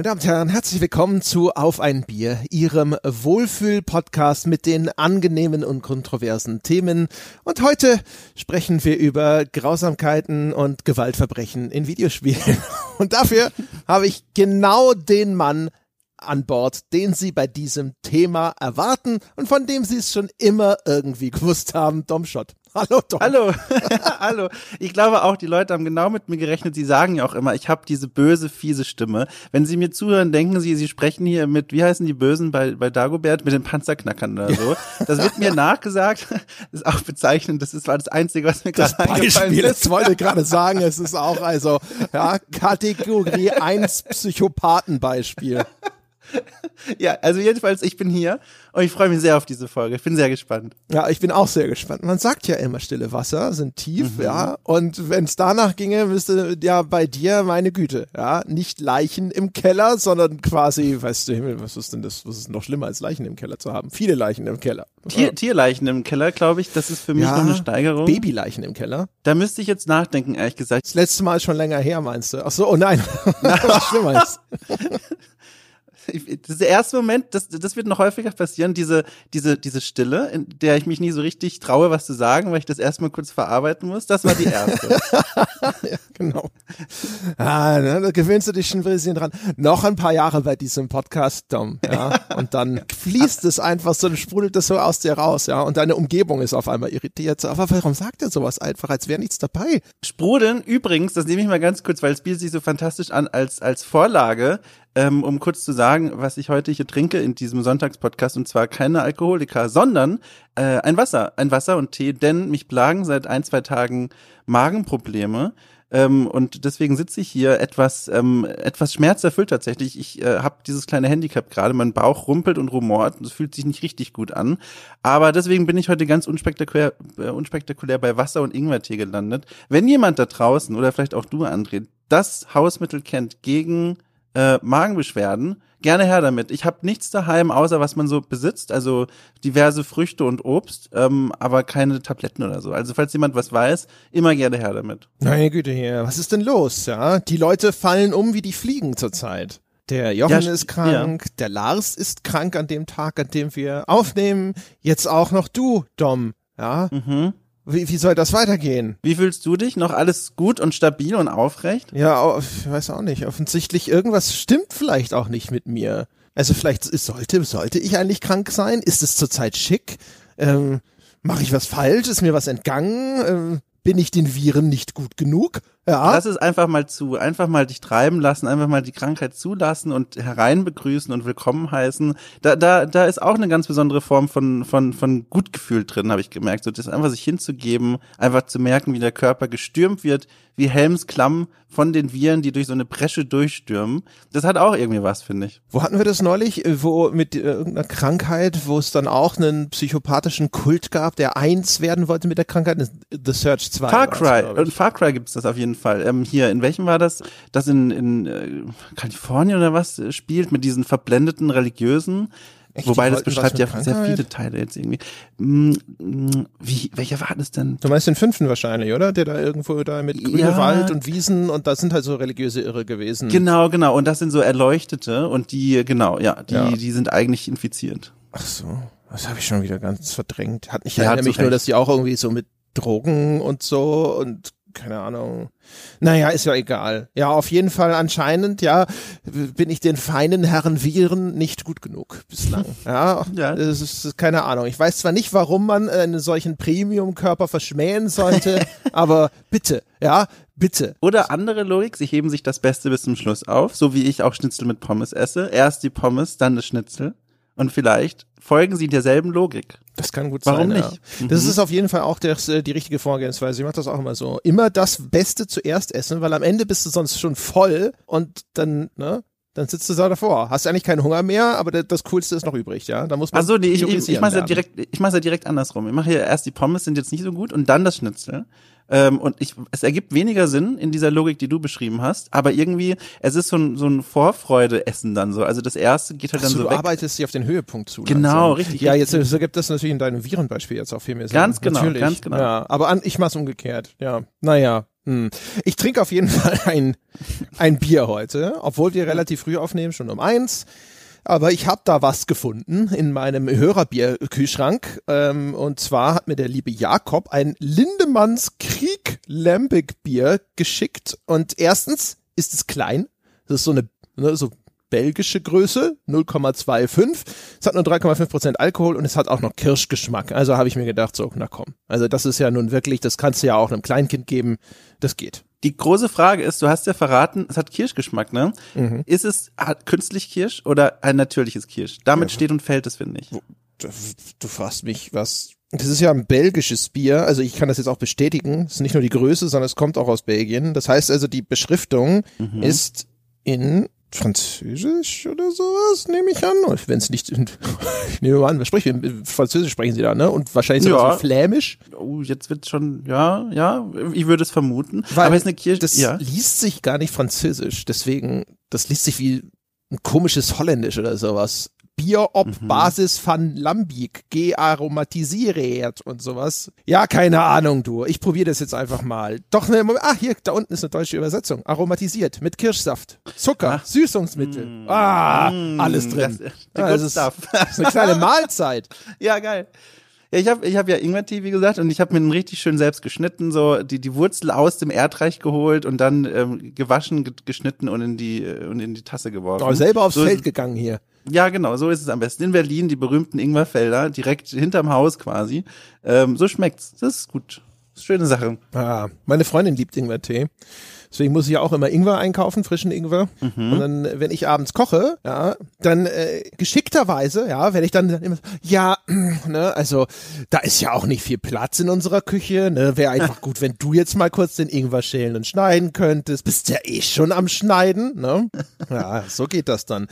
Meine Damen und Herren, herzlich willkommen zu Auf ein Bier, Ihrem Wohlfühl-Podcast mit den angenehmen und kontroversen Themen. Und heute sprechen wir über Grausamkeiten und Gewaltverbrechen in Videospielen. Und dafür habe ich genau den Mann an Bord, den Sie bei diesem Thema erwarten und von dem Sie es schon immer irgendwie gewusst haben, Dom Schott. Hallo Tom. Hallo, hallo. Ich glaube auch, die Leute haben genau mit mir gerechnet. Sie sagen ja auch immer, ich habe diese böse, fiese Stimme. Wenn Sie mir zuhören, denken Sie, Sie sprechen hier mit, wie heißen die Bösen bei, bei Dagobert, mit den Panzerknackern oder so. Das wird mir nachgesagt. Das ist auch bezeichnend. Das ist, war das Einzige, was mir gerade eingefallen Beispiel, ist. das wollte ich gerade sagen, es ist auch also, ja, Kategorie 1 Psychopathenbeispiel. Ja, also jedenfalls, ich bin hier und ich freue mich sehr auf diese Folge. Ich bin sehr gespannt. Ja, ich bin auch sehr gespannt. Man sagt ja immer, stille Wasser sind tief, Mhm. ja. Und wenn es danach ginge, müsste ja bei dir, meine Güte, ja, nicht Leichen im Keller, sondern quasi, weißt du Himmel, was ist denn das, was ist noch schlimmer als Leichen im Keller zu haben? Viele Leichen im Keller. Tier, Tierleichen im Keller, glaube ich, das ist für mich Ja, noch eine Steigerung. Babyleichen im Keller. Da müsste ich jetzt nachdenken, ehrlich gesagt. Das letzte Mal ist schon länger her, meinst du? Ach so, oh nein. was schlimmer ist. Der erste Moment, das, das wird noch häufiger passieren, diese, diese, diese Stille, in der ich mich nie so richtig traue, was zu sagen, weil ich das erstmal kurz verarbeiten muss. Das war die erste. ja, genau. Ah, ne, da gewöhnst du dich schon ein bisschen dran. Noch ein paar Jahre bei diesem Podcast, Dom, ja. Und dann fließt es einfach so, sprudelt das so aus dir raus, ja. Und deine Umgebung ist auf einmal irritiert. Aber warum sagt er sowas einfach, als wäre nichts dabei? Sprudeln, übrigens, das nehme ich mal ganz kurz, weil es bietet sich so fantastisch an als, als Vorlage, ähm, um kurz zu sagen, was ich heute hier trinke in diesem Sonntagspodcast und zwar keine Alkoholiker, sondern äh, ein Wasser, ein Wasser und Tee, denn mich plagen seit ein, zwei Tagen Magenprobleme. Ähm, und deswegen sitze ich hier etwas, ähm, etwas schmerzerfüllt tatsächlich. Ich äh, habe dieses kleine Handicap gerade, mein Bauch rumpelt und rumort und es fühlt sich nicht richtig gut an. Aber deswegen bin ich heute ganz unspektakulär, äh, unspektakulär bei Wasser und Ingwertee gelandet. Wenn jemand da draußen oder vielleicht auch du, André, das Hausmittel kennt gegen äh, Magenbeschwerden, gerne her damit. Ich habe nichts daheim, außer was man so besitzt, also diverse Früchte und Obst, ähm, aber keine Tabletten oder so. Also falls jemand was weiß, immer gerne her damit. Meine Güte hier, was ist denn los, ja? Die Leute fallen um wie die Fliegen zurzeit. Der Jochen Ja, ist krank, der Lars ist krank an dem Tag, an dem wir aufnehmen. Jetzt auch noch du, Dom, ja? Mhm. Wie, wie soll das weitergehen? Wie fühlst du dich? Noch alles gut und stabil und aufrecht? Ja, ich weiß auch nicht. Offensichtlich irgendwas stimmt vielleicht auch nicht mit mir. Also vielleicht sollte, sollte ich eigentlich krank sein? Ist es zurzeit schick? Ähm, Mache ich was falsch? Ist mir was entgangen? Ähm, bin ich den Viren nicht gut genug? Ja. Lass es einfach mal zu, einfach mal dich treiben lassen, einfach mal die Krankheit zulassen und hereinbegrüßen und willkommen heißen. Da, da, da ist auch eine ganz besondere Form von, von, von Gutgefühl drin, habe ich gemerkt. So, das einfach sich hinzugeben, einfach zu merken, wie der Körper gestürmt wird, wie Helmsklamm von den Viren, die durch so eine Bresche durchstürmen. Das hat auch irgendwie was, finde ich. Wo hatten wir das neulich? Äh, Wo mit äh, irgendeiner Krankheit, wo es dann auch einen psychopathischen Kult gab, der eins werden wollte mit der Krankheit? The Search 2. Far Cry, und Far Cry gibt's das auf jeden Fall. Ähm, hier, in welchem war das? Das in, in äh, Kalifornien oder was äh, spielt mit diesen verblendeten Religiösen? Echt, Wobei das beschreibt ja mit sehr Krankheit? viele Teile jetzt irgendwie. Mm, mm, Wie, welcher war das denn? Du meinst den fünften wahrscheinlich, oder? Der da irgendwo da mit grünem Ja. Wald und Wiesen und da sind halt so religiöse Irre gewesen. Genau, genau. Und das sind so Erleuchtete und die, genau, ja, die, Ja. die sind eigentlich infiziert. Ach so, das habe ich schon wieder ganz verdrängt. Hat nicht Ja, zu mich nur, dass die auch irgendwie so mit Drogen und so und keine Ahnung. Naja, ist ja egal. Ja, auf jeden Fall anscheinend, ja, bin ich den feinen Herren Viren nicht gut genug bislang. Ja, Ja. Das ist keine Ahnung. Ich weiß zwar nicht, warum man einen solchen Premium-Körper verschmähen sollte, aber bitte, ja, bitte. Oder andere Logik, sie heben sich das Beste bis zum Schluss auf, so wie ich auch Schnitzel mit Pommes esse. Erst die Pommes, dann das Schnitzel. Und vielleicht folgen sie derselben Logik. Das kann gut Warum sein. nicht? Ja. Mhm. Das ist auf jeden Fall auch das, äh, die richtige Vorgehensweise. Ich mache das auch immer so. Immer das Beste zuerst essen, weil am Ende bist du sonst schon voll und dann, ne? Dann sitzt du da davor. Hast eigentlich keinen Hunger mehr, aber das, Coolste ist noch übrig, ja? Da muss man Also nee, ich, ich, ich mache ja direkt, ich mache ja direkt andersrum. Ich mache hier erst die Pommes sind jetzt nicht so gut und dann das Schnitzel. Ähm, und ich, es ergibt weniger Sinn in dieser Logik, die du beschrieben hast, aber irgendwie, es ist so ein, so ein Vorfreude-Essen dann so. Also das erste geht halt Ach dann so, so du weg. arbeitest dich auf den Höhepunkt zu. Genau, langsam. richtig, Ja, jetzt so gibt das natürlich in deinem Virenbeispiel jetzt auch viel mehr Sinn. Ganz genau, natürlich. ganz genau. Ja, aber an, ich mach's umgekehrt. Ja, naja. Hm. Ich trinke auf jeden Fall ein, ein Bier heute, obwohl wir relativ früh aufnehmen, schon um eins. Aber ich habe da was gefunden in meinem Hörerbierkühlschrank. Ähm, und zwar hat mir der liebe Jakob ein Lindemanns Krieg Lambic Bier geschickt. Und erstens ist es klein. Das ist so eine, ne, so belgische Größe, 0,25. Es hat nur 3,5 Prozent Alkohol und es hat auch noch Kirschgeschmack. Also habe ich mir gedacht, so, na komm. Also das ist ja nun wirklich, das kannst du ja auch einem Kleinkind geben. Das geht. Die große Frage ist, du hast ja verraten, es hat Kirschgeschmack, ne? Mhm. Ist es künstlich Kirsch oder ein natürliches Kirsch? Damit ja. steht und fällt es, finde ich. Du, du fragst mich, was das ist ja ein belgisches Bier, also ich kann das jetzt auch bestätigen. Es ist nicht nur die Größe, sondern es kommt auch aus Belgien. Das heißt also, die Beschriftung mhm. ist in Französisch oder sowas, nehme ich an. Wenn es nicht, ich nehme an, was sprechen Französisch sprechen sie da, ne? Und wahrscheinlich sowas ja. wie Flämisch. Oh, jetzt wird schon, ja, ja, ich würde es vermuten. Weil Aber es ist eine Kirche. Das ja. liest sich gar nicht Französisch, deswegen, das liest sich wie ein komisches Holländisch oder sowas. Bier ob mhm. Basis van Lambic gearomatisiert und sowas. Ja, keine Ahnung, du. Ich probiere das jetzt einfach mal. Doch, ne. Ah, hier, da unten ist eine deutsche Übersetzung. Aromatisiert mit Kirschsaft, Zucker, Ach. Süßungsmittel. Mm. Ah, mm. alles drin. Das, ah, das, ist, das ist eine kleine Mahlzeit. ja, geil. Ja, ich habe ich hab ja Ingwer-Tee, wie gesagt, und ich habe mir einen richtig schön selbst geschnitten, so die, die Wurzel aus dem Erdreich geholt und dann ähm, gewaschen, geschnitten und in die äh, und in die Tasse geworfen. Oh, selber aufs so Feld gegangen hier. Ja, genau, so ist es am besten. In Berlin, die berühmten Ingwerfelder, direkt hinterm Haus quasi. Ähm, so schmeckt's. Das ist gut. Das ist schöne Sache. Ah, meine Freundin liebt Ingwertee. Deswegen muss ich ja auch immer Ingwer einkaufen, frischen Ingwer. Mhm. Und dann, wenn ich abends koche, ja, dann äh, geschickterweise, ja, wenn ich dann immer, ja, ne, also da ist ja auch nicht viel Platz in unserer Küche, ne, wäre einfach gut, wenn du jetzt mal kurz den Ingwer schälen und schneiden könntest. Bist ja eh schon am Schneiden, ne? Ja, so geht das dann.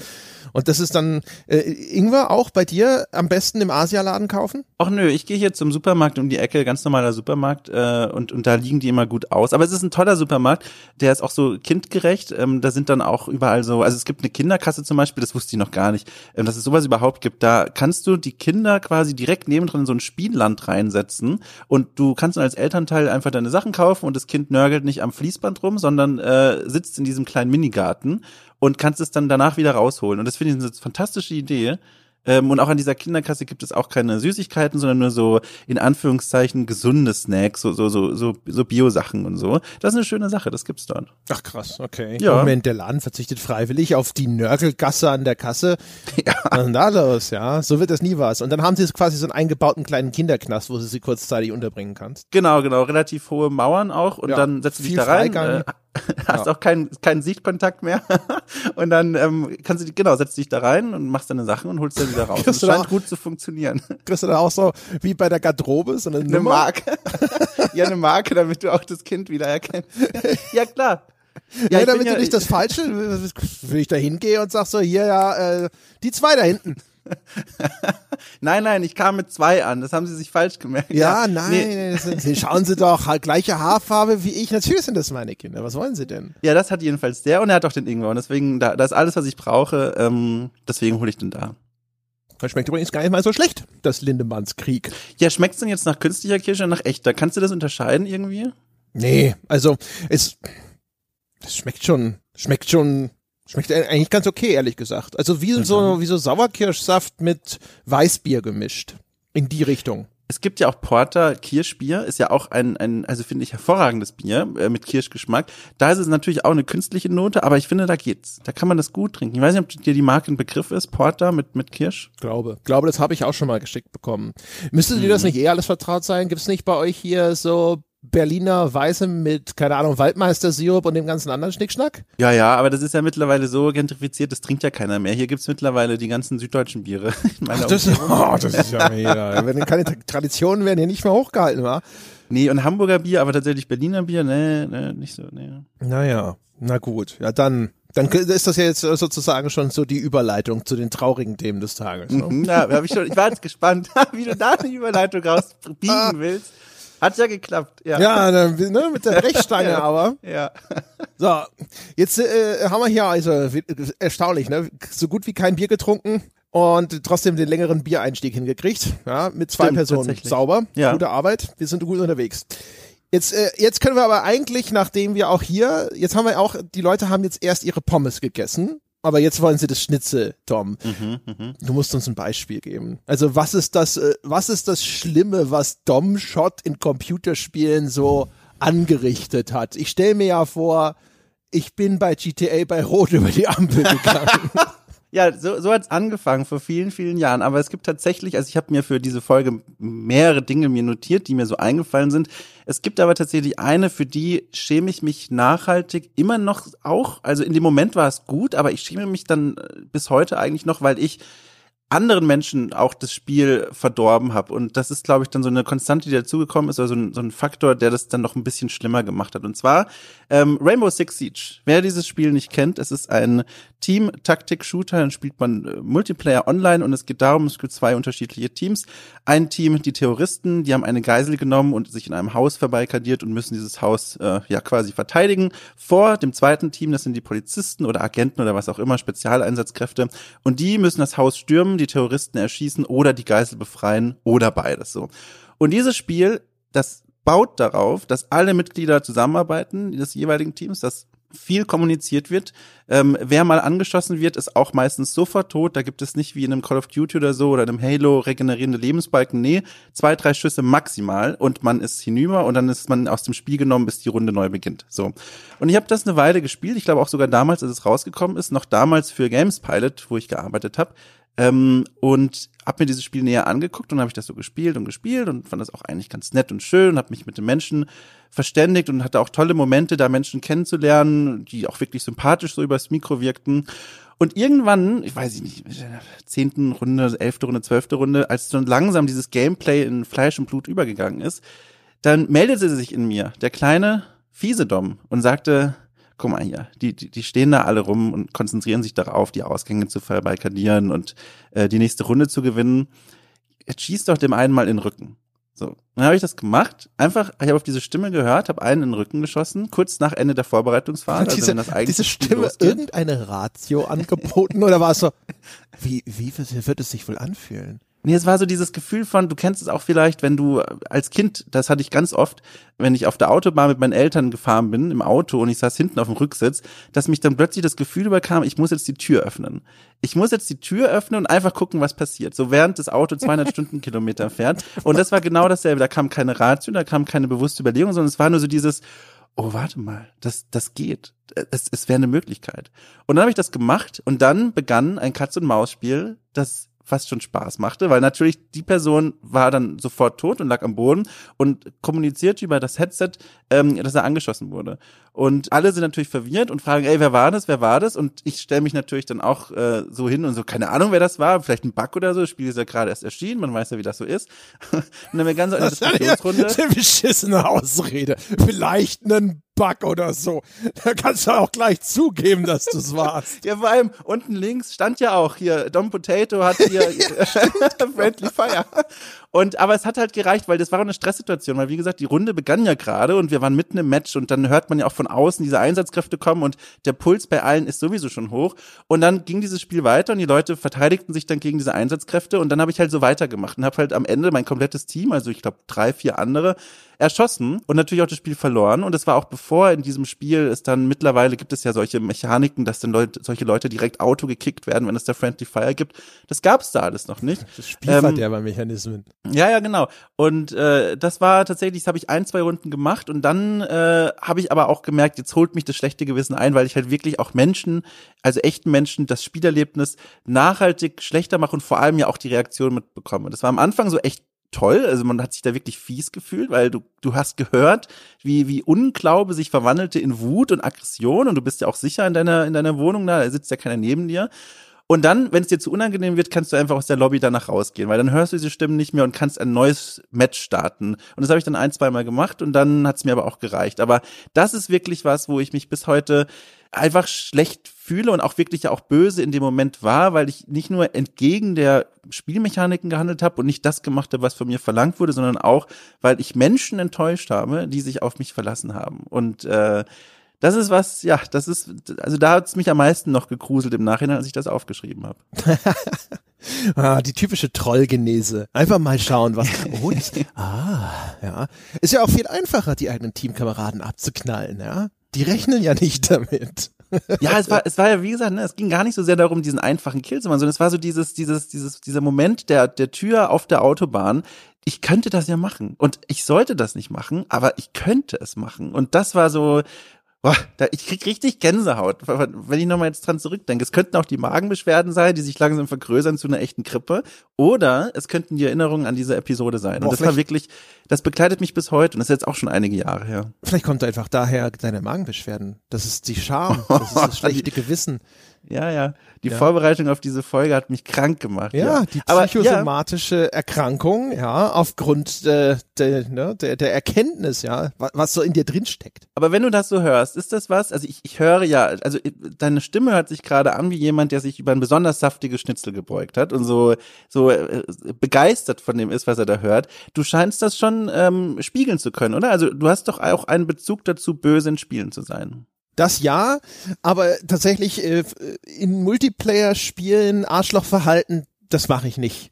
Und das ist dann äh, Ingwer auch bei dir am besten im Asialaden kaufen? Ach nö, ich gehe hier zum Supermarkt um die Ecke, ganz normaler Supermarkt, äh, und, und da liegen die immer gut aus. Aber es ist ein toller Supermarkt der ist auch so kindgerecht. Ähm, da sind dann auch überall so, also es gibt eine Kinderkasse zum Beispiel, das wusste ich noch gar nicht, ähm, dass es sowas überhaupt gibt. Da kannst du die Kinder quasi direkt nebendran in so ein Spielland reinsetzen und du kannst dann als Elternteil einfach deine Sachen kaufen und das Kind nörgelt nicht am Fließband rum, sondern äh, sitzt in diesem kleinen Minigarten und kannst es dann danach wieder rausholen. Und das finde ich eine fantastische Idee. Ähm, und auch an dieser Kinderkasse gibt es auch keine Süßigkeiten, sondern nur so in Anführungszeichen gesunde Snacks, so so so so, so Bio-Sachen und so. Das ist eine schöne Sache, das gibt's dort. Ach krass, okay. Ja. Moment, der Laden verzichtet freiwillig auf die Nörgelgasse an der Kasse. Ja. Was ist da los? Ja, so wird das nie was. Und dann haben sie quasi so einen eingebauten kleinen Kinderknast, wo du sie kurzzeitig unterbringen kannst. Genau, genau, relativ hohe Mauern auch und ja, dann setzt du dich da rein. Äh, hast ja. auch keinen keinen Sichtkontakt mehr und dann ähm, kannst du genau setzt dich da rein und machst deine Sachen und holst dann wieder raus. Das scheint auch, gut zu funktionieren. Kriegst du da auch so wie bei der Garderobe so eine, eine Marke? ja, eine Marke, damit du auch das Kind wieder erkennst. ja klar. Ja, ja damit du ja, nicht das Falsche, will ich da hingehe und sag so, hier ja, äh, die zwei da hinten. nein, nein, ich kam mit zwei an. Das haben Sie sich falsch gemerkt. Ja, ja. nein, nee. Sie schauen Sie doch, halt gleiche Haarfarbe wie ich. Natürlich sind das meine Kinder. Was wollen Sie denn? Ja, das hat jedenfalls der und er hat auch den Ingwer. Und deswegen, da, das ist alles, was ich brauche. Ähm, deswegen hole ich den da. Das schmeckt übrigens gar nicht mal so schlecht, das Lindemanns Krieg. Ja, schmeckt es denn jetzt nach künstlicher Kirsche oder nach echter? Kannst du das unterscheiden irgendwie? Nee, also es, es schmeckt schon, schmeckt schon Schmeckt eigentlich ganz okay, ehrlich gesagt. Also wie so, wie so Sauerkirschsaft mit Weißbier gemischt. In die Richtung. Es gibt ja auch Porter Kirschbier, ist ja auch ein, ein also finde ich, hervorragendes Bier äh, mit Kirschgeschmack. Da ist es natürlich auch eine künstliche Note, aber ich finde, da geht's. Da kann man das gut trinken. Ich weiß nicht, ob dir die Marke ein Begriff ist, Porter mit, mit Kirsch? Glaube. Glaube, das habe ich auch schon mal geschickt bekommen. Müsste dir das mhm. nicht eh alles vertraut sein? Gibt's nicht bei euch hier so Berliner Weiße mit, keine Ahnung, Waldmeister-Sirup und dem ganzen anderen Schnickschnack? Ja, ja, aber das ist ja mittlerweile so gentrifiziert, das trinkt ja keiner mehr. Hier gibt's mittlerweile die ganzen süddeutschen Biere. Ach, das, ist, oh, das ist ja mega. Wenn keine Traditionen werden hier nicht mehr hochgehalten, wa? Nee, und Hamburger Bier, aber tatsächlich Berliner Bier, nee, nee, nicht so, nee. Naja, na gut. Ja, dann, dann ist das ja jetzt sozusagen schon so die Überleitung zu den traurigen Themen des Tages. Ne? Mhm, ja, hab ich schon, ich war jetzt gespannt, wie du da eine Überleitung rausbiegen ah. willst. Hat ja geklappt, ja. Ja, ne, mit der Brechstange ja. aber. Ja. So, jetzt äh, haben wir hier also erstaunlich, ne? So gut wie kein Bier getrunken und trotzdem den längeren Biereinstieg hingekriegt. Ja, mit zwei Stimmt, Personen. Sauber, ja. gute Arbeit. Wir sind gut unterwegs. Jetzt, äh, jetzt können wir aber eigentlich, nachdem wir auch hier, jetzt haben wir auch, die Leute haben jetzt erst ihre Pommes gegessen, aber jetzt wollen sie das Schnitzel, Tom. Mhm, mh. Du musst uns ein Beispiel geben. Also was ist das, äh, was ist das Schlimme, was Dom Shot in Computerspielen so angerichtet hat? Ich stelle mir ja vor, ich bin bei GTA bei Rot über die Ampel gegangen. Ja, so, so hat's angefangen vor vielen, vielen Jahren. Aber es gibt tatsächlich, also ich habe mir für diese Folge mehrere Dinge mir notiert, die mir so eingefallen sind. Es gibt aber tatsächlich eine, für die schäme ich mich nachhaltig immer noch auch. Also in dem Moment war es gut, aber ich schäme mich dann äh, bis heute eigentlich noch, weil ich anderen Menschen auch das Spiel verdorben habe. Und das ist, glaube ich, dann so eine Konstante, die dazugekommen ist, oder so ein, so ein Faktor, der das dann noch ein bisschen schlimmer gemacht hat. Und zwar ähm, Rainbow Six Siege. Wer dieses Spiel nicht kennt, es ist ein Team-Taktik-Shooter, dann spielt man äh, Multiplayer online und es geht darum, es gibt zwei unterschiedliche Teams. Ein Team, die Terroristen, die haben eine Geisel genommen und sich in einem Haus verbarrikadiert und müssen dieses Haus äh, ja quasi verteidigen. Vor dem zweiten Team, das sind die Polizisten oder Agenten oder was auch immer, Spezialeinsatzkräfte. Und die müssen das Haus stürmen, die Terroristen erschießen oder die Geisel befreien oder beides so. Und dieses Spiel, das baut darauf, dass alle Mitglieder zusammenarbeiten des jeweiligen Teams, dass viel kommuniziert wird. Ähm, wer mal angeschossen wird, ist auch meistens sofort tot. Da gibt es nicht wie in einem Call of Duty oder so oder einem Halo regenerierende Lebensbalken. Nee, zwei, drei Schüsse maximal und man ist hinüber und dann ist man aus dem Spiel genommen, bis die Runde neu beginnt. So. Und ich habe das eine Weile gespielt. Ich glaube auch sogar damals, als es rausgekommen ist, noch damals für Games Pilot, wo ich gearbeitet habe. Ähm, und habe mir dieses Spiel näher angeguckt und habe ich das so gespielt und gespielt und fand das auch eigentlich ganz nett und schön und habe mich mit den Menschen verständigt und hatte auch tolle Momente, da Menschen kennenzulernen, die auch wirklich sympathisch so übers Mikro wirkten. Und irgendwann, ich weiß nicht, zehnten Runde, elfte Runde, zwölfte Runde, als dann langsam dieses Gameplay in Fleisch und Blut übergegangen ist, dann meldete sich in mir der kleine fiese Dom und sagte, guck mal hier, die, die, die stehen da alle rum und konzentrieren sich darauf, die Ausgänge zu verbarrikadieren und äh, die nächste Runde zu gewinnen. Jetzt schießt doch dem einen mal in den Rücken. So, dann habe ich das gemacht. Einfach, ich habe auf diese Stimme gehört, habe einen in den Rücken geschossen, kurz nach Ende der Vorbereitungsphase. Also diese, das diese Stimme losgeht. irgendeine Ratio angeboten oder war es so, wie, wie wird es sich wohl anfühlen? Nee, es war so dieses Gefühl von, du kennst es auch vielleicht, wenn du als Kind, das hatte ich ganz oft, wenn ich auf der Autobahn mit meinen Eltern gefahren bin, im Auto und ich saß hinten auf dem Rücksitz, dass mich dann plötzlich das Gefühl überkam, ich muss jetzt die Tür öffnen. Ich muss jetzt die Tür öffnen und einfach gucken, was passiert. So während das Auto 200 Stundenkilometer fährt. Und das war genau dasselbe. Da kam keine Ratio, da kam keine bewusste Überlegung, sondern es war nur so dieses, oh, warte mal, das, das geht. Es, es wäre eine Möglichkeit. Und dann habe ich das gemacht und dann begann ein Katz-und-Maus-Spiel, das fast schon Spaß machte, weil natürlich die Person war dann sofort tot und lag am Boden und kommunizierte über das Headset, ähm, dass er angeschossen wurde. Und alle sind natürlich verwirrt und fragen, ey, wer war das, wer war das? Und ich stelle mich natürlich dann auch äh, so hin und so, keine Ahnung, wer das war, vielleicht ein Bug oder so, das Spiel ist ja gerade erst erschienen, man weiß ja, wie das so ist. und dann haben wir ganz eine Diskussionsrunde. Das ist eine beschissene Ausrede. Vielleicht einen Bug oder so. Da kannst du auch gleich zugeben, dass du es warst. ja, vor allem unten links stand ja auch hier, Dom Potato hat hier Friendly Fire. Und aber es hat halt gereicht, weil das war eine Stresssituation, weil wie gesagt, die Runde begann ja gerade und wir waren mitten im Match und dann hört man ja auch von außen diese Einsatzkräfte kommen und der Puls bei allen ist sowieso schon hoch. Und dann ging dieses Spiel weiter und die Leute verteidigten sich dann gegen diese Einsatzkräfte und dann habe ich halt so weitergemacht und habe halt am Ende mein komplettes Team, also ich glaube drei, vier andere, erschossen und natürlich auch das Spiel verloren. Und es war auch bevor in diesem Spiel es dann mittlerweile gibt es ja solche Mechaniken, dass dann Leute, solche Leute direkt Auto gekickt werden, wenn es der Friendly Fire gibt. Das gab es da alles noch nicht. Das Spielverderber-Mechanismen. Ähm, ja, ja, genau. Und äh, das war tatsächlich, das habe ich ein, zwei Runden gemacht und dann äh, habe ich aber auch gemerkt, jetzt holt mich das schlechte Gewissen ein, weil ich halt wirklich auch Menschen, also echten Menschen, das Spielerlebnis nachhaltig schlechter mache und vor allem ja auch die Reaktion mitbekomme. Das war am Anfang so echt toll. Also man hat sich da wirklich fies gefühlt, weil du, du hast gehört, wie, wie Unglaube sich verwandelte in Wut und Aggression und du bist ja auch sicher in deiner, in deiner Wohnung da, da sitzt ja keiner neben dir. Und dann, wenn es dir zu unangenehm wird, kannst du einfach aus der Lobby danach rausgehen, weil dann hörst du diese Stimmen nicht mehr und kannst ein neues Match starten. Und das habe ich dann ein, zwei Mal gemacht und dann hat es mir aber auch gereicht. Aber das ist wirklich was, wo ich mich bis heute einfach schlecht fühle und auch wirklich auch böse in dem Moment war, weil ich nicht nur entgegen der Spielmechaniken gehandelt habe und nicht das gemacht habe, was von mir verlangt wurde, sondern auch, weil ich Menschen enttäuscht habe, die sich auf mich verlassen haben. Und äh, Das ist was, ja, das ist, also da hat's mich am meisten noch gegruselt im Nachhinein, als ich das aufgeschrieben habe. ah, die typische Trollgenese. Einfach mal schauen, was. Oh, das, ah, ja. Ist ja auch viel einfacher, die eigenen Teamkameraden abzuknallen, ja. Die rechnen ja nicht damit. ja, es war, es war ja, wie gesagt, ne, es ging gar nicht so sehr darum, diesen einfachen Kill zu machen, sondern es war so dieses, dieses, dieses, dieser Moment der, der Tür auf der Autobahn. Ich könnte das ja machen. Und ich sollte das nicht machen, aber ich könnte es machen. Und das war so, Boah, da, ich krieg richtig Gänsehaut, wenn ich nochmal jetzt dran zurückdenke. Es könnten auch die Magenbeschwerden sein, die sich langsam vergrößern zu einer echten Grippe. Oder es könnten die Erinnerungen an diese Episode sein. Boah, und das war wirklich, das begleitet mich bis heute und das ist jetzt auch schon einige Jahre her. Vielleicht kommt einfach daher deine Magenbeschwerden. Das ist die Scham, das ist das schlechte Gewissen. Ja, ja. Die ja. Vorbereitung auf diese Folge hat mich krank gemacht. Ja, ja. die psychosomatische Aber, ja. Erkrankung, ja, aufgrund äh, der, ne, der, der Erkenntnis, ja, was, was so in dir drin steckt. Aber wenn du das so hörst, ist das was? Also ich, ich höre ja, also deine Stimme hört sich gerade an wie jemand, der sich über ein besonders saftiges Schnitzel gebeugt hat und so so äh, begeistert von dem ist, was er da hört. Du scheinst das schon ähm, spiegeln zu können, oder? Also du hast doch auch einen Bezug dazu, böse in Spielen zu sein. Das ja, aber tatsächlich äh, in Multiplayer-Spielen Arschlochverhalten, das mache ich nicht.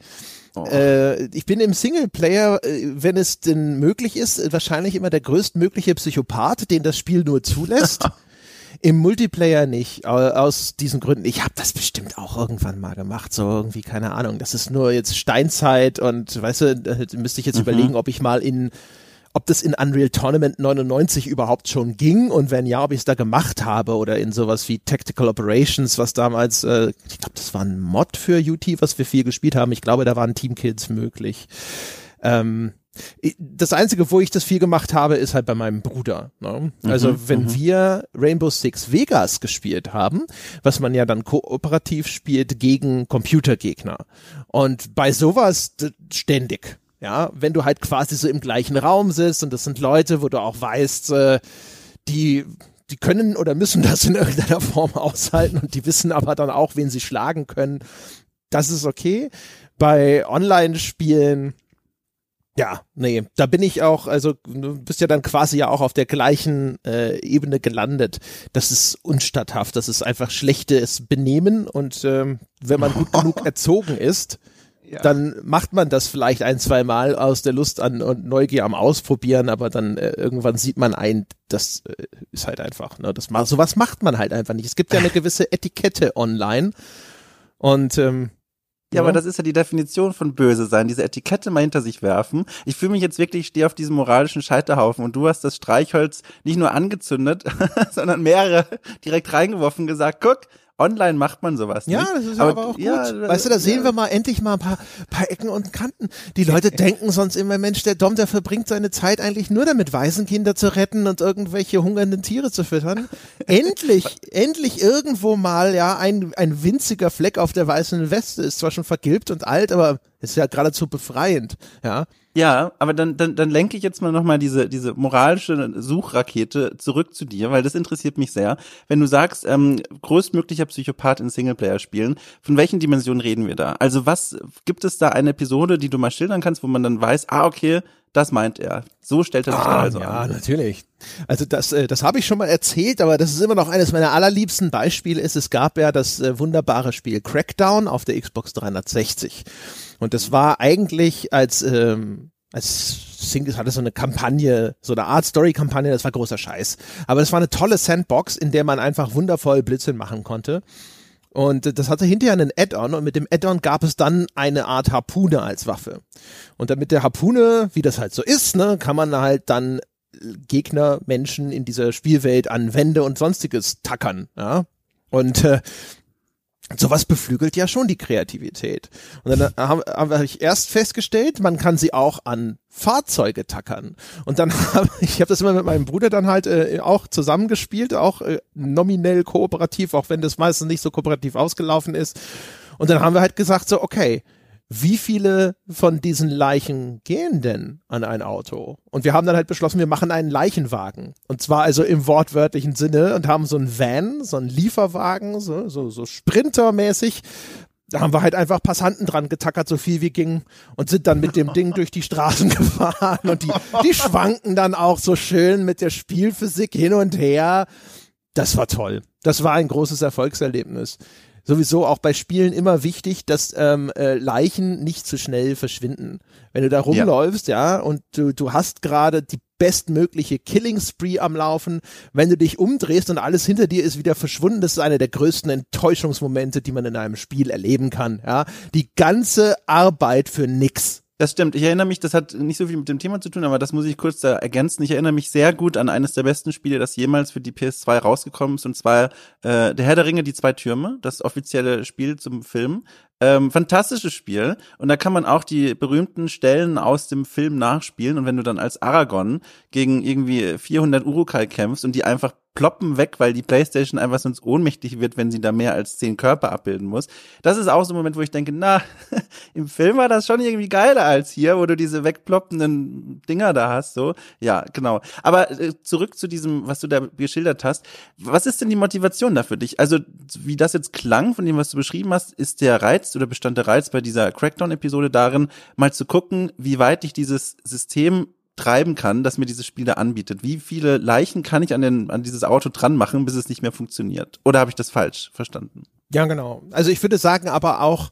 Oh. Äh, ich bin im Singleplayer, äh, wenn es denn möglich ist, wahrscheinlich immer der größtmögliche Psychopath, den das Spiel nur zulässt. Im Multiplayer nicht, aus diesen Gründen. Ich habe das bestimmt auch irgendwann mal gemacht, so irgendwie, keine Ahnung. Das ist nur jetzt Steinzeit und weißt du, da müsste ich jetzt mhm. überlegen, ob ich mal in ob das in Unreal Tournament 99 überhaupt schon ging und wenn ja, ob ich es da gemacht habe oder in sowas wie Tactical Operations, was damals, äh, ich glaube, das war ein Mod für UT, was wir viel gespielt haben. Ich glaube, da waren Teamkills möglich. Ähm, das Einzige, wo ich das viel gemacht habe, ist halt bei meinem Bruder. Ne? Also mhm, wenn mhm. wir Rainbow Six Vegas gespielt haben, was man ja dann kooperativ spielt gegen Computergegner. Und bei sowas ständig. Ja, wenn du halt quasi so im gleichen Raum sitzt und das sind Leute, wo du auch weißt, äh, die die können oder müssen das in irgendeiner Form aushalten und die wissen aber dann auch, wen sie schlagen können. Das ist okay. Bei Online-Spielen, ja, nee, da bin ich auch, also du bist ja dann quasi ja auch auf der gleichen äh, Ebene gelandet. Das ist unstatthaft, das ist einfach schlechtes Benehmen und ähm, wenn man gut genug erzogen ist, ja. dann macht man das vielleicht ein, zwei Mal aus der Lust an und Neugier am Ausprobieren, aber dann äh, irgendwann sieht man ein, das äh, ist halt einfach, ne, das macht, sowas macht man halt einfach nicht. Es gibt ja eine gewisse Etikette online und ähm, ja, aber das ist ja die Definition von böse sein, diese Etikette mal hinter sich werfen. Ich fühle mich jetzt wirklich, ich stehe auf diesem moralischen Scheiterhaufen und du hast das Streichholz nicht nur angezündet, sondern mehrere direkt reingeworfen gesagt, guck, Online macht man sowas nicht. Ja, das ist aber, aber auch gut. Ja, weißt du, da sehen ja. wir mal endlich mal ein paar, paar Ecken und Kanten. Die Leute denken sonst immer, Mensch, der Dom, der verbringt seine Zeit eigentlich nur damit, Waisenkinder zu retten und irgendwelche hungernden Tiere zu füttern. endlich, endlich irgendwo mal, ja, ein, ein winziger Fleck auf der weißen Weste ist zwar schon vergilbt und alt, aber ist ja geradezu befreiend, ja. Ja, aber dann, dann, dann lenke ich jetzt mal nochmal diese, diese moralische Suchrakete zurück zu dir, weil das interessiert mich sehr. Wenn du sagst, ähm, größtmöglicher Psychopath in Singleplayer-Spielen, von welchen Dimensionen reden wir da? Also was, gibt es da eine Episode, die du mal schildern kannst, wo man dann weiß, ah, okay, das meint er. So stellt er sich ah, da also ja, an. Ja, natürlich. Also das, äh, das habe ich schon mal erzählt, aber das ist immer noch eines meiner allerliebsten Beispiele. Ist es gab ja das äh, wunderbare Spiel Crackdown auf der Xbox 360. Und das war eigentlich als, ähm, als Singles hatte so eine Kampagne, so eine Art Story-Kampagne, das war großer Scheiß. Aber es war eine tolle Sandbox, in der man einfach wundervoll Blödsinn machen konnte. Und das hatte hinterher einen Add-on und mit dem Add-on gab es dann eine Art Harpune als Waffe. Und damit der Harpune, wie das halt so ist, ne, kann man halt dann Gegner, Menschen in dieser Spielwelt an Wände und sonstiges tackern, ja. Und äh, sowas beflügelt ja schon die Kreativität. Und dann habe hab ich erst festgestellt, man kann sie auch an Fahrzeuge tackern. Und dann habe ich habe das immer mit meinem Bruder dann halt äh, auch zusammengespielt, auch äh, nominell kooperativ, auch wenn das meistens nicht so kooperativ ausgelaufen ist. Und dann haben wir halt gesagt so, okay, wie viele von diesen Leichen gehen denn an ein Auto? Und wir haben dann halt beschlossen, wir machen einen Leichenwagen. Und zwar also im wortwörtlichen Sinne und haben so einen Van, so einen Lieferwagen, so, so, so Sprintermäßig, da haben wir halt einfach Passanten dran getackert, so viel wie ging und sind dann mit dem Ding durch die Straßen gefahren und die, die schwanken dann auch so schön mit der Spielphysik hin und her. Das war toll. Das war ein großes Erfolgserlebnis. Sowieso auch bei Spielen immer wichtig, dass ähm, äh, Leichen nicht zu schnell verschwinden. Wenn du da rumläufst, ja, ja und du, du hast gerade die bestmögliche Killing Spree am Laufen. Wenn du dich umdrehst und alles hinter dir ist wieder verschwunden, das ist einer der größten Enttäuschungsmomente, die man in einem Spiel erleben kann. Ja, die ganze Arbeit für nix. Das stimmt. Ich erinnere mich, das hat nicht so viel mit dem Thema zu tun, aber das muss ich kurz da ergänzen. Ich erinnere mich sehr gut an eines der besten Spiele, das jemals für die PS2 rausgekommen ist, und zwar äh, Der Herr der Ringe, die zwei Türme, das offizielle Spiel zum Film. Ähm, fantastisches Spiel. Und da kann man auch die berühmten Stellen aus dem Film nachspielen. Und wenn du dann als Aragorn gegen irgendwie 400 Urukai kämpfst und die einfach ploppen weg, weil die Playstation einfach sonst ohnmächtig wird, wenn sie da mehr als zehn Körper abbilden muss. Das ist auch so ein Moment, wo ich denke, na, im Film war das schon irgendwie geiler als hier, wo du diese wegploppenden Dinger da hast, so. Ja, genau. Aber äh, zurück zu diesem, was du da geschildert hast. Was ist denn die Motivation da für dich? Also, wie das jetzt klang von dem, was du beschrieben hast, ist der Reiz oder bestand der Reiz bei dieser Crackdown-Episode darin, mal zu gucken, wie weit dich dieses System treiben kann, dass mir dieses Spiel da anbietet. Wie viele Leichen kann ich an, den, an dieses Auto dran machen, bis es nicht mehr funktioniert? Oder habe ich das falsch verstanden? Ja, genau. Also ich würde sagen, aber auch,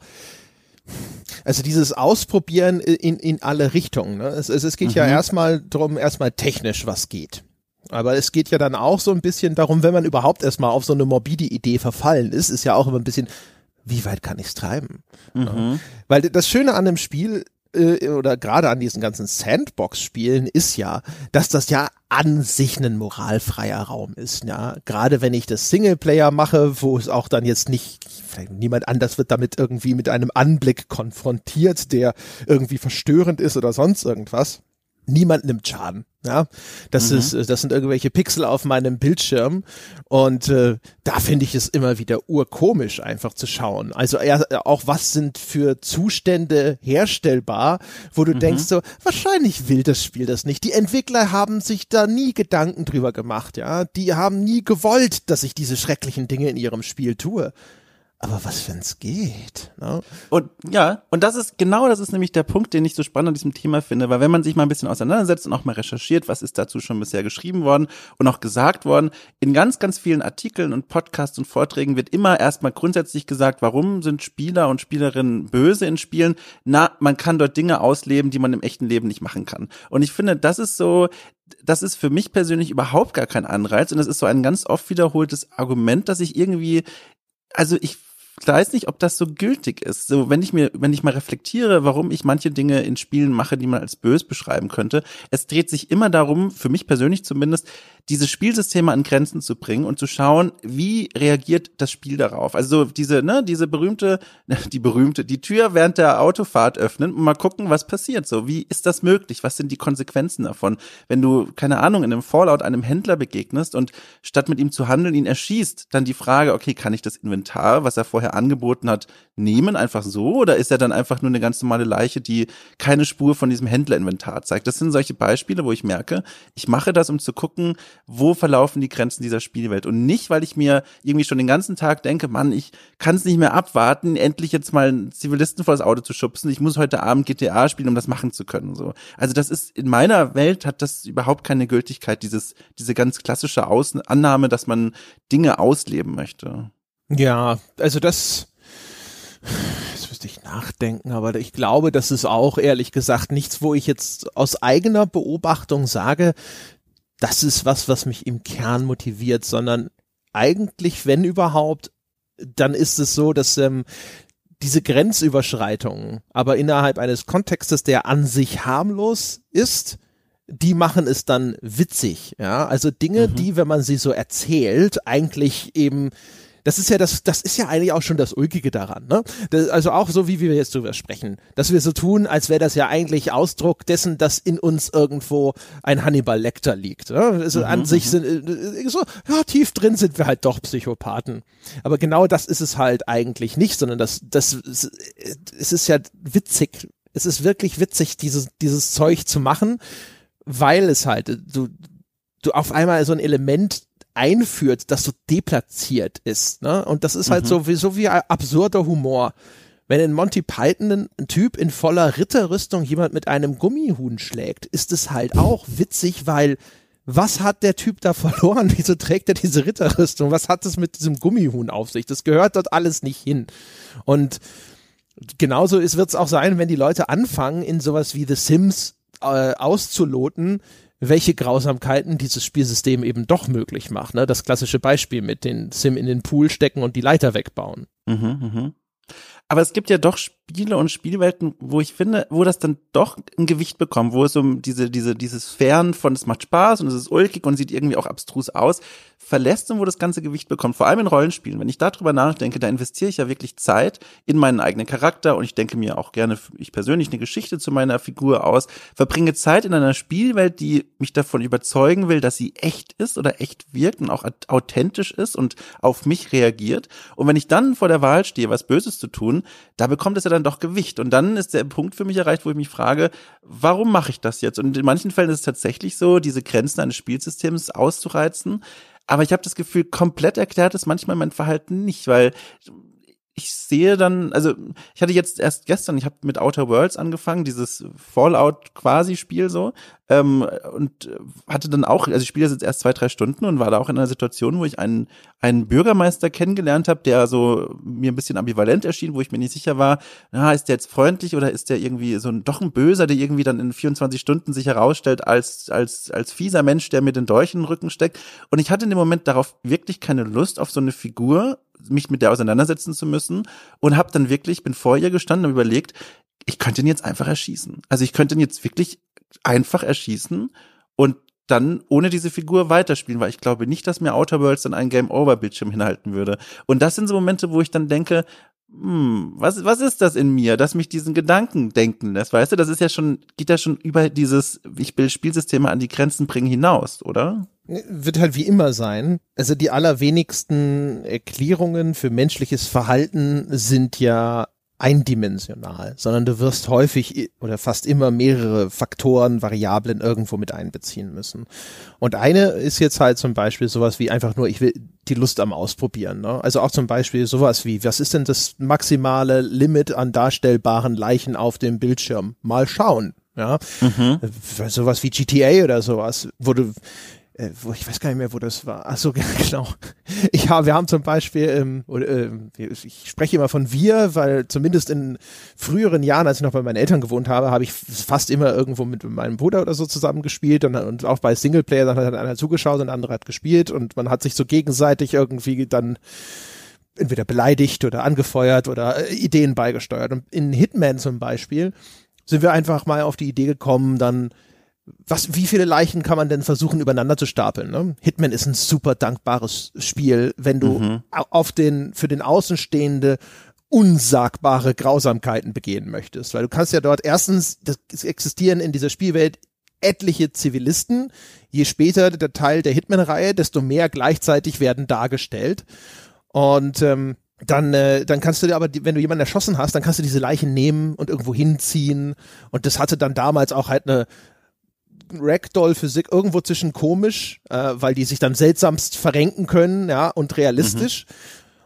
also dieses Ausprobieren in, in alle Richtungen. Ne? Es, es, es geht mhm. ja erstmal drum, erstmal technisch, was geht. Aber es geht ja dann auch so ein bisschen darum, wenn man überhaupt erstmal auf so eine morbide Idee verfallen ist, ist ja auch immer ein bisschen, wie weit kann ich es treiben? Mhm. Ja. Weil das Schöne an dem Spiel äh, oder gerade an diesen ganzen Sandbox-Spielen ist ja, dass das ja an sich ein moralfreier Raum ist. Ja, gerade wenn ich das Singleplayer mache, wo es auch dann jetzt nicht, niemand anders wird damit irgendwie mit einem Anblick konfrontiert, der irgendwie verstörend ist oder sonst irgendwas. Niemand nimmt Schaden. Ja, das mhm. ist, das sind irgendwelche Pixel auf meinem Bildschirm und äh, da finde ich es immer wieder urkomisch einfach zu schauen. Also eher, auch was sind für Zustände herstellbar, wo du mhm. denkst so, wahrscheinlich will das Spiel das nicht. Die Entwickler haben sich da nie Gedanken drüber gemacht, ja. Die haben nie gewollt, dass ich diese schrecklichen Dinge in ihrem Spiel tue. Aber was, wenn es geht? Ne? Und ja, und das ist genau das ist nämlich der Punkt, den ich so spannend an diesem Thema finde, weil wenn man sich mal ein bisschen auseinandersetzt und auch mal recherchiert, was ist dazu schon bisher geschrieben worden und auch gesagt worden, in ganz, ganz vielen Artikeln und Podcasts und Vorträgen wird immer erstmal grundsätzlich gesagt, warum sind Spieler und Spielerinnen böse in Spielen? Na, man kann dort Dinge ausleben, die man im echten Leben nicht machen kann. Und ich finde, das ist so das ist für mich persönlich überhaupt gar kein Anreiz und das ist so ein ganz oft wiederholtes Argument, dass ich irgendwie, also ich ich weiß nicht, ob das so gültig ist. So, wenn ich mir, wenn ich mal reflektiere, warum ich manche Dinge in Spielen mache, die man als bös beschreiben könnte, es dreht sich immer darum, für mich persönlich zumindest, diese Spielsysteme an Grenzen zu bringen und zu schauen, wie reagiert das Spiel darauf. Also diese, ne, diese berühmte, die berühmte, die Tür während der Autofahrt öffnen und mal gucken, was passiert. So, wie ist das möglich? Was sind die Konsequenzen davon? Wenn du, keine Ahnung, in einem Fallout einem Händler begegnest und statt mit ihm zu handeln, ihn erschießt, dann die Frage, okay, kann ich das Inventar, was er vorher angeboten hat, nehmen, einfach so? Oder ist er dann einfach nur eine ganz normale Leiche, die keine Spur von diesem Händlerinventar zeigt? Das sind solche Beispiele, wo ich merke, ich mache das, um zu gucken, wo verlaufen die Grenzen dieser Spielwelt und nicht, weil ich mir irgendwie schon den ganzen Tag denke, Mann, ich kann es nicht mehr abwarten, endlich jetzt mal einen Zivilisten vor das Auto zu schubsen. Ich muss heute Abend GTA spielen, um das machen zu können. So, also das ist in meiner Welt hat das überhaupt keine Gültigkeit. Dieses diese ganz klassische Außen Annahme, dass man Dinge ausleben möchte. Ja, also das Jetzt müsste ich nachdenken, aber ich glaube, das ist auch ehrlich gesagt nichts, wo ich jetzt aus eigener Beobachtung sage, das ist was, was mich im Kern motiviert, sondern eigentlich, wenn überhaupt, dann ist es so, dass ähm, diese Grenzüberschreitungen, aber innerhalb eines Kontextes, der an sich harmlos ist, die machen es dann witzig, ja. Also Dinge, mhm. die, wenn man sie so erzählt, eigentlich eben das ist ja das, das ist ja eigentlich auch schon das Ulkige daran, ne? Das, also auch so, wie wir jetzt drüber sprechen, dass wir so tun, als wäre das ja eigentlich Ausdruck dessen, dass in uns irgendwo ein Hannibal Lecter liegt. Ne? Also mhm, an sich mhm. sind äh, so, ja, tief drin sind wir halt doch Psychopathen. Aber genau das ist es halt eigentlich nicht, sondern das, das, es ist ja witzig. Es ist wirklich witzig, dieses, dieses Zeug zu machen, weil es halt, du, du auf einmal so ein Element einführt, das so deplatziert ist. Ne? Und das ist halt mhm. so, wie, so wie absurder Humor. wenn in Monty Python ein Typ in voller Ritterrüstung jemand mit einem Gummihuhn schlägt, ist es halt auch witzig, weil was hat der Typ da verloren? Wieso trägt er diese Ritterrüstung? Was hat es mit diesem Gummihuhn auf sich? Das gehört dort alles nicht hin. Und genauso wird es auch sein, wenn die Leute anfangen, in sowas wie The Sims äh, auszuloten, welche Grausamkeiten dieses Spielsystem eben doch möglich macht. Ne? Das klassische Beispiel mit den Sim in den Pool stecken und die Leiter wegbauen. Mhm, mh. Aber es gibt ja doch Spiele und Spielwelten, wo ich finde, wo das dann doch ein Gewicht bekommt, wo es um diese, diese, dieses Fern von es macht Spaß und es ist ulkig und sieht irgendwie auch abstrus aus, verlässt und wo das ganze Gewicht bekommt. Vor allem in Rollenspielen. Wenn ich darüber nachdenke, da investiere ich ja wirklich Zeit in meinen eigenen Charakter und ich denke mir auch gerne, ich persönlich eine Geschichte zu meiner Figur aus, verbringe Zeit in einer Spielwelt, die mich davon überzeugen will, dass sie echt ist oder echt wirkt und auch authentisch ist und auf mich reagiert. Und wenn ich dann vor der Wahl stehe, was Böses zu tun, da bekommt es ja dann doch Gewicht. Und dann ist der Punkt für mich erreicht, wo ich mich frage, warum mache ich das jetzt? Und in manchen Fällen ist es tatsächlich so, diese Grenzen eines Spielsystems auszureizen. Aber ich habe das Gefühl, komplett erklärt ist manchmal mein Verhalten nicht, weil ich sehe dann, also ich hatte jetzt erst gestern, ich habe mit Outer Worlds angefangen, dieses Fallout quasi Spiel so, ähm, und hatte dann auch, also ich spiele jetzt erst zwei, drei Stunden und war da auch in einer Situation, wo ich einen, einen Bürgermeister kennengelernt habe, der so mir ein bisschen ambivalent erschien, wo ich mir nicht sicher war, na, ist der jetzt freundlich oder ist der irgendwie so ein, doch ein Böser, der irgendwie dann in 24 Stunden sich herausstellt als, als, als fieser Mensch, der mir den Dolch in den Rücken steckt. Und ich hatte in dem Moment darauf wirklich keine Lust auf so eine Figur, mich mit der auseinandersetzen zu müssen und habe dann wirklich, bin vor ihr gestanden und überlegt, ich könnte ihn jetzt einfach erschießen. Also ich könnte ihn jetzt wirklich einfach erschießen und dann ohne diese Figur weiterspielen, weil ich glaube nicht, dass mir Outer Worlds dann einen Game-Over-Bildschirm hinhalten würde. Und das sind so Momente, wo ich dann denke, hm, was, was ist das in mir, dass mich diesen Gedanken denken lässt? Weißt du, das ist ja schon, geht ja schon über dieses, ich will Spielsysteme an die Grenzen bringen hinaus, oder? Wird halt wie immer sein. Also die allerwenigsten Erklärungen für menschliches Verhalten sind ja eindimensional, sondern du wirst häufig oder fast immer mehrere Faktoren, Variablen irgendwo mit einbeziehen müssen. Und eine ist jetzt halt zum Beispiel sowas wie einfach nur, ich will die Lust am Ausprobieren. Ne? Also auch zum Beispiel sowas wie, was ist denn das maximale Limit an darstellbaren Leichen auf dem Bildschirm? Mal schauen. Ja, mhm. sowas wie GTA oder sowas, wo du äh, wo ich weiß gar nicht mehr, wo das war. Ach so, genau. Ich habe, wir haben zum Beispiel, ähm, oder, äh, ich spreche immer von wir, weil zumindest in früheren Jahren, als ich noch bei meinen Eltern gewohnt habe, habe ich fast immer irgendwo mit meinem Bruder oder so zusammen gespielt und, und auch bei Singleplayer, dann hat einer zugeschaut und der andere hat gespielt und man hat sich so gegenseitig irgendwie dann entweder beleidigt oder angefeuert oder äh, Ideen beigesteuert. Und in Hitman zum Beispiel sind wir einfach mal auf die Idee gekommen, dann was, wie viele Leichen kann man denn versuchen übereinander zu stapeln? Ne? Hitman ist ein super dankbares Spiel, wenn du mhm. auf den, für den Außenstehende unsagbare Grausamkeiten begehen möchtest. Weil du kannst ja dort erstens, das existieren in dieser Spielwelt etliche Zivilisten. Je später der Teil der Hitman-Reihe, desto mehr gleichzeitig werden dargestellt. Und ähm, dann, äh, dann kannst du dir aber, wenn du jemanden erschossen hast, dann kannst du diese Leichen nehmen und irgendwo hinziehen. Und das hatte dann damals auch halt eine, Ragdoll-Physik irgendwo zwischen komisch, äh, weil die sich dann seltsamst verrenken können, ja, und realistisch. Mhm.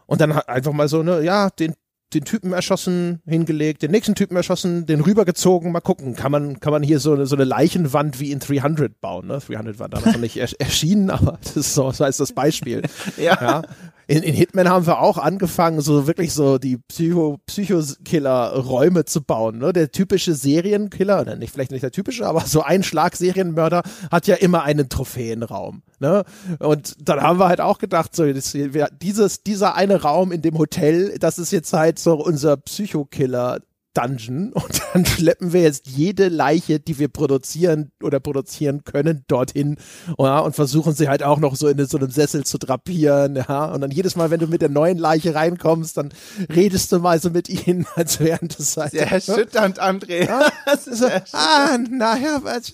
Und dann einfach mal so, ne, ja, den, den Typen erschossen, hingelegt, den nächsten Typen erschossen, den rübergezogen, mal gucken, kann man, kann man hier so eine, so eine Leichenwand wie in 300 bauen, ne? 300 war da noch nicht erschienen, aber das ist so, das heißt das Beispiel. ja. ja in, in Hitman haben wir auch angefangen, so wirklich so die Psycho, Psychokiller-Räume zu bauen. Ne? Der typische Serienkiller, oder nicht, vielleicht nicht der typische, aber so ein Schlag-Serienmörder hat ja immer einen Trophäenraum. Ne? Und dann haben wir halt auch gedacht, so dieses, dieser eine Raum in dem Hotel, das ist jetzt halt so unser Psychokiller Dungeon und dann schleppen wir jetzt jede Leiche, die wir produzieren oder produzieren können, dorthin ja, und versuchen sie halt auch noch so in so einem Sessel zu drapieren, ja, und dann jedes Mal, wenn du mit der neuen Leiche reinkommst, dann redest du mal so mit ihnen, als wären das halt. Sehr erschütternd, André. Ja, so, ah, naja, was,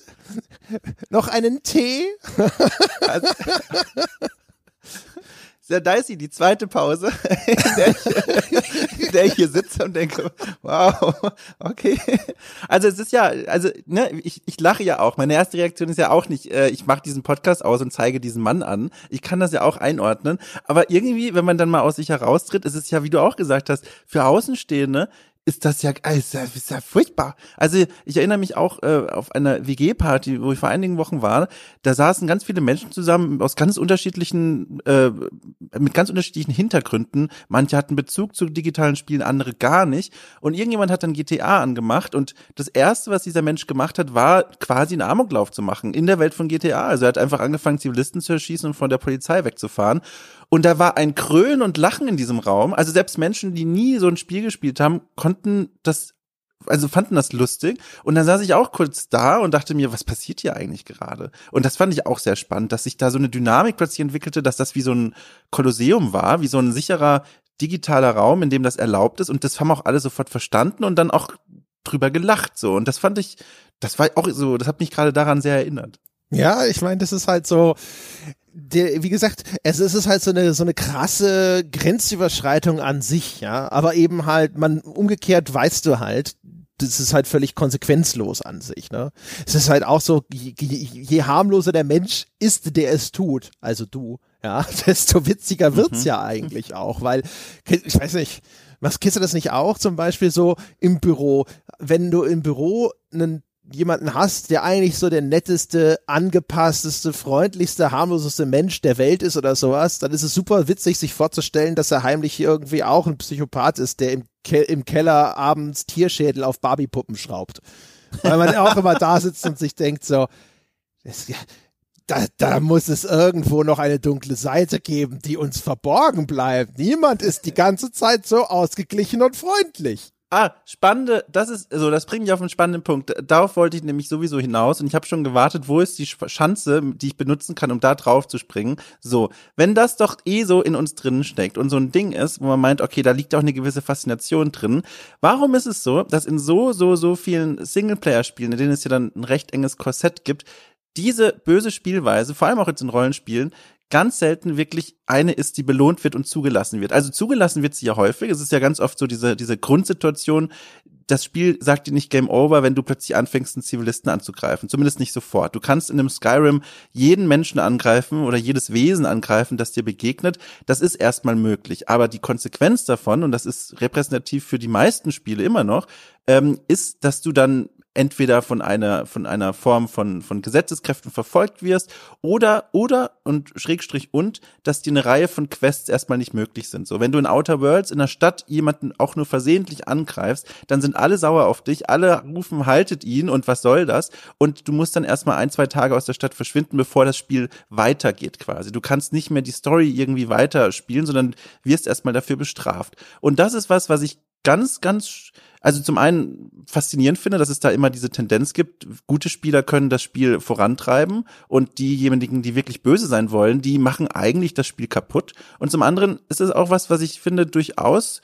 noch einen Tee? Also, sehr dicey, die zweite Pause, in der, ich, in der ich hier sitze und denke, wow, okay. Also es ist ja, also ne, ich, ich lache ja auch. Meine erste Reaktion ist ja auch nicht, äh, ich mache diesen Podcast aus und zeige diesen Mann an. Ich kann das ja auch einordnen. Aber irgendwie, wenn man dann mal aus sich heraustritt, ist es ja, wie du auch gesagt hast, für Außenstehende ist das ja, ist ja, ist ja furchtbar. Also ich erinnere mich auch äh, auf einer WG-Party, wo ich vor einigen Wochen war. Da saßen ganz viele Menschen zusammen aus ganz unterschiedlichen, äh, mit ganz unterschiedlichen Hintergründen. Manche hatten Bezug zu digitalen Spielen, andere gar nicht. Und irgendjemand hat dann GTA angemacht und das erste, was dieser Mensch gemacht hat, war quasi einen Amoklauf zu machen in der Welt von GTA. Also er hat einfach angefangen, Zivilisten zu erschießen und von der Polizei wegzufahren. Und da war ein Krölen und Lachen in diesem Raum. Also selbst Menschen, die nie so ein Spiel gespielt haben, konnten das also fanden das lustig und dann saß ich auch kurz da und dachte mir, was passiert hier eigentlich gerade? Und das fand ich auch sehr spannend, dass sich da so eine Dynamik plötzlich entwickelte, dass das wie so ein Kolosseum war, wie so ein sicherer digitaler Raum, in dem das erlaubt ist und das haben auch alle sofort verstanden und dann auch drüber gelacht so und das fand ich, das war auch so, das hat mich gerade daran sehr erinnert. Ja, ich meine, das ist halt so, der, wie gesagt, es ist halt so eine so eine krasse Grenzüberschreitung an sich, ja. Aber eben halt, man umgekehrt weißt du halt, das ist halt völlig konsequenzlos an sich, ne? Es ist halt auch so, je, je harmloser der Mensch ist, der es tut, also du, ja, desto witziger wird's mhm. ja eigentlich auch, weil, ich weiß nicht, was kennst du das nicht auch? Zum Beispiel so im Büro, wenn du im Büro einen jemanden hast, der eigentlich so der netteste, angepassteste, freundlichste, harmloseste Mensch der Welt ist oder sowas, dann ist es super witzig, sich vorzustellen, dass er heimlich irgendwie auch ein Psychopath ist, der im, Ke im Keller abends Tierschädel auf Barbiepuppen schraubt. Weil man auch immer da sitzt und sich denkt so, das, da, da muss es irgendwo noch eine dunkle Seite geben, die uns verborgen bleibt. Niemand ist die ganze Zeit so ausgeglichen und freundlich. Ah, spannende, das ist, so, also das bringt mich auf einen spannenden Punkt. Darauf wollte ich nämlich sowieso hinaus und ich habe schon gewartet, wo ist die Schanze, die ich benutzen kann, um da drauf zu springen. So, wenn das doch eh so in uns drinnen steckt und so ein Ding ist, wo man meint, okay, da liegt auch eine gewisse Faszination drin, warum ist es so, dass in so, so, so vielen Singleplayer-Spielen, in denen es ja dann ein recht enges Korsett gibt, diese böse Spielweise, vor allem auch jetzt in Rollenspielen, ganz selten wirklich eine ist, die belohnt wird und zugelassen wird. Also zugelassen wird sie ja häufig. Es ist ja ganz oft so diese, diese Grundsituation. Das Spiel sagt dir nicht Game Over, wenn du plötzlich anfängst, einen Zivilisten anzugreifen. Zumindest nicht sofort. Du kannst in einem Skyrim jeden Menschen angreifen oder jedes Wesen angreifen, das dir begegnet. Das ist erstmal möglich. Aber die Konsequenz davon, und das ist repräsentativ für die meisten Spiele immer noch, ähm, ist, dass du dann entweder von einer von einer Form von von Gesetzeskräften verfolgt wirst oder oder und Schrägstrich und dass dir eine Reihe von Quests erstmal nicht möglich sind. So, wenn du in Outer Worlds in der Stadt jemanden auch nur versehentlich angreifst, dann sind alle sauer auf dich, alle rufen haltet ihn und was soll das? Und du musst dann erstmal ein, zwei Tage aus der Stadt verschwinden, bevor das Spiel weitergeht quasi. Du kannst nicht mehr die Story irgendwie weiterspielen, sondern wirst erstmal dafür bestraft. Und das ist was, was ich ganz ganz also zum einen faszinierend finde, dass es da immer diese Tendenz gibt, gute Spieler können das Spiel vorantreiben und diejenigen, die wirklich böse sein wollen, die machen eigentlich das Spiel kaputt. Und zum anderen ist es auch was, was ich finde durchaus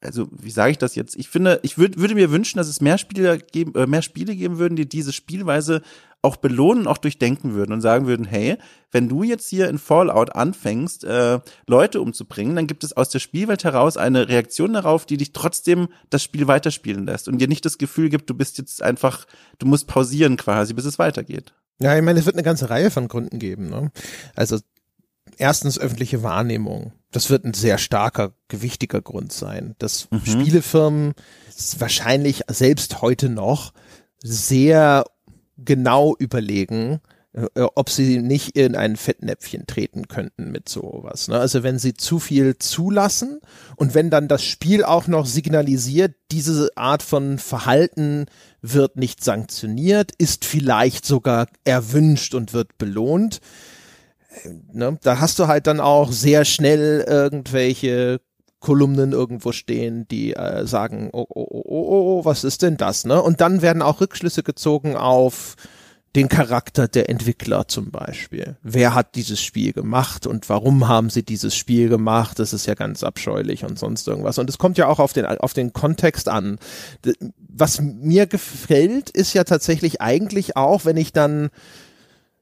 also wie sage ich das jetzt? Ich finde, ich würd, würde mir wünschen, dass es mehr Spiele geben, äh, mehr Spiele geben würden, die diese Spielweise auch belohnen, auch durchdenken würden und sagen würden, hey, wenn du jetzt hier in Fallout anfängst, äh, Leute umzubringen, dann gibt es aus der Spielwelt heraus eine Reaktion darauf, die dich trotzdem das Spiel weiterspielen lässt und dir nicht das Gefühl gibt, du bist jetzt einfach, du musst pausieren quasi, bis es weitergeht. Ja, ich meine, es wird eine ganze Reihe von Gründen geben. Ne? Also erstens öffentliche Wahrnehmung. Das wird ein sehr starker, gewichtiger Grund sein. Dass mhm. Spielefirmen wahrscheinlich selbst heute noch sehr genau überlegen, äh, ob sie nicht in ein Fettnäpfchen treten könnten mit sowas. Ne? Also wenn sie zu viel zulassen und wenn dann das Spiel auch noch signalisiert, diese Art von Verhalten wird nicht sanktioniert, ist vielleicht sogar erwünscht und wird belohnt, äh, ne? da hast du halt dann auch sehr schnell irgendwelche Kolumnen irgendwo stehen, die äh, sagen, oh, oh, oh, oh, oh, was ist denn das, ne? Und dann werden auch Rückschlüsse gezogen auf den Charakter der Entwickler zum Beispiel. Wer hat dieses Spiel gemacht und warum haben sie dieses Spiel gemacht? Das ist ja ganz abscheulich und sonst irgendwas. Und es kommt ja auch auf den, auf den Kontext an. Was mir gefällt, ist ja tatsächlich eigentlich auch, wenn ich dann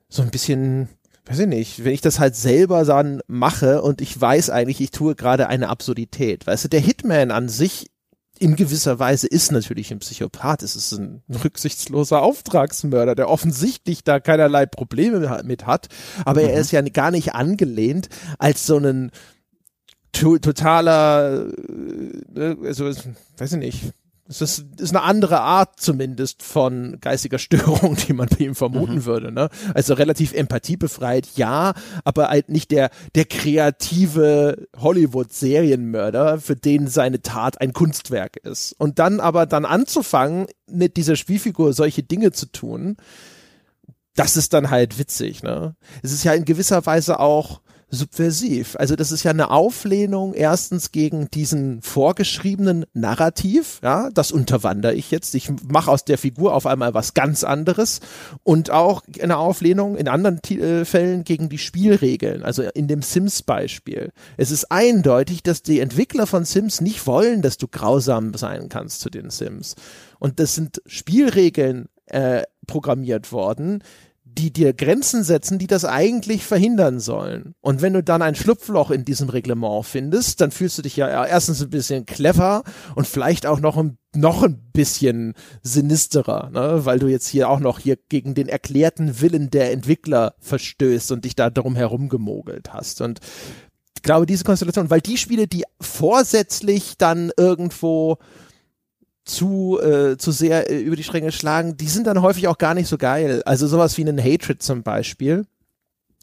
so ein bisschen weiß ich nicht, wenn ich das halt selber dann mache und ich weiß eigentlich, ich tue gerade eine Absurdität. Weißt du, der Hitman an sich in gewisser Weise ist natürlich ein Psychopath. Es ist ein rücksichtsloser Auftragsmörder, der offensichtlich da keinerlei Probleme mit hat. Aber mhm. er ist ja gar nicht angelehnt als so ein totaler, äh, also, weiß ich nicht, Es ist, ist eine andere Art zumindest von geistiger Störung, die man bei ihm vermuten mhm. würde. Ne? Also relativ empathiebefreit, ja, aber halt nicht der, der kreative Hollywood-Serienmörder, für den seine Tat ein Kunstwerk ist. Und dann aber dann anzufangen, mit dieser Spielfigur solche Dinge zu tun, das ist dann halt witzig. Ne? Es ist ja in gewisser Weise auch subversiv. Also das ist ja eine Auflehnung erstens gegen diesen vorgeschriebenen Narrativ, ja, das unterwandere ich jetzt. Ich mache aus der Figur auf einmal was ganz anderes und auch eine Auflehnung in anderen äh, Fällen gegen die Spielregeln, also in dem Sims Beispiel. Es ist eindeutig, dass die Entwickler von Sims nicht wollen, dass du grausam sein kannst zu den Sims. Und das sind Spielregeln äh, programmiert worden, die dir Grenzen setzen, die das eigentlich verhindern sollen. Und wenn du dann ein Schlupfloch in diesem Reglement findest, dann fühlst du dich ja erstens ein bisschen clever und vielleicht auch noch ein, noch ein bisschen sinisterer, ne? weil du jetzt hier auch noch hier gegen den erklärten Willen der Entwickler verstößt und dich da darum herumgemogelt hast. Und ich glaube, diese Konstellation, weil die Spiele, die vorsätzlich dann irgendwo zu, äh, zu sehr äh, über die Stränge schlagen, die sind dann häufig auch gar nicht so geil. Also sowas wie einen Hatred zum Beispiel.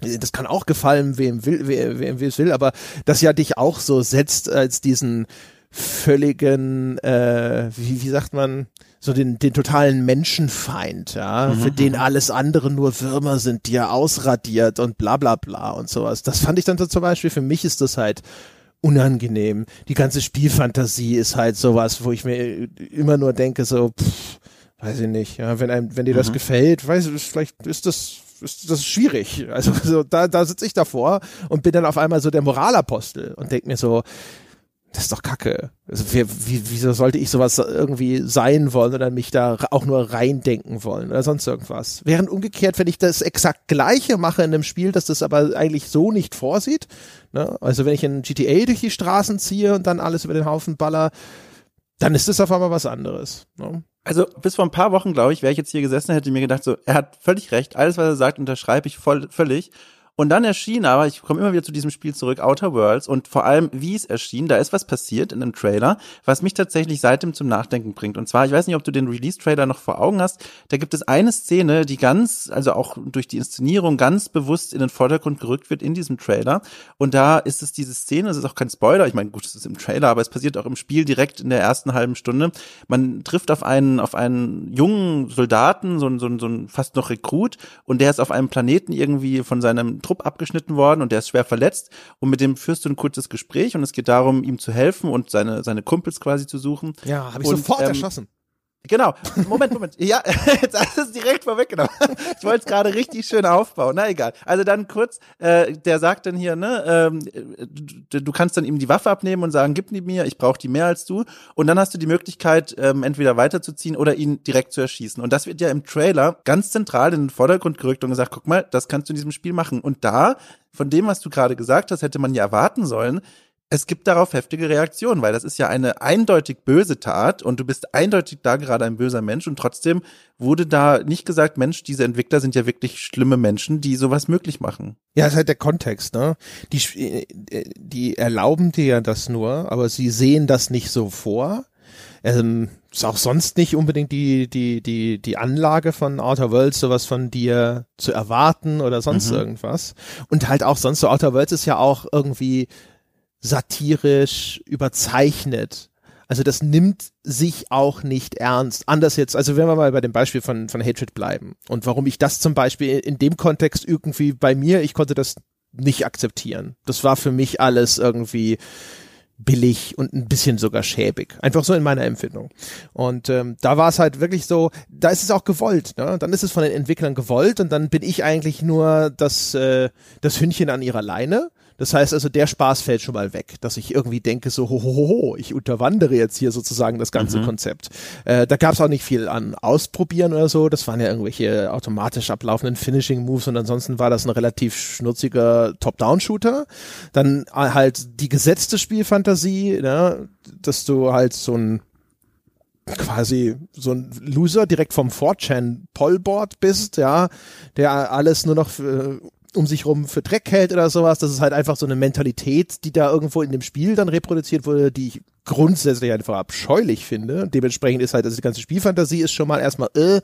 Das kann auch gefallen, wem will, wem, wem es will, aber das ja dich auch so setzt als diesen völligen, äh, wie, wie sagt man, so den, den totalen Menschenfeind, ja, mhm. für den mhm. alles andere nur Würmer sind, die er ausradiert und bla bla bla und sowas. Das fand ich dann so zum Beispiel, für mich ist das halt unangenehm. Die ganze Spielfantasie ist halt sowas, wo ich mir immer nur denke, so, pff, weiß ich nicht, ja, wenn einem, wenn dir das mhm. gefällt, weiß ich, vielleicht ist das ist das schwierig. Also so, da, da sitze ich davor und bin dann auf einmal so der Moralapostel und denk mir so, das ist doch Kacke. Also wie, wie, wieso sollte ich sowas irgendwie sein wollen oder mich da auch nur reindenken wollen oder sonst irgendwas? Während umgekehrt, wenn ich das exakt gleiche mache in einem Spiel, dass das aber eigentlich so nicht vorsieht, ne? also wenn ich in GTA durch die Straßen ziehe und dann alles über den Haufen baller, dann ist das auf einmal was anderes. Ne? Also bis vor ein paar Wochen, glaube ich, wäre ich jetzt hier gesessen, hätte mir gedacht, so, er hat völlig recht, alles, was er sagt, unterschreibe ich voll, völlig. Und dann erschien aber, ich komme immer wieder zu diesem Spiel zurück, Outer Worlds und vor allem, wie es erschien, da ist was passiert in einem Trailer, was mich tatsächlich seitdem zum Nachdenken bringt. Und zwar, ich weiß nicht, ob du den Release-Trailer noch vor Augen hast, da gibt es eine Szene, die ganz, also auch durch die Inszenierung ganz bewusst in den Vordergrund gerückt wird in diesem Trailer. Und da ist es diese Szene, es ist auch kein Spoiler, ich meine, gut, es ist im Trailer, aber es passiert auch im Spiel direkt in der ersten halben Stunde. Man trifft auf einen, auf einen jungen Soldaten, so ein, so ein, so ein fast noch Rekrut, und der ist auf einem Planeten irgendwie von seinem Trupp abgeschnitten worden und der ist schwer verletzt und mit dem führst du ein kurzes Gespräch und es geht darum, ihm zu helfen und seine, seine Kumpels quasi zu suchen. Ja, habe ich und, sofort ähm, erschossen. Genau. Moment, Moment. Ja, jetzt hast direkt vorweggenommen. Ich wollte es gerade richtig schön aufbauen. Na egal. Also dann kurz, äh, der sagt dann hier, ne, ähm, du, du kannst dann ihm die Waffe abnehmen und sagen, gib die mir, ich brauche die mehr als du. Und dann hast du die Möglichkeit, ähm, entweder weiterzuziehen oder ihn direkt zu erschießen. Und das wird ja im Trailer ganz zentral in den Vordergrund gerückt und gesagt, guck mal, das kannst du in diesem Spiel machen. Und da, von dem, was du gerade gesagt hast, hätte man ja erwarten sollen, es gibt darauf heftige Reaktionen, weil das ist ja eine eindeutig böse Tat und du bist eindeutig da gerade ein böser Mensch und trotzdem wurde da nicht gesagt, Mensch, diese Entwickler sind ja wirklich schlimme Menschen, die sowas möglich machen. Ja, ist halt der Kontext, ne? Die, äh, die erlauben dir ja das nur, aber sie sehen das nicht so vor. Ähm, ist auch sonst nicht unbedingt die, die, die, die Anlage von Outer Worlds, sowas von dir zu erwarten oder sonst mhm. irgendwas. Und halt auch sonst so Outer Worlds ist ja auch irgendwie satirisch überzeichnet. Also das nimmt sich auch nicht ernst. Anders jetzt, also wenn wir mal bei dem Beispiel von, von Hatred bleiben und warum ich das zum Beispiel in dem Kontext irgendwie bei mir, ich konnte das nicht akzeptieren. Das war für mich alles irgendwie billig und ein bisschen sogar schäbig. Einfach so in meiner Empfindung. Und ähm, da war es halt wirklich so, da ist es auch gewollt. Ne? Dann ist es von den Entwicklern gewollt und dann bin ich eigentlich nur das, äh, das Hündchen an ihrer Leine das heißt also, der Spaß fällt schon mal weg, dass ich irgendwie denke, so, hohoho, ich unterwandere jetzt hier sozusagen das ganze mhm. Konzept. Äh, da gab es auch nicht viel an Ausprobieren oder so. Das waren ja irgendwelche automatisch ablaufenden Finishing-Moves und ansonsten war das ein relativ schnurziger Top-Down-Shooter. Dann halt die gesetzte Spielfantasie, ne, dass du halt so ein quasi so ein Loser direkt vom 4chan Pollboard bist, ja, der alles nur noch für, um sich rum für Dreck hält oder sowas. Das ist halt einfach so eine Mentalität, die da irgendwo in dem Spiel dann reproduziert wurde, die ich grundsätzlich einfach abscheulich finde. Dementsprechend ist halt, also die ganze Spielfantasie ist schon mal erstmal äh.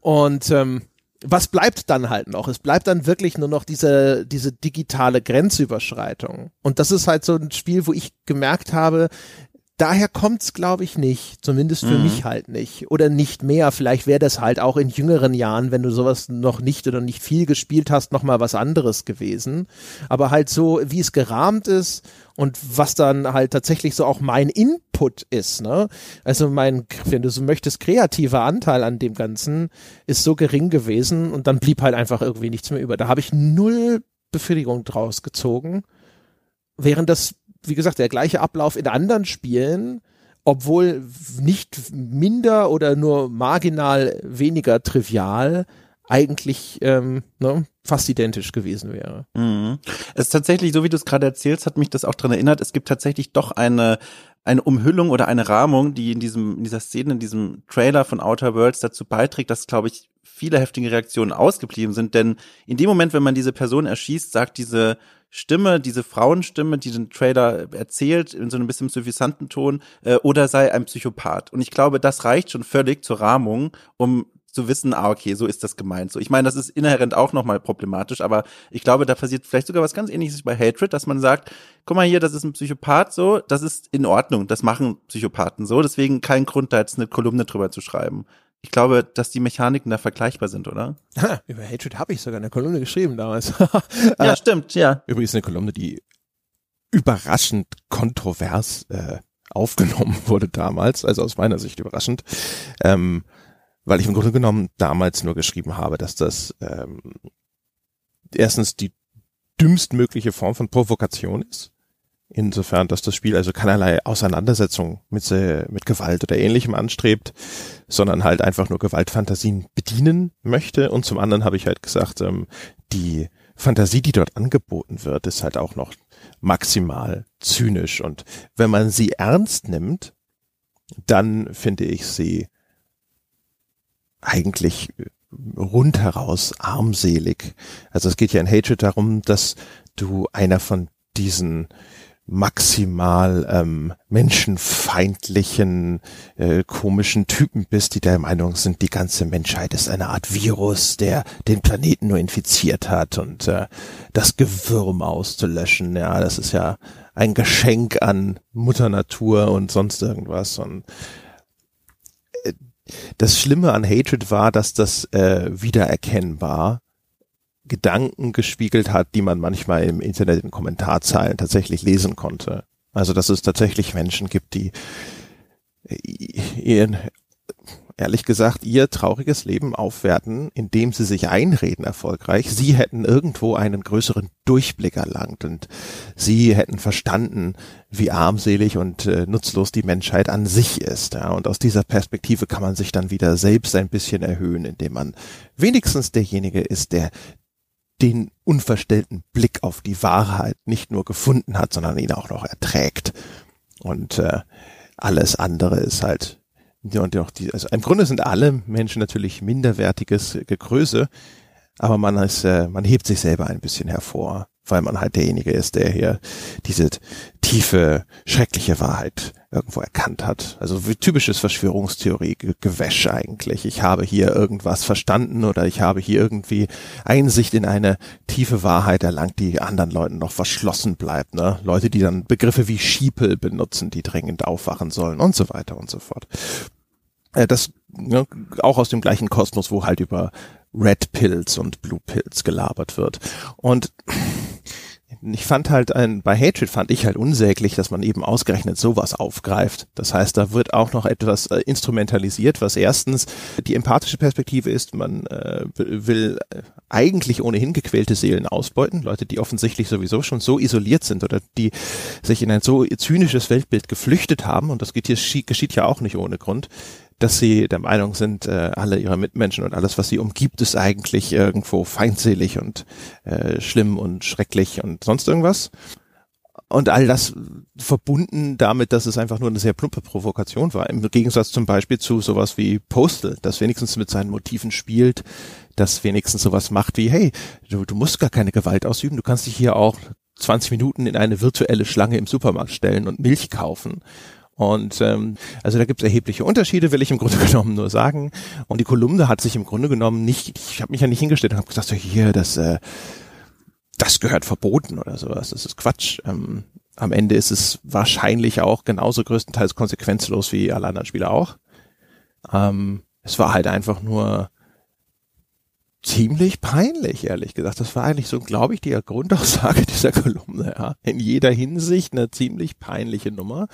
Und ähm, was bleibt dann halt noch? Es bleibt dann wirklich nur noch diese, diese digitale Grenzüberschreitung. Und das ist halt so ein Spiel, wo ich gemerkt habe, daher kommt's, glaube ich, nicht. Zumindest für mhm. mich halt nicht. Oder nicht mehr. Vielleicht wäre das halt auch in jüngeren Jahren, wenn du sowas noch nicht oder nicht viel gespielt hast, nochmal was anderes gewesen. Aber halt so, wie es gerahmt ist und was dann halt tatsächlich so auch mein Input ist, ne? Also mein, wenn du so möchtest, kreativer Anteil an dem Ganzen ist so gering gewesen und dann blieb halt einfach irgendwie nichts mehr über. Da habe ich null Befriedigung draus gezogen. Während das wie gesagt, der gleiche Ablauf in anderen Spielen, obwohl nicht minder oder nur marginal weniger trivial, eigentlich ähm, ne, fast identisch gewesen wäre. Mhm. Es ist tatsächlich, so wie du es gerade erzählst, hat mich das auch dran erinnert, es gibt tatsächlich doch eine eine Umhüllung oder eine Rahmung, die in diesem in dieser Szene, in diesem Trailer von Outer Worlds dazu beiträgt, dass, glaube ich, viele heftige Reaktionen ausgeblieben sind. Denn in dem Moment, wenn man diese Person erschießt, sagt diese Stimme, diese Frauenstimme, die den Trailer erzählt, in so einem bisschen suffisanten Ton, äh, oder sei ein Psychopath. Und ich glaube, das reicht schon völlig zur Rahmung, um zu wissen, ah, okay, so ist das gemeint. So, ich meine, das ist inhärent auch nochmal problematisch, aber ich glaube, da passiert vielleicht sogar was ganz ähnliches bei Hatred, dass man sagt, guck mal hier, das ist ein Psychopath, so, das ist in Ordnung, das machen Psychopathen so, deswegen kein Grund, da jetzt eine Kolumne drüber zu schreiben. Ich glaube, dass die Mechaniken da vergleichbar sind, oder? Ha, über Hatred habe ich sogar eine Kolumne geschrieben damals. ja, stimmt, ja. Übrigens eine Kolumne, die überraschend kontrovers äh, aufgenommen wurde damals, also aus meiner Sicht überraschend. Ähm, weil ich im Grunde genommen damals nur geschrieben habe, dass das ähm, erstens die dümmstmögliche Form von Provokation ist. Insofern, dass das Spiel also keinerlei Auseinandersetzung mit, äh, mit Gewalt oder ähnlichem anstrebt, sondern halt einfach nur Gewaltfantasien bedienen möchte. Und zum anderen habe ich halt gesagt, ähm, die Fantasie, die dort angeboten wird, ist halt auch noch maximal zynisch. Und wenn man sie ernst nimmt, dann finde ich sie eigentlich rundheraus armselig. Also es geht ja in Hatred darum, dass du einer von diesen maximal ähm, menschenfeindlichen, äh, komischen Typen bist, die der Meinung sind, die ganze Menschheit ist eine Art Virus, der den Planeten nur infiziert hat und äh, das Gewürm auszulöschen. Ja, das ist ja ein Geschenk an Mutter Natur und sonst irgendwas. Und das Schlimme an Hatred war, dass das äh, wiedererkennbar Gedanken gespiegelt hat, die man manchmal im Internet in Kommentarzeilen tatsächlich lesen konnte. Also dass es tatsächlich Menschen gibt, die äh, ihren ehrlich gesagt, ihr trauriges Leben aufwerten, indem sie sich einreden erfolgreich, sie hätten irgendwo einen größeren Durchblick erlangt und sie hätten verstanden, wie armselig und äh, nutzlos die Menschheit an sich ist. Ja. Und aus dieser Perspektive kann man sich dann wieder selbst ein bisschen erhöhen, indem man wenigstens derjenige ist, der den unverstellten Blick auf die Wahrheit nicht nur gefunden hat, sondern ihn auch noch erträgt. Und äh, alles andere ist halt ja, und auch die, also im Grunde sind alle Menschen natürlich minderwertiges Gegröße, aber man ist, äh, man hebt sich selber ein bisschen hervor, weil man halt derjenige ist, der hier diese tiefe, schreckliche Wahrheit irgendwo erkannt hat. Also wie typisches Verschwörungstheorie-Gewäsch eigentlich. Ich habe hier irgendwas verstanden oder ich habe hier irgendwie Einsicht in eine tiefe Wahrheit erlangt, die anderen Leuten noch verschlossen bleibt. Ne? Leute, die dann Begriffe wie Schiepel benutzen, die dringend aufwachen sollen und so weiter und so fort. Äh, das ne, auch aus dem gleichen Kosmos, wo halt über Red Pills und Blue Pills gelabert wird. Und ich fand halt ein, bei Hatred fand ich halt unsäglich, dass man eben ausgerechnet sowas aufgreift. Das heißt, da wird auch noch etwas äh, instrumentalisiert, was erstens die empathische Perspektive ist, man äh, will äh, eigentlich ohnehin gequälte Seelen ausbeuten, Leute, die offensichtlich sowieso schon so isoliert sind oder die sich in ein so zynisches Weltbild geflüchtet haben, und das geht hier, geschieht ja auch nicht ohne Grund, dass sie der Meinung sind, äh, alle ihre Mitmenschen und alles, was sie umgibt, ist eigentlich irgendwo feindselig und äh, schlimm und schrecklich und sonst irgendwas. Und all das verbunden damit, dass es einfach nur eine sehr plumpe Provokation war. Im Gegensatz zum Beispiel zu sowas wie Postal, das wenigstens mit seinen Motiven spielt, das wenigstens sowas macht wie, hey, du, du musst gar keine Gewalt ausüben, du kannst dich hier auch 20 Minuten in eine virtuelle Schlange im Supermarkt stellen und Milch kaufen. Und ähm, also da gibt es erhebliche Unterschiede, will ich im Grunde genommen nur sagen. Und die Kolumne hat sich im Grunde genommen nicht, ich habe mich ja nicht hingestellt und habe gesagt, so hier, das äh, das gehört verboten oder sowas. Das ist Quatsch. Ähm, am Ende ist es wahrscheinlich auch genauso größtenteils konsequenzlos wie alle anderen Spieler auch. Ähm, es war halt einfach nur ziemlich peinlich, ehrlich gesagt. Das war eigentlich so, glaube ich, die Grundaussage dieser Kolumne. Ja. In jeder Hinsicht eine ziemlich peinliche Nummer.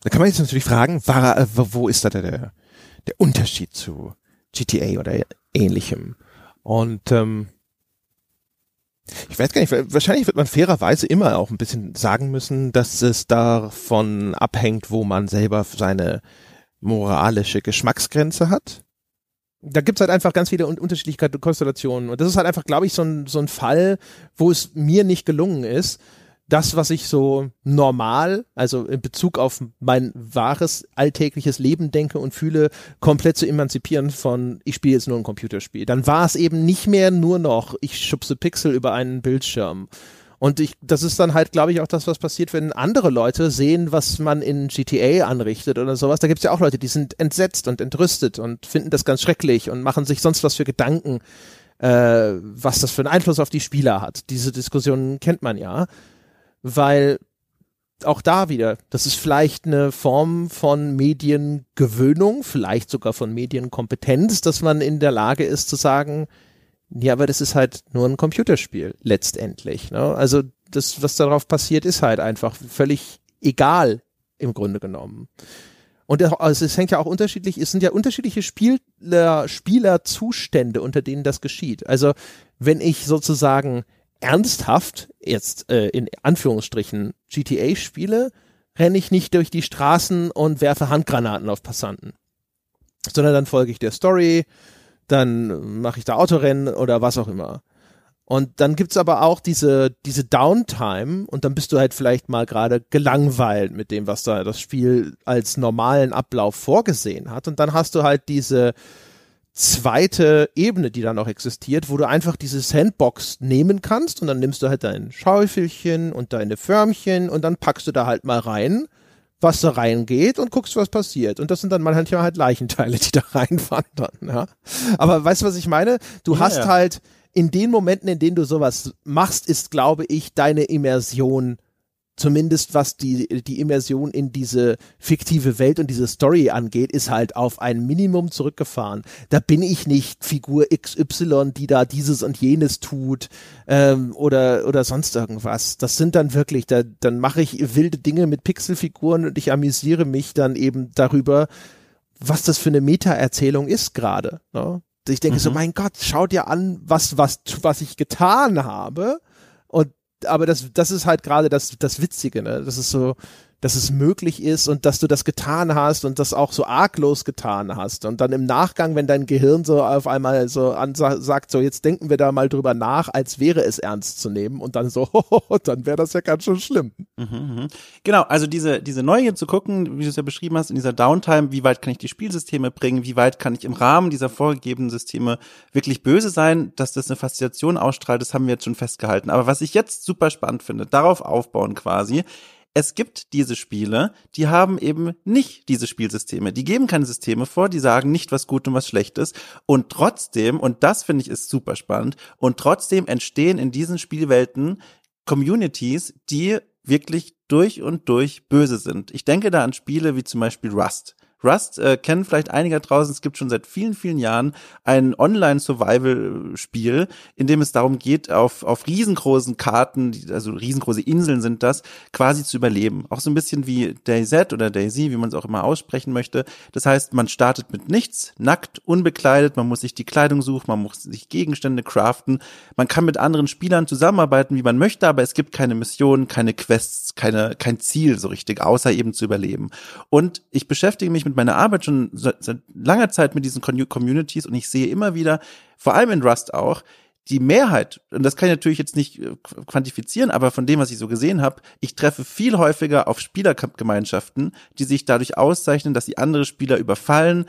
Da kann man jetzt natürlich fragen, war, äh, wo ist da der, der Unterschied zu GTA oder ähnlichem? Und ähm, ich weiß gar nicht, wahrscheinlich wird man fairerweise immer auch ein bisschen sagen müssen, dass es davon abhängt, wo man selber seine moralische Geschmacksgrenze hat. Da gibt's halt einfach ganz viele unterschiedliche Konstellationen. Und das ist halt einfach, glaube ich, so ein, so ein Fall, wo es mir nicht gelungen ist, das, was ich so normal, also in Bezug auf mein wahres alltägliches Leben denke und fühle, komplett zu emanzipieren von, ich spiele jetzt nur ein Computerspiel. Dann war es eben nicht mehr nur noch, ich schubse Pixel über einen Bildschirm. Und ich, das ist dann halt, glaube ich, auch das, was passiert, wenn andere Leute sehen, was man in GTA anrichtet oder sowas. Da gibt's ja auch Leute, die sind entsetzt und entrüstet und finden das ganz schrecklich und machen sich sonst was für Gedanken, äh, was das für einen Einfluss auf die Spieler hat. Diese Diskussion kennt man ja weil auch da wieder, das ist vielleicht eine Form von Mediengewöhnung, vielleicht sogar von Medienkompetenz, dass man in der Lage ist zu sagen, ja, aber das ist halt nur ein Computerspiel letztendlich. Ne? Also das, was darauf passiert, ist halt einfach völlig egal im Grunde genommen. Und also es hängt ja auch unterschiedlich, es sind ja unterschiedliche Spieler, Spielerzustände, unter denen das geschieht. Also wenn ich sozusagen ernsthaft jetzt äh, in Anführungsstrichen GTA spiele, renne ich nicht durch die Straßen und werfe Handgranaten auf Passanten, sondern dann folge ich der Story, dann mache ich da Autorennen oder was auch immer. Und dann gibt's aber auch diese, diese Downtime und dann bist du halt vielleicht mal gerade gelangweilt mit dem, was da das Spiel als normalen Ablauf vorgesehen hat. Und dann hast du halt diese, zweite Ebene, die da noch existiert, wo du einfach diese Sandbox nehmen kannst und dann nimmst du halt dein Schaufelchen und deine Förmchen und dann packst du da halt mal rein, was da reingeht und guckst, was passiert. Und das sind dann manchmal halt Leichenteile, die da reinwandern. Ja? Aber weißt du, was ich meine? Du ja, hast ja. halt in den Momenten, in denen du sowas machst, ist, glaube ich, deine Immersion zumindest was die, die Immersion in diese fiktive Welt und diese Story angeht, ist halt auf ein Minimum zurückgefahren. Da bin ich nicht Figur XY, die da dieses und jenes tut ähm, oder, oder sonst irgendwas. Das sind dann wirklich, da, dann mache ich wilde Dinge mit Pixelfiguren und ich amüsiere mich dann eben darüber, was das für eine Meta-Erzählung ist gerade. Ne? Ich denke mhm. so, mein Gott, schau dir an, was, was, was ich getan habe. Und aber das, das ist halt gerade das, das Witzige, ne? Das ist so, dass es möglich ist und dass du das getan hast und das auch so arglos getan hast. Und dann im Nachgang, wenn dein Gehirn so auf einmal so sagt, so jetzt denken wir da mal drüber nach, als wäre es ernst zu nehmen und dann so, dann wäre das ja ganz schön schlimm. Mhm, mhm. Genau, also diese, diese Neugier zu gucken, wie du es ja beschrieben hast, in dieser Downtime, wie weit kann ich die Spielsysteme bringen, wie weit kann ich im Rahmen dieser vorgegebenen Systeme wirklich böse sein, dass das eine Faszination ausstrahlt, das haben wir jetzt schon festgehalten. Aber was ich jetzt super spannend finde, darauf aufbauen quasi, es gibt diese Spiele, die haben eben nicht diese Spielsysteme. Die geben keine Systeme vor, die sagen nicht, was gut und was schlecht ist. Und trotzdem, und das finde ich ist super spannend, und trotzdem entstehen in diesen Spielwelten Communities, die wirklich durch und durch böse sind. Ich denke da an Spiele wie zum Beispiel Rust. Rust äh, kennen vielleicht einige draußen. Es gibt schon seit vielen, vielen Jahren ein Online-Survival-Spiel, in dem es darum geht, auf, auf riesengroßen Karten, also riesengroße Inseln sind das, quasi zu überleben. Auch so ein bisschen wie DayZ oder Daisy, wie man es auch immer aussprechen möchte. Das heißt, man startet mit nichts, nackt, unbekleidet, man muss sich die Kleidung suchen, man muss sich Gegenstände craften. Man kann mit anderen Spielern zusammenarbeiten, wie man möchte, aber es gibt keine Missionen, keine Quests, keine, kein Ziel so richtig, außer eben zu überleben. Und ich beschäftige mich mit meiner Arbeit schon seit, seit langer Zeit mit diesen Communities und ich sehe immer wieder, vor allem in Rust auch, die Mehrheit, und das kann ich natürlich jetzt nicht äh, quantifizieren, aber von dem, was ich so gesehen habe, ich treffe viel häufiger auf Spielergemeinschaften, die sich dadurch auszeichnen, dass sie andere Spieler überfallen,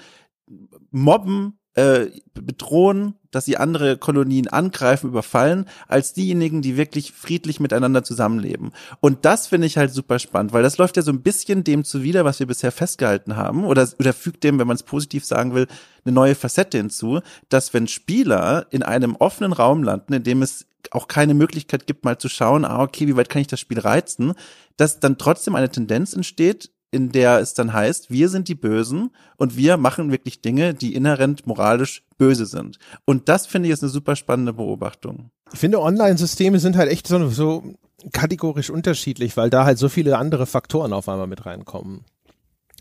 mobben, äh, bedrohen, dass sie andere Kolonien angreifen, überfallen, als diejenigen, die wirklich friedlich miteinander zusammenleben. Und das finde ich halt super spannend, weil das läuft ja so ein bisschen dem zuwider, was wir bisher festgehalten haben, oder, oder fügt dem, wenn man es positiv sagen will, eine neue Facette hinzu, dass wenn Spieler in einem offenen Raum landen, in dem es auch keine Möglichkeit gibt, mal zu schauen, ah, okay, wie weit kann ich das Spiel reizen, dass dann trotzdem eine Tendenz entsteht, in der es dann heißt, wir sind die Bösen und wir machen wirklich Dinge, die inhärent moralisch böse sind. Und das finde ich ist eine super spannende Beobachtung. Ich finde, Online-Systeme sind halt echt so, so kategorisch unterschiedlich, weil da halt so viele andere Faktoren auf einmal mit reinkommen.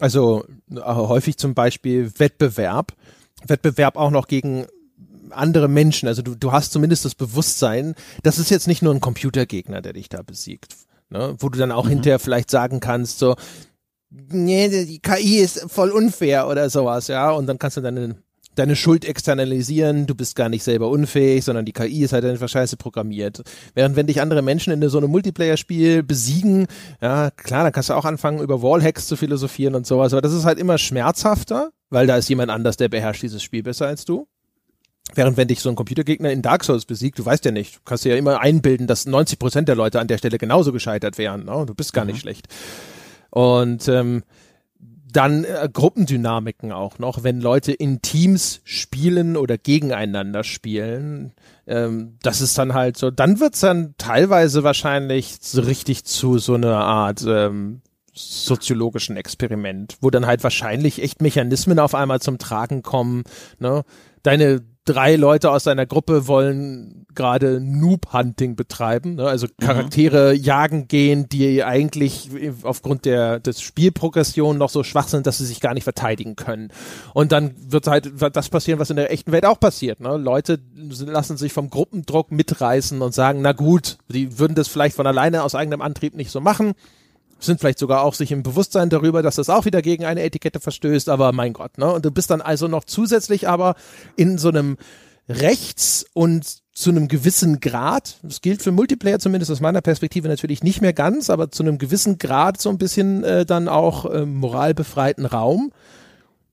Also äh, häufig zum Beispiel Wettbewerb. Wettbewerb auch noch gegen andere Menschen. Also du, du hast zumindest das Bewusstsein, das ist jetzt nicht nur ein Computergegner, der dich da besiegt. Ne? Wo du dann auch mhm. hinterher vielleicht sagen kannst, so, nee, die KI ist voll unfair oder sowas, ja, und dann kannst du deine, deine Schuld externalisieren, du bist gar nicht selber unfähig, sondern die KI ist halt einfach scheiße programmiert. Während wenn dich andere Menschen in so einem Multiplayer-Spiel besiegen, ja, klar, dann kannst du auch anfangen, über Wallhacks zu philosophieren und sowas, aber das ist halt immer schmerzhafter, weil da ist jemand anders, der beherrscht dieses Spiel besser als du. Während wenn dich so ein Computergegner in Dark Souls besiegt, du weißt ja nicht, du kannst dir ja immer einbilden, dass 90 Prozent der Leute an der Stelle genauso gescheitert wären. Ne? Du bist gar mhm. nicht schlecht. Und ähm, dann äh, Gruppendynamiken auch noch, wenn Leute in Teams spielen oder gegeneinander spielen, ähm, das ist dann halt so, dann wird's dann teilweise wahrscheinlich so richtig zu so einer Art ähm, soziologischen Experiment, wo dann halt wahrscheinlich echt Mechanismen auf einmal zum Tragen kommen. Ne? Deine drei Leute aus deiner Gruppe wollen gerade Noob-Hunting betreiben, ne? also mhm. Charaktere mhm. jagen gehen, die eigentlich aufgrund der des Spielprogression noch so schwach sind, dass sie sich gar nicht verteidigen können. Und dann wird halt das passieren, was in der echten Welt auch passiert. Ne? Leute lassen sich vom Gruppendruck mitreißen und sagen, na gut, die würden das vielleicht von alleine aus eigenem Antrieb nicht so machen sind vielleicht sogar auch sich im Bewusstsein darüber, dass das auch wieder gegen eine Etikette verstößt, aber mein Gott, ne? Und du bist dann also noch zusätzlich aber in so einem Rechts- und zu einem gewissen Grad, das gilt für Multiplayer zumindest aus meiner Perspektive natürlich nicht mehr ganz, aber zu einem gewissen Grad so ein bisschen äh, dann auch äh, moralbefreiten Raum,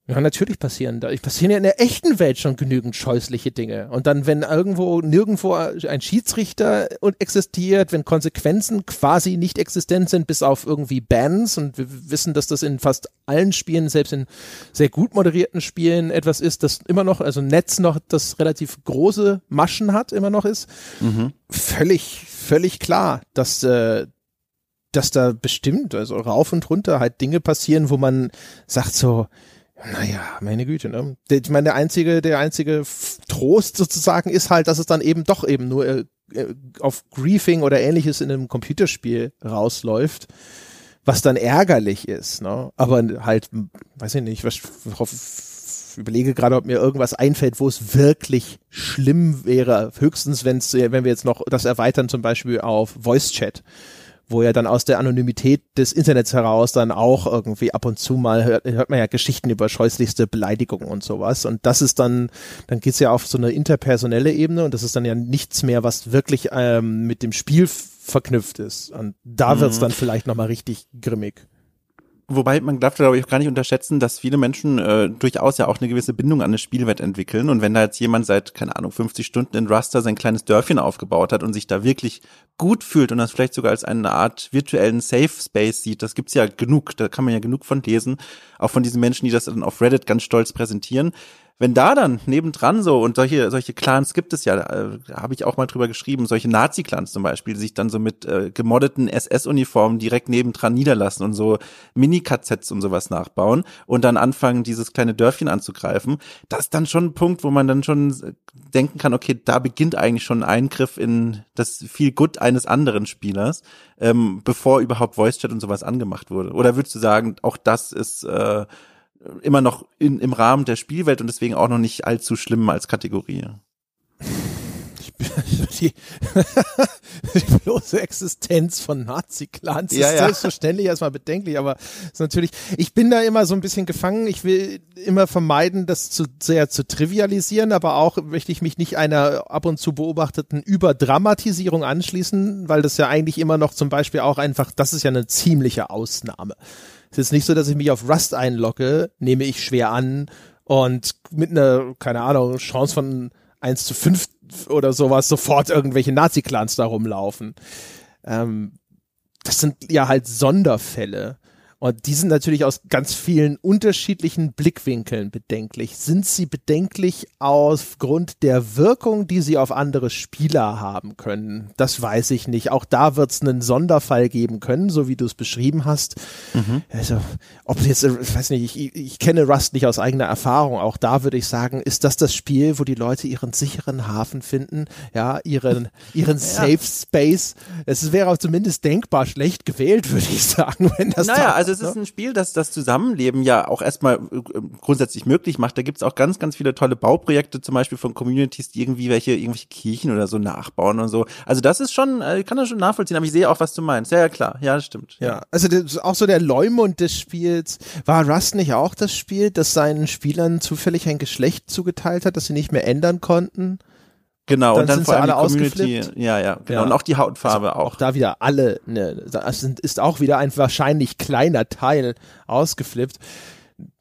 ja, natürlich passieren da. Passieren ja in der echten Welt schon genügend scheußliche Dinge. Und dann, wenn irgendwo, nirgendwo ein Schiedsrichter existiert, wenn Konsequenzen quasi nicht existent sind, bis auf irgendwie Bans, und wir wissen, dass das in fast allen Spielen, selbst in sehr gut moderierten Spielen etwas ist, das immer noch, also Netz noch das relativ große Maschen hat, immer noch ist, mhm. völlig, völlig klar, dass, äh, dass da bestimmt, also rauf und runter halt Dinge passieren, wo man sagt so, naja, meine Güte, ne? Ich meine, der einzige, der einzige Trost sozusagen ist halt, dass es dann eben doch eben nur äh, äh, auf Griefing oder ähnliches in einem Computerspiel rausläuft, was dann ärgerlich ist, ne? Aber halt, weiß ich nicht, was, ich überlege gerade, ob mir irgendwas einfällt, wo es wirklich schlimm wäre. Höchstens, wenn's, wenn wir jetzt noch das erweitern, zum Beispiel auf Voice Chat wo ja dann aus der Anonymität des Internets heraus dann auch irgendwie ab und zu mal hört, hört man ja Geschichten über scheußlichste Beleidigungen und sowas. Und das ist dann, dann geht's ja auf so eine interpersonelle Ebene und das ist dann ja nichts mehr, was wirklich ähm, mit dem Spiel verknüpft ist. Und da wird's mhm. dann vielleicht nochmal richtig grimmig. Wobei man darf, glaube ich, auch gar nicht unterschätzen, dass viele Menschen äh, durchaus ja auch eine gewisse Bindung an eine Spielwelt entwickeln. Und wenn da jetzt jemand seit, keine Ahnung, 50 Stunden in Raster sein kleines Dörfchen aufgebaut hat und sich da wirklich gut fühlt und das vielleicht sogar als eine Art virtuellen Safe Space sieht, das gibt's ja genug, da kann man ja genug von lesen, auch von diesen Menschen, die das dann auf Reddit ganz stolz präsentieren wenn da dann nebendran so und solche solche Clans gibt es ja, äh, habe ich auch mal drüber geschrieben, solche Nazi-Clans zum Beispiel, die sich dann so mit äh, gemoddeten SS-Uniformen direkt nebendran niederlassen und so Mini-KZs und sowas nachbauen und dann anfangen, dieses kleine Dörfchen anzugreifen. Das ist dann schon ein Punkt, wo man dann schon denken kann, okay, da beginnt eigentlich schon ein Eingriff in das viel Gut eines anderen Spielers, ähm, bevor überhaupt Voice-Chat und sowas angemacht wurde. Oder würdest du sagen, auch das ist äh, immer noch in, im Rahmen der Spielwelt und deswegen auch noch nicht allzu schlimm als Kategorie. Ich die, die bloße Existenz von Nazi-Clans Ja, ist ja. selbstverständlich erstmal bedenklich, aber ist natürlich, ich bin da immer so ein bisschen gefangen. Ich will immer vermeiden, das zu sehr zu trivialisieren, aber auch möchte ich mich nicht einer ab und zu beobachteten Überdramatisierung anschließen, weil das ja eigentlich immer noch zum Beispiel auch einfach, das ist ja eine ziemliche Ausnahme. Es ist nicht so, dass ich mich auf Rust einlogge, nehme ich schwer an und mit einer, keine Ahnung, Chance von 1 zu 5 oder sowas sofort irgendwelche Nazi-Clans da rumlaufen. Ähm, das sind ja halt Sonderfälle. Und die sind natürlich aus ganz vielen unterschiedlichen Blickwinkeln bedenklich. Sind sie bedenklich aufgrund der Wirkung, die sie auf andere Spieler haben können? Das weiß ich nicht. Auch da wird es einen Sonderfall geben können, so wie du es beschrieben hast. Also, ob jetzt, äh, ich weiß nicht, ich, ich kenne Rust nicht aus eigener Erfahrung. Auch da würde ich sagen, ist das das Spiel, wo die Leute ihren sicheren Hafen finden? Ja, ihren, ihren Safe Space. Es wäre auch zumindest denkbar schlecht gewählt, würde ich sagen, wenn das Naja, da- also es ist ein Spiel, das das Zusammenleben ja auch erstmal äh, grundsätzlich möglich macht. Da gibt's auch ganz, ganz viele tolle Bauprojekte, zum Beispiel von Communities, die irgendwie welche, irgendwelche Kirchen oder so nachbauen und so. Also das ist schon, äh, ich kann das schon nachvollziehen, aber ich sehe auch, was du meinst. Ja, ja, klar. Ja, das stimmt. Ja, also das, auch so der Leumund des Spiels. War Rust nicht auch das Spiel, das seinen Spielern zufällig ein Geschlecht zugeteilt hat, das sie nicht mehr ändern konnten? Genau, Dann und dann sind vor allem alle die Community. ausgeflippt. Ja, ja, genau. Ja. Und auch die Hautfarbe Auch auch. da wieder alle, ne, das sind, ist auch wieder ein wahrscheinlich kleiner Teil ausgeflippt.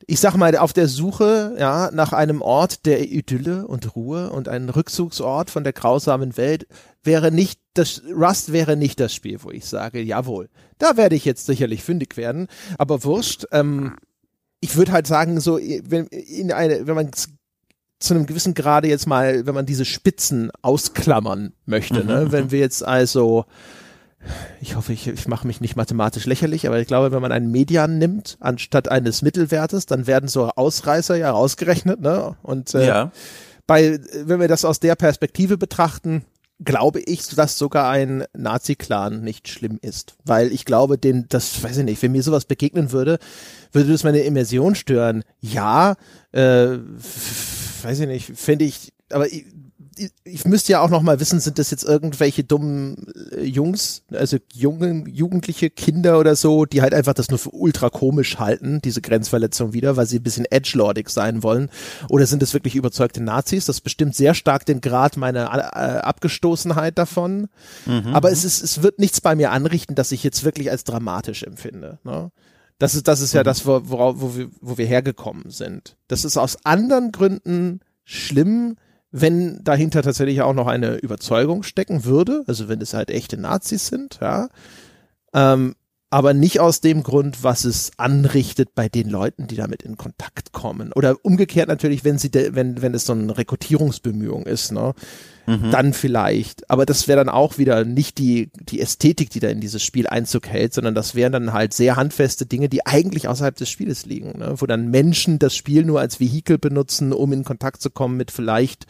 Ich sag mal, auf der Suche, ja, nach einem Ort der Idylle und Ruhe und einem Rückzugsort von der grausamen Welt wäre nicht das, Rust wäre nicht das Spiel, wo ich sage, jawohl, da werde ich jetzt sicherlich fündig werden, aber wurscht, ähm, ich würde halt sagen, so, wenn, in eine, wenn man zu einem gewissen Grade jetzt mal, wenn man diese Spitzen ausklammern möchte, ne? wenn wir jetzt also, ich hoffe, ich, ich mache mich nicht mathematisch lächerlich, aber ich glaube, wenn man einen Median nimmt anstatt eines Mittelwertes, dann werden so Ausreißer ja rausgerechnet, ne? Und äh, ja. bei, wenn wir das aus der Perspektive betrachten, glaube ich, dass sogar ein Nazi-Clan nicht schlimm ist. Weil ich glaube, den, das weiß ich nicht, wenn mir sowas begegnen würde, würde das meine Immersion stören. Ja, äh, weiß ich nicht, fände ich, aber ich, ich, ich müsste ja auch noch mal wissen, sind das jetzt irgendwelche dummen äh, Jungs, also junge, jugendliche Kinder oder so, die halt einfach das nur für ultra komisch halten, diese Grenzverletzung wieder, weil sie ein bisschen edgelordig sein wollen? Oder sind es wirklich überzeugte Nazis? Das bestimmt sehr stark den Grad meiner äh, Abgestoßenheit davon. Aber es ist, es wird nichts bei mir anrichten, dass ich jetzt wirklich als dramatisch empfinde. Ne? Das ist, das ist ja das, wo, worauf, wo, wir, wo wir hergekommen sind. Das ist aus anderen Gründen schlimm, wenn dahinter tatsächlich auch noch eine Überzeugung stecken würde, also wenn es halt echte Nazis sind, ja. Ähm, aber nicht aus dem Grund, was es anrichtet bei den Leuten, die damit in Kontakt kommen. Oder umgekehrt natürlich, wenn sie, wenn, wenn es so eine Rekrutierungsbemühung ist, ne, dann vielleicht. Aber das wäre dann auch wieder nicht die, die Ästhetik, die da in dieses Spiel Einzug hält, sondern das wären dann halt sehr handfeste Dinge, die eigentlich außerhalb des Spieles liegen, ne, wo dann Menschen das Spiel nur als Vehikel benutzen, um in Kontakt zu kommen mit vielleicht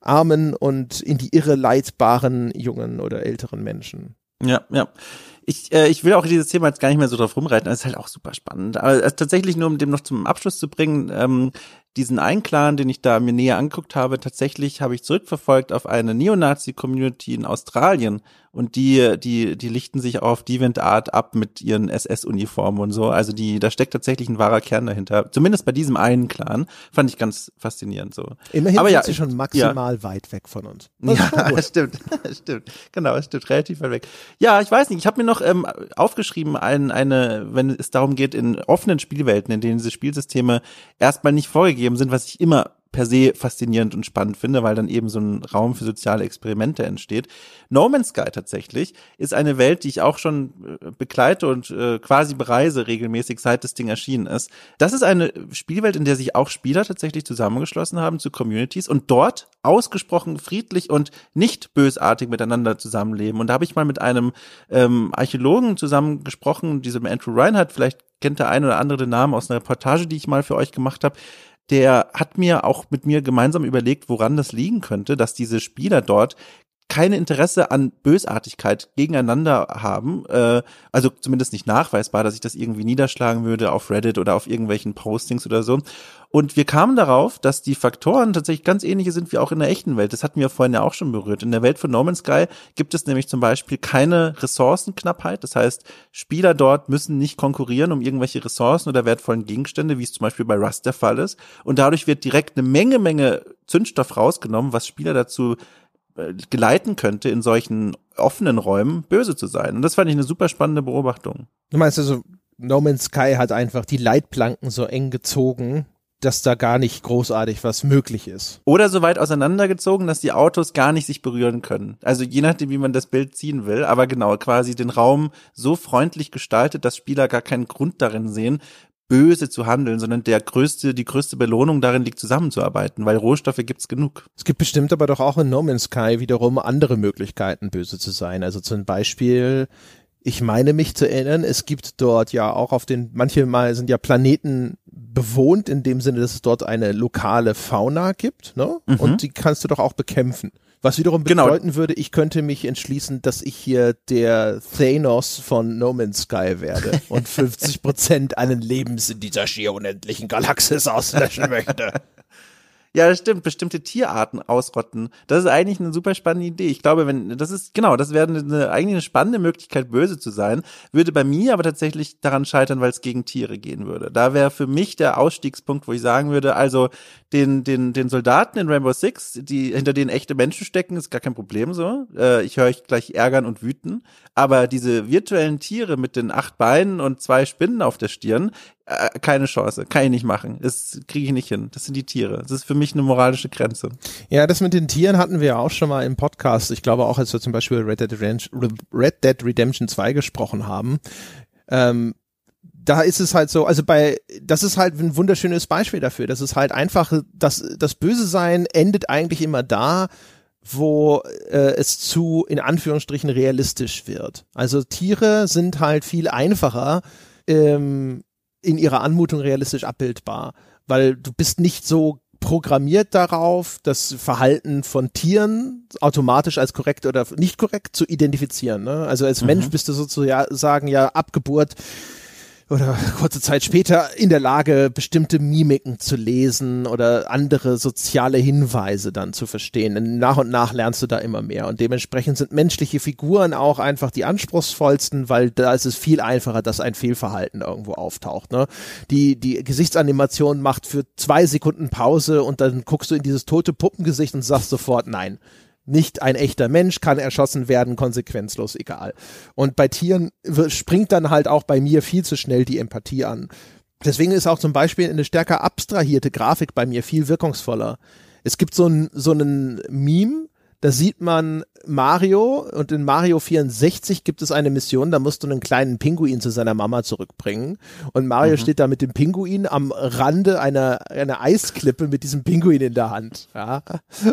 armen und in die Irre leitbaren jungen oder älteren Menschen. Ja, ja. Ich, äh, ich will auch dieses Thema jetzt gar nicht mehr so drauf rumreiten, das ist halt auch super spannend. Aber äh, tatsächlich nur, um dem noch zum Abschluss zu bringen, ähm, diesen einen Clan, den ich da mir näher angeguckt habe, tatsächlich habe ich zurückverfolgt auf eine Neonazi-Community in Australien und die, die, die lichten sich auf DeviantArt ab mit ihren SS-Uniformen und so. Also die, da steckt tatsächlich ein wahrer Kern dahinter. Zumindest bei diesem einen Clan fand ich ganz faszinierend so. Immerhin Aber sind ja, sie schon maximal weit weg von uns. Das Ja, stimmt, stimmt. Genau, es stimmt, relativ weit weg. Ja, ich weiß nicht, ich habe mir noch ähm, aufgeschrieben, ein, eine, wenn es darum geht, in offenen Spielwelten, in denen diese Spielsysteme erstmal nicht vorgegeben sind, was ich immer per se faszinierend und spannend finde, weil dann eben so ein Raum für soziale Experimente entsteht. No Man's Sky tatsächlich ist eine Welt, die ich auch schon äh, begleite und äh, quasi bereise regelmäßig, seit das Ding erschienen ist. Das ist eine Spielwelt, in der sich auch Spieler tatsächlich zusammengeschlossen haben zu Communities und dort ausgesprochen friedlich und nicht bösartig miteinander zusammenleben. Und da habe ich mal mit einem ähm, Archäologen zusammen gesprochen, diesem Andrew Reinhardt, vielleicht kennt der ein oder andere den Namen aus einer Reportage, die ich mal für euch gemacht habe der hat mir auch mit mir gemeinsam überlegt, woran das liegen könnte, dass diese Spieler dort keine Interesse an Bösartigkeit gegeneinander haben, äh, also zumindest nicht nachweisbar, dass ich das irgendwie niederschlagen würde auf Reddit oder auf irgendwelchen Postings oder so. Und wir kamen darauf, dass die Faktoren tatsächlich ganz ähnliche sind wie auch in der echten Welt. Das hatten wir vorhin ja auch schon berührt. In der Welt von No Man's Sky gibt es nämlich zum Beispiel keine Ressourcenknappheit. Das heißt, Spieler dort müssen nicht konkurrieren um irgendwelche Ressourcen oder wertvollen Gegenstände, wie es zum Beispiel bei Rust der Fall ist. Und dadurch wird direkt eine Menge, Menge Zündstoff rausgenommen, was Spieler dazu äh, geleiten könnte, in solchen offenen Räumen böse zu sein. Und das fand ich eine super spannende Beobachtung. Du meinst also, No Man's Sky hat einfach die Leitplanken so eng gezogen, dass da gar nicht großartig was möglich ist. Oder so weit auseinandergezogen, dass die Autos gar nicht sich berühren können. Also je nachdem, wie man das Bild ziehen will, aber genau, quasi den Raum so freundlich gestaltet, dass Spieler gar keinen Grund darin sehen, böse zu handeln, sondern der größte, die größte Belohnung darin liegt, zusammenzuarbeiten, weil Rohstoffe gibt's genug. Es gibt bestimmt aber doch auch in No Man's Sky wiederum andere Möglichkeiten, böse zu sein. Also zum Beispiel ich meine mich zu erinnern, es gibt dort ja auch auf den, manche Mal sind ja Planeten bewohnt, in dem Sinne, dass es dort eine lokale Fauna gibt, ne? Mhm. Und die kannst du doch auch bekämpfen. Was wiederum genau. bedeuten genau. würde, ich könnte mich entschließen, dass ich hier der Thanos von No Man's Sky werde und 50 Prozent allen Lebens in dieser schier unendlichen Galaxis auslöschen möchte. Ja, das stimmt. Bestimmte Tierarten ausrotten. Das ist eigentlich eine super spannende Idee. Ich glaube, wenn, das ist, genau, das wäre eine, eigentlich eine spannende Möglichkeit, böse zu sein. Würde bei mir aber tatsächlich daran scheitern, weil es gegen Tiere gehen würde. Da wäre für mich der Ausstiegspunkt, wo ich sagen würde, also den, den, den Soldaten in Rainbow Six, die, hinter denen echte Menschen stecken, ist gar kein Problem so. Äh, ich höre euch gleich ärgern und wüten. Aber diese virtuellen Tiere mit den acht Beinen und zwei Spinnen auf der Stirn, äh, keine Chance, kann ich nicht machen. Das kriege ich nicht hin. Das sind die Tiere. Das ist für mich eine moralische Grenze. Ja, das mit den Tieren hatten wir ja auch schon mal im Podcast. Ich glaube auch, als wir zum Beispiel Red Dead Redemption, Red Dead Redemption 2 gesprochen haben. Ähm, da ist es halt so, also bei, das ist halt ein wunderschönes Beispiel dafür. Das ist halt einfach, das, das Böse sein endet eigentlich immer da, wo äh, es zu, in Anführungsstrichen, realistisch wird. Also Tiere sind halt viel einfacher ähm, in ihrer Anmutung realistisch abbildbar, weil du bist nicht so programmiert darauf, das Verhalten von Tieren automatisch als korrekt oder nicht korrekt zu identifizieren. Ne? Also als mhm. Mensch bist du sozusagen ja ab Geburt oder kurze Zeit später in der Lage, bestimmte Mimiken zu lesen oder andere soziale Hinweise dann zu verstehen. Und nach und nach lernst du da immer mehr. Und dementsprechend sind menschliche Figuren auch einfach die anspruchsvollsten, weil da ist es viel einfacher, dass ein Fehlverhalten irgendwo auftaucht. Ne? Die, die Gesichtsanimation macht für zwei Sekunden Pause und dann guckst du in dieses tote Puppengesicht und sagst sofort nein nicht ein echter Mensch kann erschossen werden, konsequenzlos egal. Und bei Tieren springt dann halt auch bei mir viel zu schnell die Empathie an. Deswegen ist auch zum Beispiel eine stärker abstrahierte Grafik bei mir viel wirkungsvoller. Es gibt so ein, so einen Meme, da sieht man Mario und in Mario 64 gibt es eine Mission, da musst du einen kleinen Pinguin zu seiner Mama zurückbringen. Und Mario mhm. steht da mit dem Pinguin am Rande einer, einer Eisklippe mit diesem Pinguin in der Hand. Ja.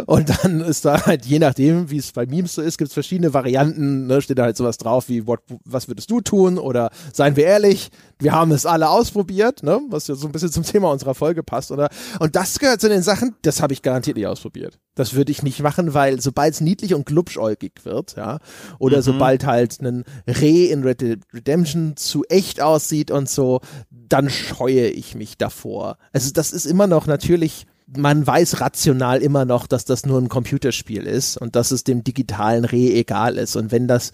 Und dann ist da halt, je nachdem, wie es bei Memes so ist, gibt es verschiedene Varianten, ne, steht da halt sowas drauf wie, what, was würdest du tun? Oder seien wir ehrlich, wir haben es alle ausprobiert, ne? was ja so ein bisschen zum Thema unserer Folge passt, oder? Und das gehört zu den Sachen, das habe ich garantiert nicht ausprobiert. Das würde ich nicht machen, weil sobald es niedlich und glubschäugig wird, ja, oder mhm. sobald halt ein Reh in Red Dead Redemption zu echt aussieht und so, dann scheue ich mich davor. Also das ist immer noch natürlich man weiß rational immer noch, dass das nur ein Computerspiel ist und dass es dem digitalen Reh egal ist. Und wenn das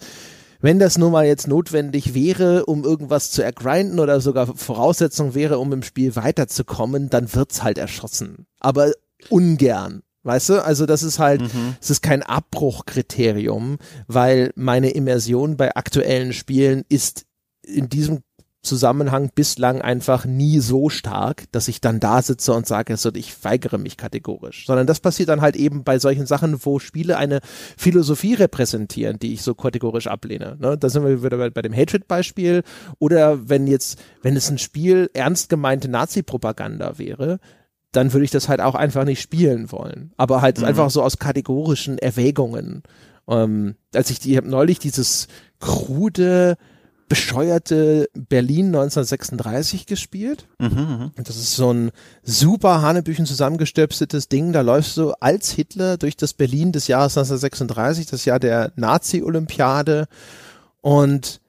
wenn das nun mal jetzt notwendig wäre, um irgendwas zu ergrinden oder sogar Voraussetzung wäre, um im Spiel weiterzukommen, dann wird's halt erschossen. Aber ungern. Weißt du, also das ist halt, mhm. es ist kein Abbruchkriterium, weil meine Immersion bei aktuellen Spielen ist in diesem Zusammenhang bislang einfach nie so stark, dass ich dann da sitze und sage, also ich weigere mich kategorisch. Sondern das passiert dann halt eben bei solchen Sachen, wo Spiele eine Philosophie repräsentieren, die ich so kategorisch ablehne. Ne? Da sind wir wieder bei, bei dem Hatred-Beispiel. Oder wenn jetzt, wenn es ein Spiel ernst gemeinte Nazi-Propaganda wäre, dann würde ich das halt auch einfach nicht spielen wollen. Aber halt mhm. einfach so aus kategorischen Erwägungen. Ähm, als ich, die, ich habe neulich dieses krude bescheuerte Berlin 1936 gespielt. Mhm, Das ist so ein super Hanebüchen zusammengestöpseltes Ding. Da läufst du als Hitler durch das Berlin des Jahres 1936, das Jahr der Nazi-Olympiade. Und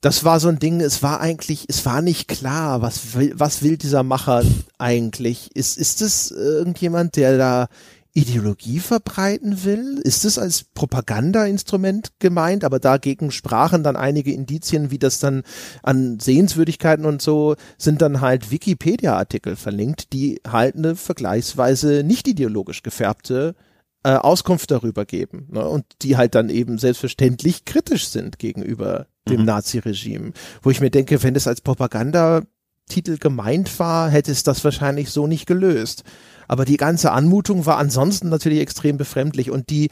das war so ein Ding, es war eigentlich, es war nicht klar, was will, was will dieser Macher eigentlich? Ist, ist es irgendjemand, der da Ideologie verbreiten will? Ist es als Propagandainstrument gemeint? Aber dagegen sprachen dann einige Indizien, wie das dann an Sehenswürdigkeiten und so sind dann halt Wikipedia-Artikel verlinkt, die halt eine vergleichsweise nicht ideologisch gefärbte äh, Auskunft darüber geben ne? und die halt dann eben selbstverständlich kritisch sind gegenüber dem Mhm. Naziregime. Wo ich mir denke, wenn das als Propagandatitel gemeint war, hätte es das wahrscheinlich so nicht gelöst. Aber die ganze Anmutung war ansonsten natürlich extrem befremdlich und die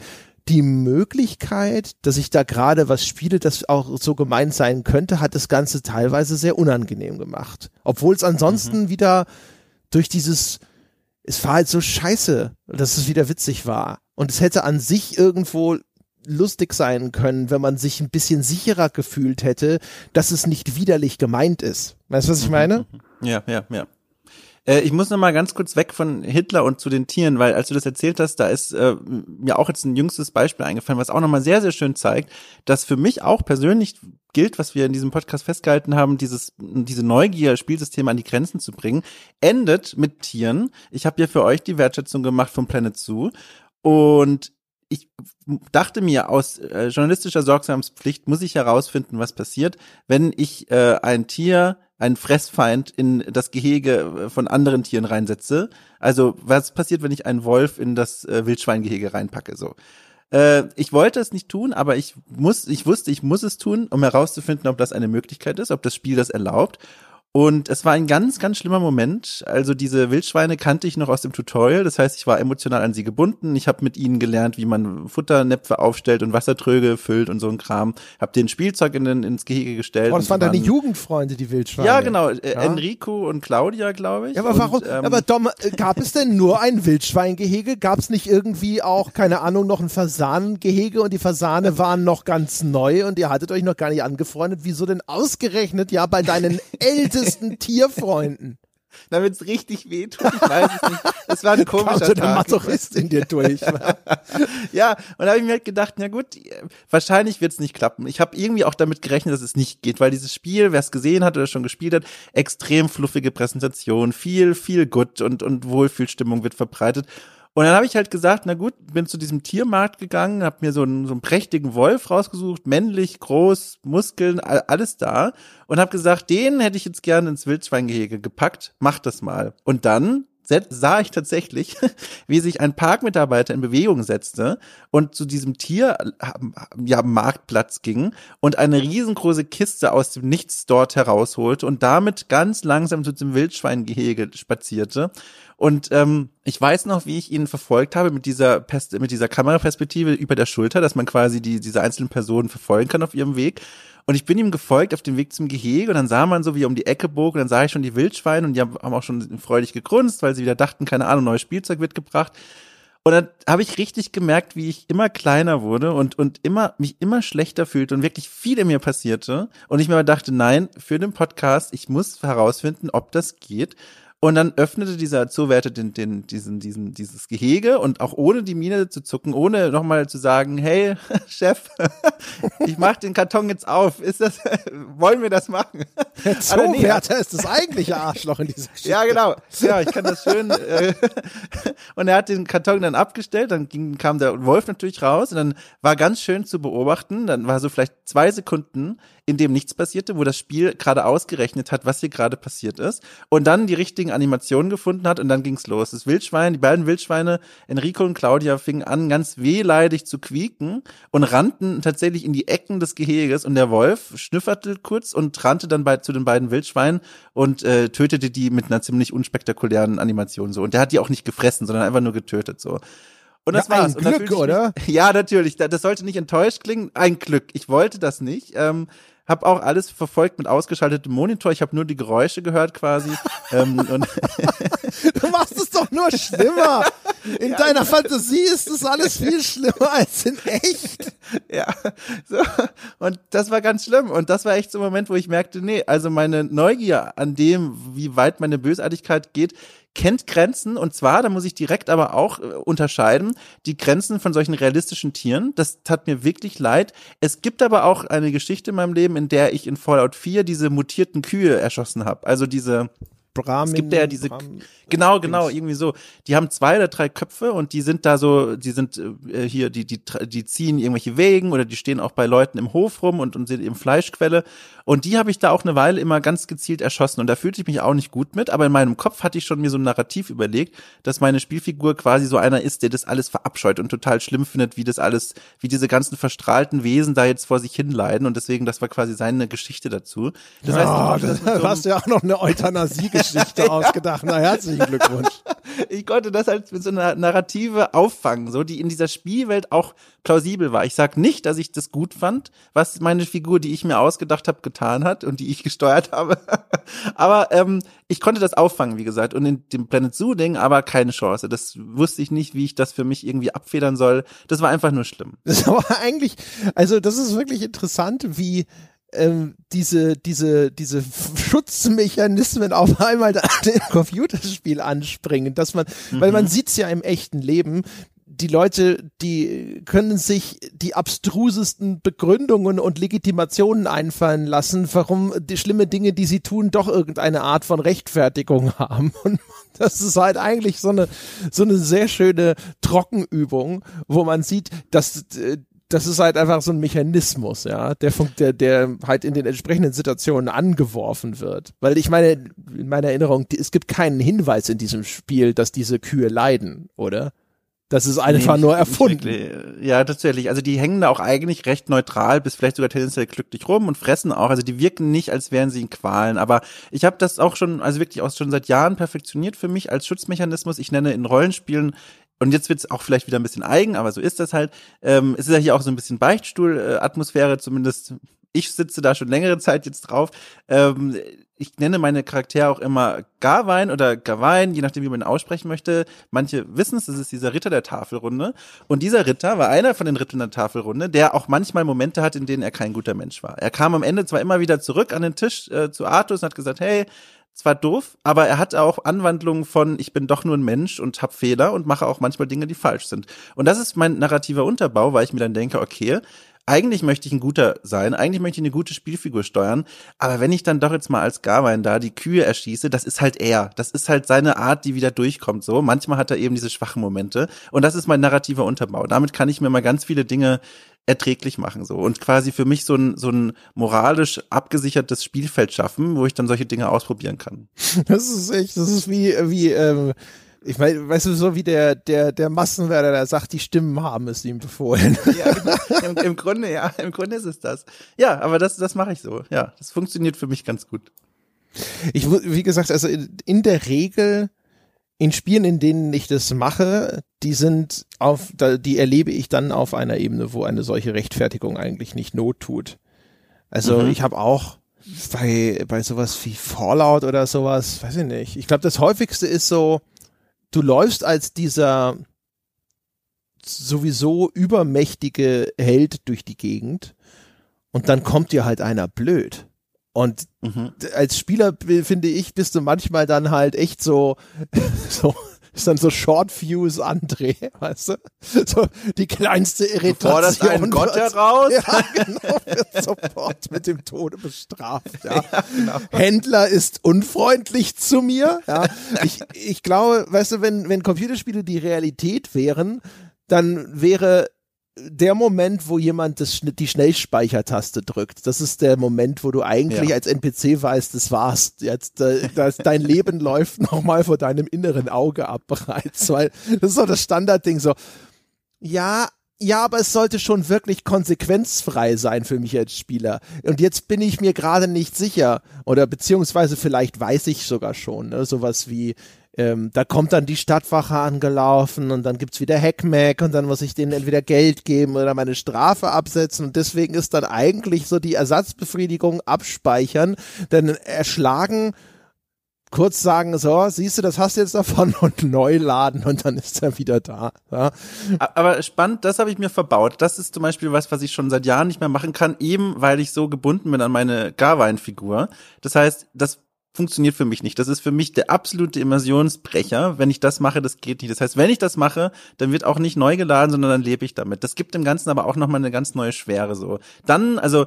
die Möglichkeit, dass ich da gerade was spiele, das auch so gemeint sein könnte, hat das Ganze teilweise sehr unangenehm gemacht. Obwohl es ansonsten wieder durch dieses, es war halt so scheiße, dass es wieder witzig war. Und es hätte an sich irgendwo lustig sein können, wenn man sich ein bisschen sicherer gefühlt hätte, dass es nicht widerlich gemeint ist. Weißt du, was ich meine? Ja, ja, ja. Äh, ich muss noch mal ganz kurz weg von Hitler und zu den Tieren, weil als du das erzählt hast, da ist äh, mir auch jetzt ein jüngstes Beispiel eingefallen, was auch noch mal sehr, sehr schön zeigt, dass für mich auch persönlich gilt, was wir in diesem Podcast festgehalten haben, dieses, diese Neugier, Spielsysteme an die Grenzen zu bringen, endet mit Tieren. Ich habe ja für euch die Wertschätzung gemacht vom Planet Zoo und ich dachte mir, aus äh, journalistischer Sorgsamspflicht muss ich herausfinden, was passiert, wenn ich äh, ein Tier, einen Fressfeind in das Gehege äh, von anderen Tieren reinsetze. Also was passiert, wenn ich einen Wolf in das äh, Wildschweingehege reinpacke? So. Äh, ich wollte es nicht tun, aber ich muss, ich wusste, ich muss es tun, um herauszufinden, ob das eine Möglichkeit ist, ob das Spiel das erlaubt. Und es war ein ganz, ganz schlimmer Moment. Also diese Wildschweine kannte ich noch aus dem Tutorial. Das heißt, ich war emotional an sie gebunden. Ich habe mit ihnen gelernt, wie man Futternäpfe aufstellt und Wassertröge füllt und so ein Kram. Habe den Spielzeug in den, ins Gehege gestellt. Oh, das und waren deine Jugendfreunde, die Wildschweine. Ja, genau. Äh, Ja. Enrico und Claudia, glaube ich. Ja, aber und, warum? ähm, aber Dom, äh, gab es denn nur ein Wildschweingehege? Gab es nicht irgendwie auch, keine Ahnung, noch ein Fasanengehege und die Fasane waren noch ganz neu und ihr hattet euch noch gar nicht angefreundet? Wieso denn ausgerechnet ja bei deinen ältesten Tierfreunden? damit es richtig wehtut. Ich weiß es nicht. Es war ein komischer der Tag. Masochist in dir durch. ja, und da habe ich mir halt gedacht, na gut, wahrscheinlich wird's nicht klappen. Ich habe irgendwie auch damit gerechnet, dass es nicht geht, weil dieses Spiel, wer es gesehen hat oder schon gespielt hat, extrem fluffige Präsentation, viel, viel gut und, und Wohlfühlstimmung wird verbreitet. Und dann habe ich halt gesagt, na gut, bin zu diesem Tiermarkt gegangen, habe mir so einen, so einen prächtigen Wolf rausgesucht, männlich, groß, Muskeln, all- alles da und habe gesagt, den hätte ich jetzt gerne ins Wildschweingehege gepackt, mach das mal. Und dann sah ich tatsächlich, wie sich ein Parkmitarbeiter in Bewegung setzte und zu diesem Tier ja, Marktplatz ging und eine riesengroße Kiste aus dem Nichts dort herausholte und damit ganz langsam zu dem Wildschweingehege spazierte. Und ähm, ich weiß noch, wie ich ihn verfolgt habe mit dieser Pest mit dieser Kameraperspektive über der Schulter, dass man quasi die diese einzelnen Personen verfolgen kann auf ihrem Weg. Und ich bin ihm gefolgt auf dem Weg zum Gehege und dann sah man so, wie er um die Ecke bog und dann sah ich schon die Wildschweine und die haben auch schon freudig gegrunzt, weil sie wieder dachten, keine Ahnung, neues Spielzeug wird gebracht. Und dann habe ich richtig gemerkt, wie ich immer kleiner wurde und, und immer, mich immer schlechter fühlte und wirklich viel in mir passierte. Und ich mir aber dachte, nein, für den Podcast, ich muss herausfinden, ob das geht. Und dann öffnete dieser Zoowärter den, den, diesen, diesen, dieses Gehege und auch ohne die Miene zu zucken, ohne nochmal zu sagen, hey, Chef, ich mach den Karton jetzt auf. Ist das, wollen wir das machen? Der nee, Zoowärter ist das eigentliche Arschloch in dieser Geschichte. ja, genau. Ja, ich kann das schön. Äh, und er hat den Karton dann abgestellt, dann ging, kam der Wolf natürlich raus und dann war ganz schön zu beobachten. Dann war so vielleicht zwei Sekunden, in dem nichts passierte, wo das Spiel gerade ausgerechnet hat, was hier gerade passiert ist und dann die richtigen Animationen gefunden hat und dann ging's los. Das Wildschwein, die beiden Wildschweine, Enrico und Claudia, fingen an, ganz wehleidig zu quieken und rannten tatsächlich in die Ecken des Geheges und der Wolf schnüfferte kurz und rannte dann bei, zu den beiden Wildschweinen und äh, tötete die mit einer ziemlich unspektakulären Animation so. Und der hat die auch nicht gefressen, sondern einfach nur getötet so. Und das Ja, ein war's. Glück, oder? Mich, ja, natürlich. Da- Das sollte nicht enttäuscht klingen. Ein Glück. Ich wollte das nicht. Ähm, hab auch alles verfolgt mit ausgeschaltetem Monitor. Ich habe nur die Geräusche gehört quasi. ähm, Du machst es doch nur schlimmer. In ja, deiner Fantasie ist das alles viel schlimmer als in echt. Ja, so. Und das war ganz schlimm. Und das war echt so ein Moment, wo ich merkte, nee, also meine Neugier an dem, wie weit meine Bösartigkeit geht, kennt Grenzen und zwar, da muss ich direkt aber auch äh, unterscheiden, die Grenzen von solchen realistischen Tieren. Das tat mir wirklich leid. Es gibt aber auch eine Geschichte in meinem Leben, in der ich in Fallout 4 diese mutierten Kühe erschossen habe. Also diese Brahmin, es gibt ja diese, Bram genau, genau, irgendwie so. Die haben zwei oder drei Köpfe und die sind da so, die sind äh, hier, die, die, die ziehen irgendwelche Wegen oder die stehen auch bei Leuten im Hof rum und, und sind eben Fleischquelle. Und die habe ich da auch eine Weile immer ganz gezielt erschossen und da fühlte ich mich auch nicht gut mit, aber in meinem Kopf hatte ich schon mir so ein Narrativ überlegt, dass meine Spielfigur quasi so einer ist, der das alles verabscheut und total schlimm findet, wie das alles, wie diese ganzen verstrahlten Wesen da jetzt vor sich hinleiden und deswegen, das war quasi seine Geschichte dazu. Das heißt, du, das hast ja auch noch eine Euthanasie-Geschichte ausgedacht. Na, herzlichen Glückwunsch. Ich konnte das halt mit so einer Narrative auffangen, so die in dieser Spielwelt auch plausibel war. Ich sag nicht, dass ich das gut fand, was meine Figur, die ich mir ausgedacht habe, getan hat und die ich gesteuert habe. aber ähm, ich konnte das auffangen, wie gesagt. Und in dem Planet Zoo Ding aber keine Chance. Das wusste ich nicht, wie ich das für mich irgendwie abfedern soll. Das war einfach nur schlimm. Das aber eigentlich, also das ist wirklich interessant, wie diese, diese, diese Schutzmechanismen auf einmal im Computerspiel anspringen, dass man, mhm. weil man mhm. sieht's ja im echten Leben, die Leute, die können sich die abstrusesten Begründungen und Legitimationen einfallen lassen, warum die schlimme Dinge, die sie tun, doch irgendeine Art von Rechtfertigung haben. Und das ist halt eigentlich so eine, so eine sehr schöne Trockenübung, wo man sieht, dass äh, das ist halt einfach so ein Mechanismus, ja, der, der, der halt in den entsprechenden Situationen angeworfen wird. Weil ich meine, in meiner Erinnerung, es gibt keinen Hinweis in diesem Spiel, dass diese Kühe leiden, oder? Das ist einfach nee, nur erfunden. Ja, tatsächlich. Also die hängen da auch eigentlich recht neutral, bis vielleicht sogar tendenziell glücklich rum und fressen auch. Also die wirken nicht, als wären sie in Qualen. Aber ich habe das auch schon, also wirklich auch schon seit Jahren perfektioniert für mich als Schutzmechanismus. Ich nenne in Rollenspielen und jetzt wird's auch vielleicht wieder ein bisschen eigen, aber so ist das halt. Ähm, es ist ja hier auch so ein bisschen Beichtstuhl-Atmosphäre, zumindest ich sitze da schon längere Zeit jetzt drauf. Ähm, ich nenne meine Charaktere auch immer Garwein oder Gawain, je nachdem, wie man ihn aussprechen möchte. Manche wissen es, das ist dieser Ritter der Tafelrunde. Und dieser Ritter war einer von den Rittern der Tafelrunde, der auch manchmal Momente hat, in denen er kein guter Mensch war. Er kam am Ende zwar immer wieder zurück an den Tisch äh, zu Artus und hat gesagt, hey, zwar doof, aber er hat auch Anwandlungen von ich bin doch nur ein Mensch und hab Fehler und mache auch manchmal Dinge, die falsch sind. Und das ist mein narrativer Unterbau, weil ich mir dann denke, okay, eigentlich möchte ich ein guter sein, eigentlich möchte ich eine gute Spielfigur steuern, aber wenn ich dann doch jetzt mal als Garwein da die Kühe erschieße, das ist halt er. Das ist halt seine Art, die wieder durchkommt so. Manchmal hat er eben diese schwachen Momente und das ist mein narrativer Unterbau. Damit kann ich mir mal ganz viele Dinge erträglich machen so und quasi für mich so ein so ein moralisch abgesichertes Spielfeld schaffen, wo ich dann solche Dinge ausprobieren kann. Das ist echt, das ist wie wie ähm, ich meine, weißt du, so wie der, der, der Massenwerder, der sagt, die Stimmen haben es ihm befohlen. Ja, genau. Im, Im, Grunde, ja, im Grunde ist es das. Ja, aber das, das mache ich so. Ja, das funktioniert für mich ganz gut. Ich, wie gesagt, also in, in der Regel in Spielen, in denen ich das mache, die sind auf, die erlebe ich dann auf einer Ebene, wo eine solche Rechtfertigung eigentlich nicht Not tut. Also mhm. ich habe auch bei, bei sowas wie Fallout oder sowas, weiß ich nicht. Ich glaube, das häufigste ist so, du läufst als dieser sowieso übermächtige Held durch die Gegend und dann kommt dir halt einer blöd. Und mhm. als Spieler, finde ich, bist du manchmal dann halt echt so, so, ist dann so Short Fuse André, weißt du? So die kleinste Irritation. Forderst einen Gott heraus. Ja, genau, wird sofort mit dem Tode bestraft, ja. ja genau. Händler ist unfreundlich zu mir, ja. Ich, ich glaube, weißt du, wenn, wenn Computerspiele die Realität wären, dann wäre der Moment, wo jemand das, die Schnellspeichertaste drückt, das ist der Moment, wo du eigentlich ja. als NPC weißt, das war's. Jetzt, äh, das, dein Leben läuft nochmal vor deinem inneren Auge ab bereits, weil das ist so das Standardding so. Ja, ja, aber es sollte schon wirklich konsequenzfrei sein für mich als Spieler. Und jetzt bin ich mir gerade nicht sicher. Oder beziehungsweise vielleicht weiß ich sogar schon. Ne? Sowas wie, ähm, da kommt dann die Stadtwache angelaufen und dann gibt's wieder Hackmack und dann muss ich denen entweder Geld geben oder meine Strafe absetzen und deswegen ist dann eigentlich so die Ersatzbefriedigung abspeichern, denn erschlagen kurz sagen, so, siehst du, das hast du jetzt davon und neu laden und dann ist er wieder da. Ja. Aber spannend, das habe ich mir verbaut. Das ist zum Beispiel was, was ich schon seit Jahren nicht mehr machen kann, eben weil ich so gebunden bin an meine Garwein-Figur. Das heißt, das funktioniert für mich nicht. Das ist für mich der absolute Immersionsbrecher. Wenn ich das mache, das geht nicht. Das heißt, wenn ich das mache, dann wird auch nicht neu geladen, sondern dann lebe ich damit. Das gibt dem Ganzen aber auch nochmal eine ganz neue Schwere so. Dann, also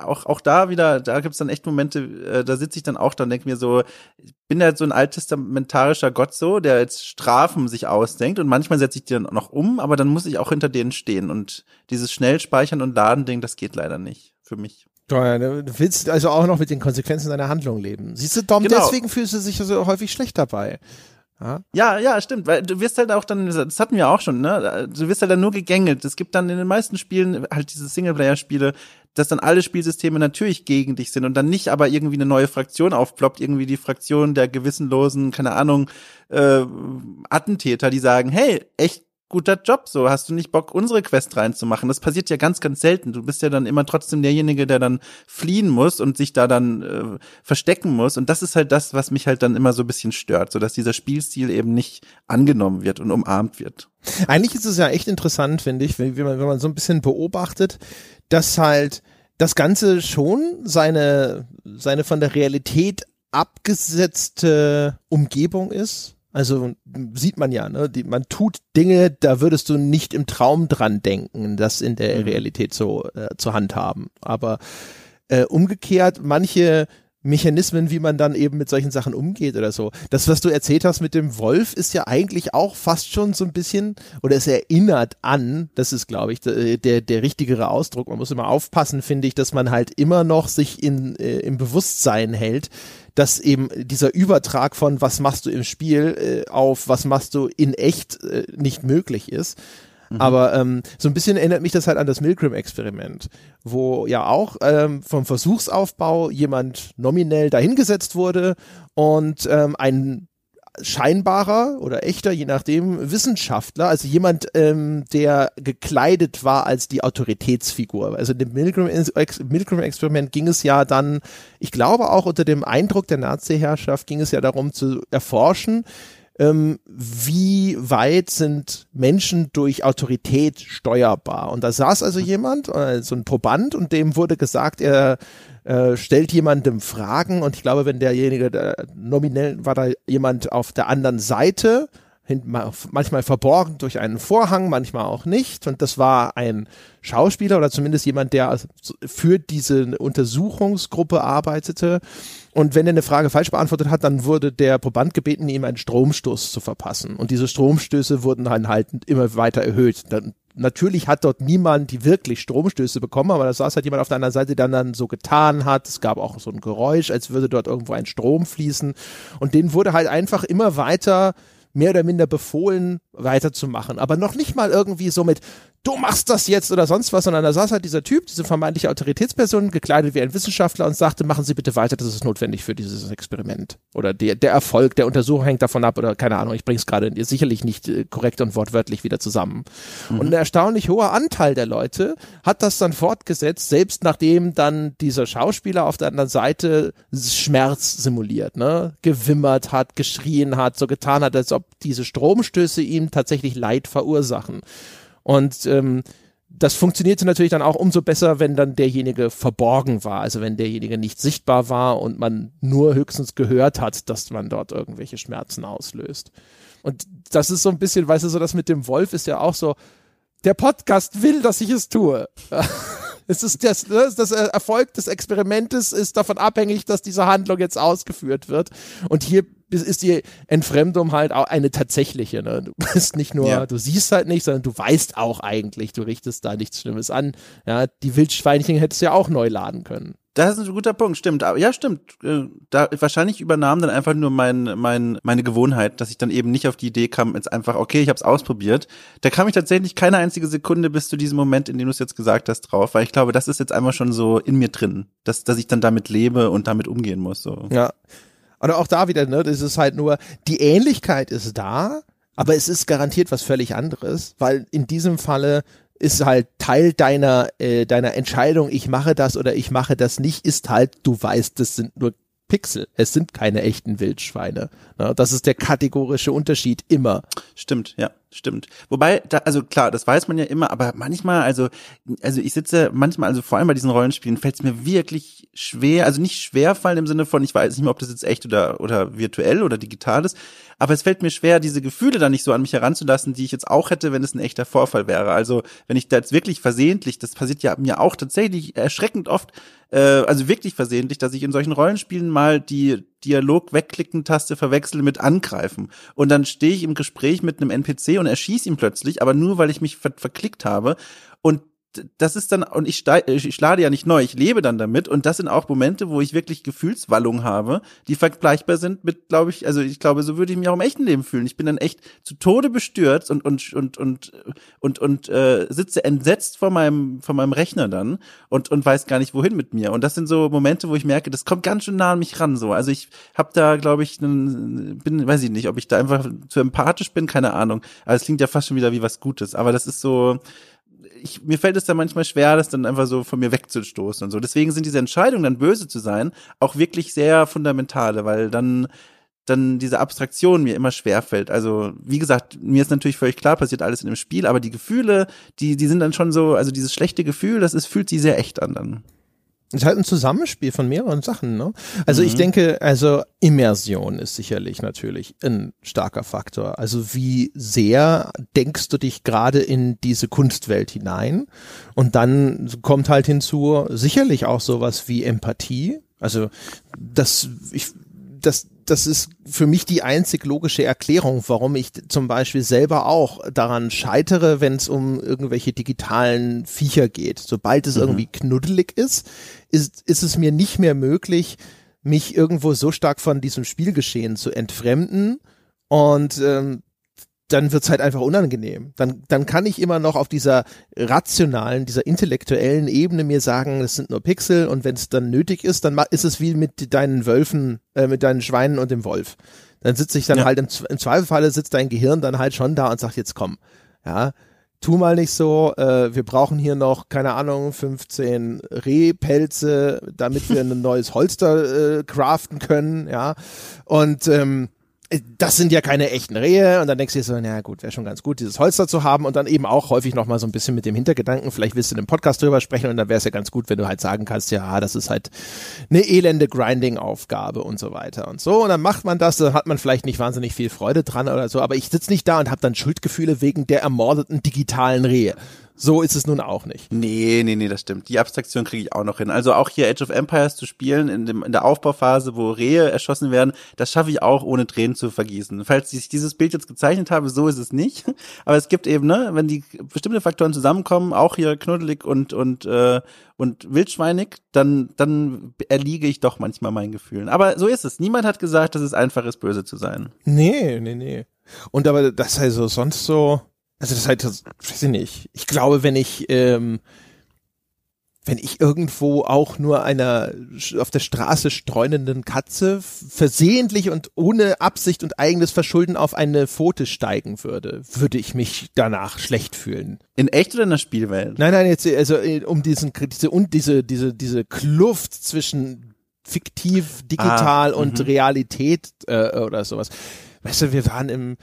auch, auch da wieder, da gibt's dann echt Momente, äh, da sitze ich dann auch da und denke mir so, ich bin ja so ein alttestamentarischer Gott so, der jetzt Strafen sich ausdenkt und manchmal setze ich die dann noch um, aber dann muss ich auch hinter denen stehen und dieses Schnellspeichern und Laden-Ding, das geht leider nicht für mich. Du willst also auch noch mit den Konsequenzen deiner Handlung leben. Siehst du, Dom, genau. deswegen fühlst du dich so häufig schlecht dabei. Ja? ja, ja, stimmt, weil du wirst halt auch dann, das hatten wir auch schon, ne? Du wirst halt dann nur gegängelt. Es gibt dann in den meisten Spielen halt diese Singleplayer-Spiele, dass dann alle Spielsysteme natürlich gegen dich sind und dann nicht aber irgendwie eine neue Fraktion aufploppt, irgendwie die Fraktion der gewissenlosen, keine Ahnung, äh, Attentäter, die sagen, hey, echt guter Job, so hast du nicht Bock, unsere Quest reinzumachen. Das passiert ja ganz, ganz selten. Du bist ja dann immer trotzdem derjenige, der dann fliehen muss und sich da dann äh, verstecken muss. Und das ist halt das, was mich halt dann immer so ein bisschen stört, so dass dieser Spielstil eben nicht angenommen wird und umarmt wird. Eigentlich ist es ja echt interessant, finde ich, wenn, wenn, man, wenn man so ein bisschen beobachtet, dass halt das Ganze schon seine, seine von der Realität abgesetzte Umgebung ist also sieht man ja, ne? Die, man tut Dinge, da würdest du nicht im Traum dran denken, das in der mhm. Realität so äh, zu handhaben. Aber äh, umgekehrt, manche Mechanismen, wie man dann eben mit solchen Sachen umgeht oder so. Das, was du erzählt hast mit dem Wolf, ist ja eigentlich auch fast schon so ein bisschen, oder es erinnert an, das ist, glaube ich, der, der, der richtigere Ausdruck. Man muss immer aufpassen, finde ich, dass man halt immer noch sich in, äh, im Bewusstsein hält, dass eben dieser Übertrag von was machst du im Spiel äh, auf was machst du in echt äh, nicht möglich ist. Mhm. Aber ähm, so ein bisschen erinnert mich das halt an das Milgram-Experiment, wo ja auch ähm, vom Versuchsaufbau jemand nominell dahingesetzt wurde und ähm, ein scheinbarer oder echter, je nachdem, Wissenschaftler, also jemand, ähm, der gekleidet war als die Autoritätsfigur. Also in dem Milgram-Experiment ging es ja dann, ich glaube auch unter dem Eindruck der Nazi-Herrschaft ging es ja darum zu erforschen, ähm, wie weit sind Menschen durch Autorität steuerbar. Und da saß also jemand, äh, so ein Proband, und dem wurde gesagt, er äh, stellt jemandem Fragen und ich glaube, wenn derjenige, der nominell war da jemand auf der anderen Seite, manchmal verborgen durch einen Vorhang, manchmal auch nicht. Und das war ein Schauspieler oder zumindest jemand, der für diese Untersuchungsgruppe arbeitete. Und wenn er eine Frage falsch beantwortet hat, dann wurde der Proband gebeten, ihm einen Stromstoß zu verpassen. Und diese Stromstöße wurden dann halt immer weiter erhöht. Dann, natürlich hat dort niemand die wirklich Stromstöße bekommen, aber da saß halt jemand auf der anderen Seite, der dann so getan hat. Es gab auch so ein Geräusch, als würde dort irgendwo ein Strom fließen. Und den wurde halt einfach immer weiter mehr oder minder befohlen, weiterzumachen. Aber noch nicht mal irgendwie so mit, du machst das jetzt oder sonst was, sondern da saß halt dieser Typ, diese vermeintliche Autoritätsperson, gekleidet wie ein Wissenschaftler und sagte, machen Sie bitte weiter, das ist notwendig für dieses Experiment. Oder der, der Erfolg der Untersuchung hängt davon ab oder keine Ahnung, ich bringe es gerade sicherlich nicht äh, korrekt und wortwörtlich wieder zusammen. Mhm. Und ein erstaunlich hoher Anteil der Leute hat das dann fortgesetzt, selbst nachdem dann dieser Schauspieler auf der anderen Seite Schmerz simuliert, ne, gewimmert hat, geschrien hat, so getan hat, als ob diese Stromstöße ihm tatsächlich Leid verursachen. Und ähm, das funktionierte natürlich dann auch umso besser, wenn dann derjenige verborgen war, also wenn derjenige nicht sichtbar war und man nur höchstens gehört hat, dass man dort irgendwelche Schmerzen auslöst. Und das ist so ein bisschen, weißt du, so das mit dem Wolf ist ja auch so, der Podcast will, dass ich es tue. es ist das, ne, das Erfolg des Experimentes ist davon abhängig, dass diese Handlung jetzt ausgeführt wird. Und hier ist die Entfremdung halt auch eine tatsächliche. Ne? Du bist nicht nur, ja. du siehst halt nicht, sondern du weißt auch eigentlich, du richtest da nichts Schlimmes an. Ja, die Wildschweinchen hättest du ja auch neu laden können. Das ist ein guter Punkt, stimmt. Aber ja, stimmt. Äh, da wahrscheinlich übernahm dann einfach nur mein, mein, meine Gewohnheit, dass ich dann eben nicht auf die Idee kam, jetzt einfach, okay, ich habe es ausprobiert. Da kam ich tatsächlich keine einzige Sekunde bis zu diesem Moment, in dem du es jetzt gesagt hast, drauf, weil ich glaube, das ist jetzt einfach schon so in mir drin, dass, dass ich dann damit lebe und damit umgehen muss. So. Ja. Oder auch da wieder, ne, das ist halt nur, die Ähnlichkeit ist da, aber es ist garantiert was völlig anderes, weil in diesem Falle ist halt Teil deiner, äh, deiner Entscheidung, ich mache das oder ich mache das nicht, ist halt, du weißt, das sind nur Pixel. Es sind keine echten Wildschweine. Ja, das ist der kategorische Unterschied immer. Stimmt, ja, stimmt. Wobei, da, also klar, das weiß man ja immer, aber manchmal, also, also ich sitze manchmal, also vor allem bei diesen Rollenspielen, fällt es mir wirklich schwer, also nicht schwer fallen im Sinne von, ich weiß nicht mehr, ob das jetzt echt oder, oder virtuell oder digital ist, aber es fällt mir schwer, diese Gefühle da nicht so an mich heranzulassen, die ich jetzt auch hätte, wenn es ein echter Vorfall wäre. Also wenn ich da jetzt wirklich versehentlich, das passiert ja mir auch tatsächlich erschreckend oft, äh, also wirklich versehentlich, dass ich in solchen Rollenspielen mal die Dialog wegklicken Taste verwechsel mit angreifen und dann stehe ich im Gespräch mit einem NPC erschieße ihn plötzlich, aber nur weil ich mich ver verklickt habe. Und das ist dann, und ich, ich schlage ja nicht neu, ich lebe dann damit und das sind auch Momente, wo ich wirklich Gefühlswallung habe, die vergleichbar sind mit, glaube ich, also ich glaube, so würde ich mich auch im echten Leben fühlen. Ich bin dann echt zu Tode bestürzt und und und und und und äh, sitze entsetzt vor meinem vor meinem Rechner dann und und weiß gar nicht wohin mit mir. Und das sind so Momente, wo ich merke, das kommt ganz schön nah an mich ran. So, also ich habe da, glaube ich, einen, bin, weiß ich nicht, ob ich da einfach zu empathisch bin, keine Ahnung. Aber es klingt ja fast schon wieder wie was Gutes. Aber das ist so ich, mir fällt es dann manchmal schwer, das dann einfach so von mir wegzustoßen und so. Deswegen sind diese Entscheidungen, dann böse zu sein, auch wirklich sehr fundamentale, weil dann dann diese Abstraktion mir immer schwer fällt. Also, wie gesagt, mir ist natürlich völlig klar, passiert alles in dem Spiel, aber die Gefühle, die, die sind dann schon so, also dieses schlechte Gefühl, das ist, fühlt sich sehr echt an dann. Es ist halt ein Zusammenspiel von mehreren Sachen, ne? Also mhm. ich denke, also Immersion ist sicherlich natürlich ein starker Faktor. Also wie sehr denkst du dich gerade in diese Kunstwelt hinein? Und dann kommt halt hinzu sicherlich auch sowas wie Empathie. Also das, ich, das, das ist für mich die einzig logische Erklärung, warum ich zum Beispiel selber auch daran scheitere, wenn es um irgendwelche digitalen Viecher geht. Sobald es mhm. irgendwie knuddelig ist, ist, ist es mir nicht mehr möglich, mich irgendwo so stark von diesem Spielgeschehen zu entfremden und ähm, dann wird's halt einfach unangenehm. Dann, dann kann ich immer noch auf dieser rationalen, dieser intellektuellen Ebene mir sagen, es sind nur Pixel und wenn es dann nötig ist, dann ist es wie mit deinen Wölfen, äh, mit deinen Schweinen und dem Wolf. Dann sitze ich dann ja. halt im, im Zweifelfalle sitzt dein Gehirn dann halt schon da und sagt, jetzt komm, ja, tu mal nicht so, äh, wir brauchen hier noch, keine Ahnung, 15 Rehpelze, damit wir ein neues Holster äh, craften können, ja. Und ähm, äh, das sind ja keine echten Rehe. Und dann denkst du dir so, na gut, wäre schon ganz gut, dieses Holster zu haben. Und dann eben auch häufig nochmal so ein bisschen mit dem Hintergedanken, vielleicht willst du in einem Podcast drüber sprechen und dann wäre es ja ganz gut, wenn du halt sagen kannst, ja, das ist halt eine elende Grinding-Aufgabe und so weiter und so. Und dann macht man das, dann hat man vielleicht nicht wahnsinnig viel Freude dran oder so, aber ich sitze nicht da und habe dann Schuldgefühle wegen der ermordeten digitalen Rehe. So ist es nun auch nicht. Nee, nee, nee, das stimmt. Die Abstraktion kriege ich auch noch hin. Also auch hier Age of Empires zu spielen in, dem, in der Aufbauphase, wo Rehe erschossen werden, das schaffe ich auch ohne Tränen zu vergießen. Falls ich dieses Bild jetzt gezeichnet habe, so ist es nicht. Aber es gibt eben, ne, wenn die bestimmte Faktoren zusammenkommen, auch hier knuddelig und und äh, und wildschweinig, dann dann erliege ich doch manchmal meinen Gefühlen. Aber so ist es. Niemand hat gesagt, dass es einfach ist, böse zu sein. Nee, nee, nee. Und aber das also sonst so also das ist halt, weiß ich nicht. Ich glaube, wenn ich, ähm, wenn ich irgendwo auch nur einer auf der Straße streunenden Katze versehentlich und ohne Absicht und eigenes Verschulden auf eine Pfote steigen würde, würde ich mich danach schlecht fühlen. In echt oder in der Spielwelt? Nein, nein, jetzt also äh, um diesen diese und diese diese diese Kluft zwischen fiktiv, digital ah, und mhm. Realität äh, oder sowas. Weißt du, wir waren im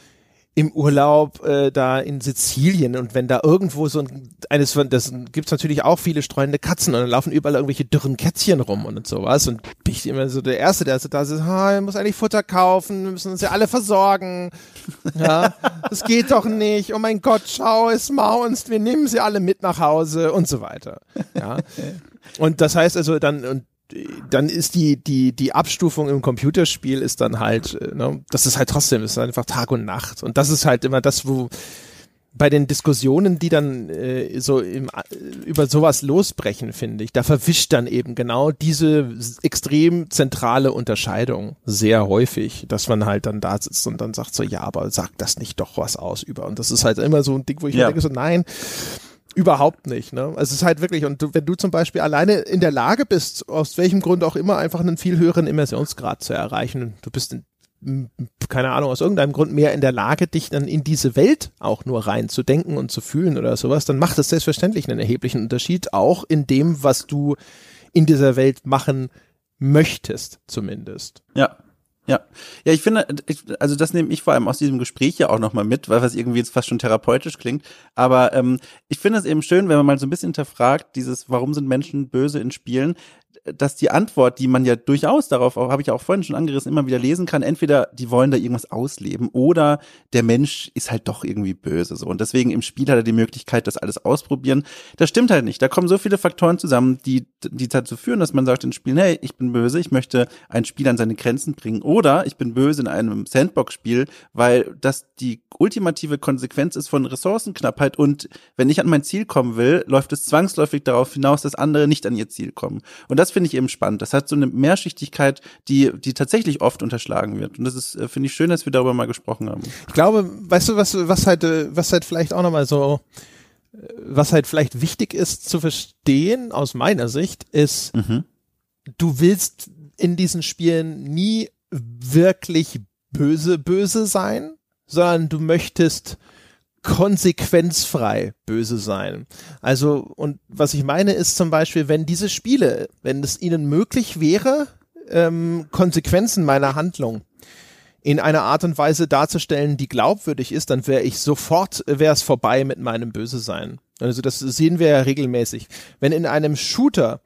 im Urlaub äh, da in Sizilien und wenn da irgendwo so ein eines von das gibt's natürlich auch viele streunende Katzen und dann laufen überall irgendwelche dürren Kätzchen rum und sowas und bin ich immer so der erste der so da ist ich muss eigentlich Futter kaufen wir müssen uns ja alle versorgen. Ja das geht doch nicht. Oh mein Gott schau es maunst wir nehmen sie alle mit nach Hause und so weiter. Ja. Und das heißt also dann und dann ist die, die, die Abstufung im Computerspiel ist dann halt, äh, ne, das ist halt trotzdem, ist einfach Tag und Nacht. Und das ist halt immer das, wo bei den Diskussionen, die dann äh, so im, äh, über sowas losbrechen, finde ich, da verwischt dann eben genau diese extrem zentrale Unterscheidung sehr häufig, dass man halt dann da sitzt und dann sagt so, ja, aber sagt das nicht doch was aus über. Und das ist halt immer so ein Ding, wo ich ja. denke so, nein, Überhaupt nicht, ne? Also es ist halt wirklich, und du, wenn du zum Beispiel alleine in der Lage bist, aus welchem Grund auch immer, einfach einen viel höheren Immersionsgrad zu erreichen, du bist in, keine Ahnung, aus irgendeinem Grund mehr in der Lage, dich dann in diese Welt auch nur reinzudenken und zu fühlen oder sowas, dann macht es selbstverständlich einen erheblichen Unterschied, auch in dem, was du in dieser Welt machen möchtest, zumindest. Ja. Ja, ja, ich finde, ich, also das nehme ich vor allem aus diesem Gespräch ja auch nochmal mit, weil was irgendwie jetzt fast schon therapeutisch klingt. Aber ähm, ich finde es eben schön, wenn man mal so ein bisschen hinterfragt, dieses, warum sind Menschen böse in Spielen, dass die Antwort, die man ja durchaus darauf, habe ich ja auch vorhin schon angerissen, immer wieder lesen kann, entweder die wollen da irgendwas ausleben oder der Mensch ist halt doch irgendwie böse so. Und deswegen im Spiel hat er die Möglichkeit, das alles ausprobieren. Das stimmt halt nicht. Da kommen so viele Faktoren zusammen, die, die dazu führen, dass man sagt in Spielen, hey, ich bin böse, ich möchte ein Spiel an seine Grenzen bringen. Oder ich bin böse in einem Sandbox-Spiel, weil das die ultimative Konsequenz ist von Ressourcenknappheit und wenn ich an mein Ziel kommen will, läuft es zwangsläufig darauf hinaus, dass andere nicht an ihr Ziel kommen. Und das finde ich eben spannend. Das hat so eine Mehrschichtigkeit, die, die tatsächlich oft unterschlagen wird. Und das ist, äh, finde ich schön, dass wir darüber mal gesprochen haben. Ich glaube, weißt du, was, was halt, äh, was halt vielleicht auch nochmal so, äh, was halt vielleicht wichtig ist zu verstehen, aus meiner Sicht, ist, mhm. du willst in diesen Spielen nie wirklich böse, böse sein, sondern du möchtest konsequenzfrei böse sein. Also, und was ich meine ist zum Beispiel, wenn diese Spiele, wenn es ihnen möglich wäre, ähm, Konsequenzen meiner Handlung in einer Art und Weise darzustellen, die glaubwürdig ist, dann wäre ich sofort, wäre es vorbei mit meinem Böse sein. Also das sehen wir ja regelmäßig. Wenn in einem Shooter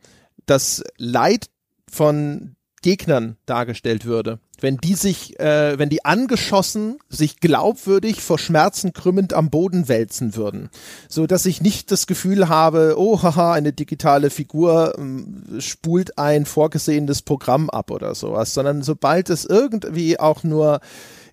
das Leid von Gegnern dargestellt würde, wenn die sich, äh, wenn die angeschossen sich glaubwürdig vor Schmerzen krümmend am Boden wälzen würden, so dass ich nicht das Gefühl habe, oh haha, eine digitale Figur äh, spult ein vorgesehenes Programm ab oder sowas, sondern sobald es irgendwie auch nur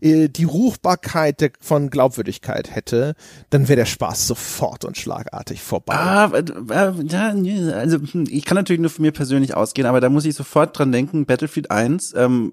äh, die Ruchbarkeit der, von Glaubwürdigkeit hätte, dann wäre der Spaß sofort und schlagartig vorbei. Ah, äh, ja, also hm, ich kann natürlich nur von mir persönlich ausgehen, aber da muss ich sofort dran denken, Battlefield 1, ähm,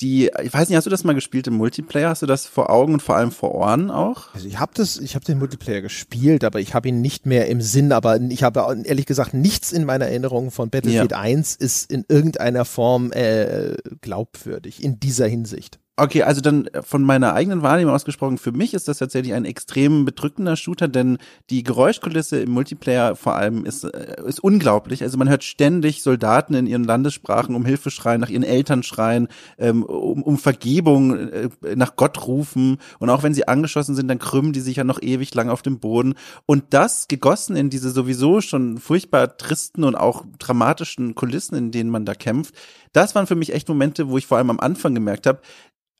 die, ich weiß nicht, hast du das mal gespielt im Multiplayer? Hast du das vor Augen und vor allem vor Ohren auch? Also ich habe das, ich habe den Multiplayer gespielt, aber ich habe ihn nicht mehr im Sinn. Aber ich habe ehrlich gesagt nichts in meiner Erinnerung von Battlefield ja. 1 ist in irgendeiner Form äh, glaubwürdig in dieser Hinsicht. Okay, also dann äh, von meiner eigenen Wahrnehmung ausgesprochen, für mich ist das tatsächlich ein extrem bedrückender Shooter, denn die Geräuschkulisse im Multiplayer vor allem ist, äh, ist unglaublich. Also man hört ständig Soldaten in ihren Landessprachen um Hilfe schreien, nach ihren Eltern schreien, ähm, um, um Vergebung, äh, nach Gott rufen. Und auch wenn sie angeschossen sind, dann krümmen die sich ja noch ewig lang auf dem Boden. Und das gegossen in diese sowieso schon furchtbar tristen und auch dramatischen Kulissen, in denen man da kämpft, das waren für mich echt Momente, wo ich vor allem am Anfang gemerkt habe,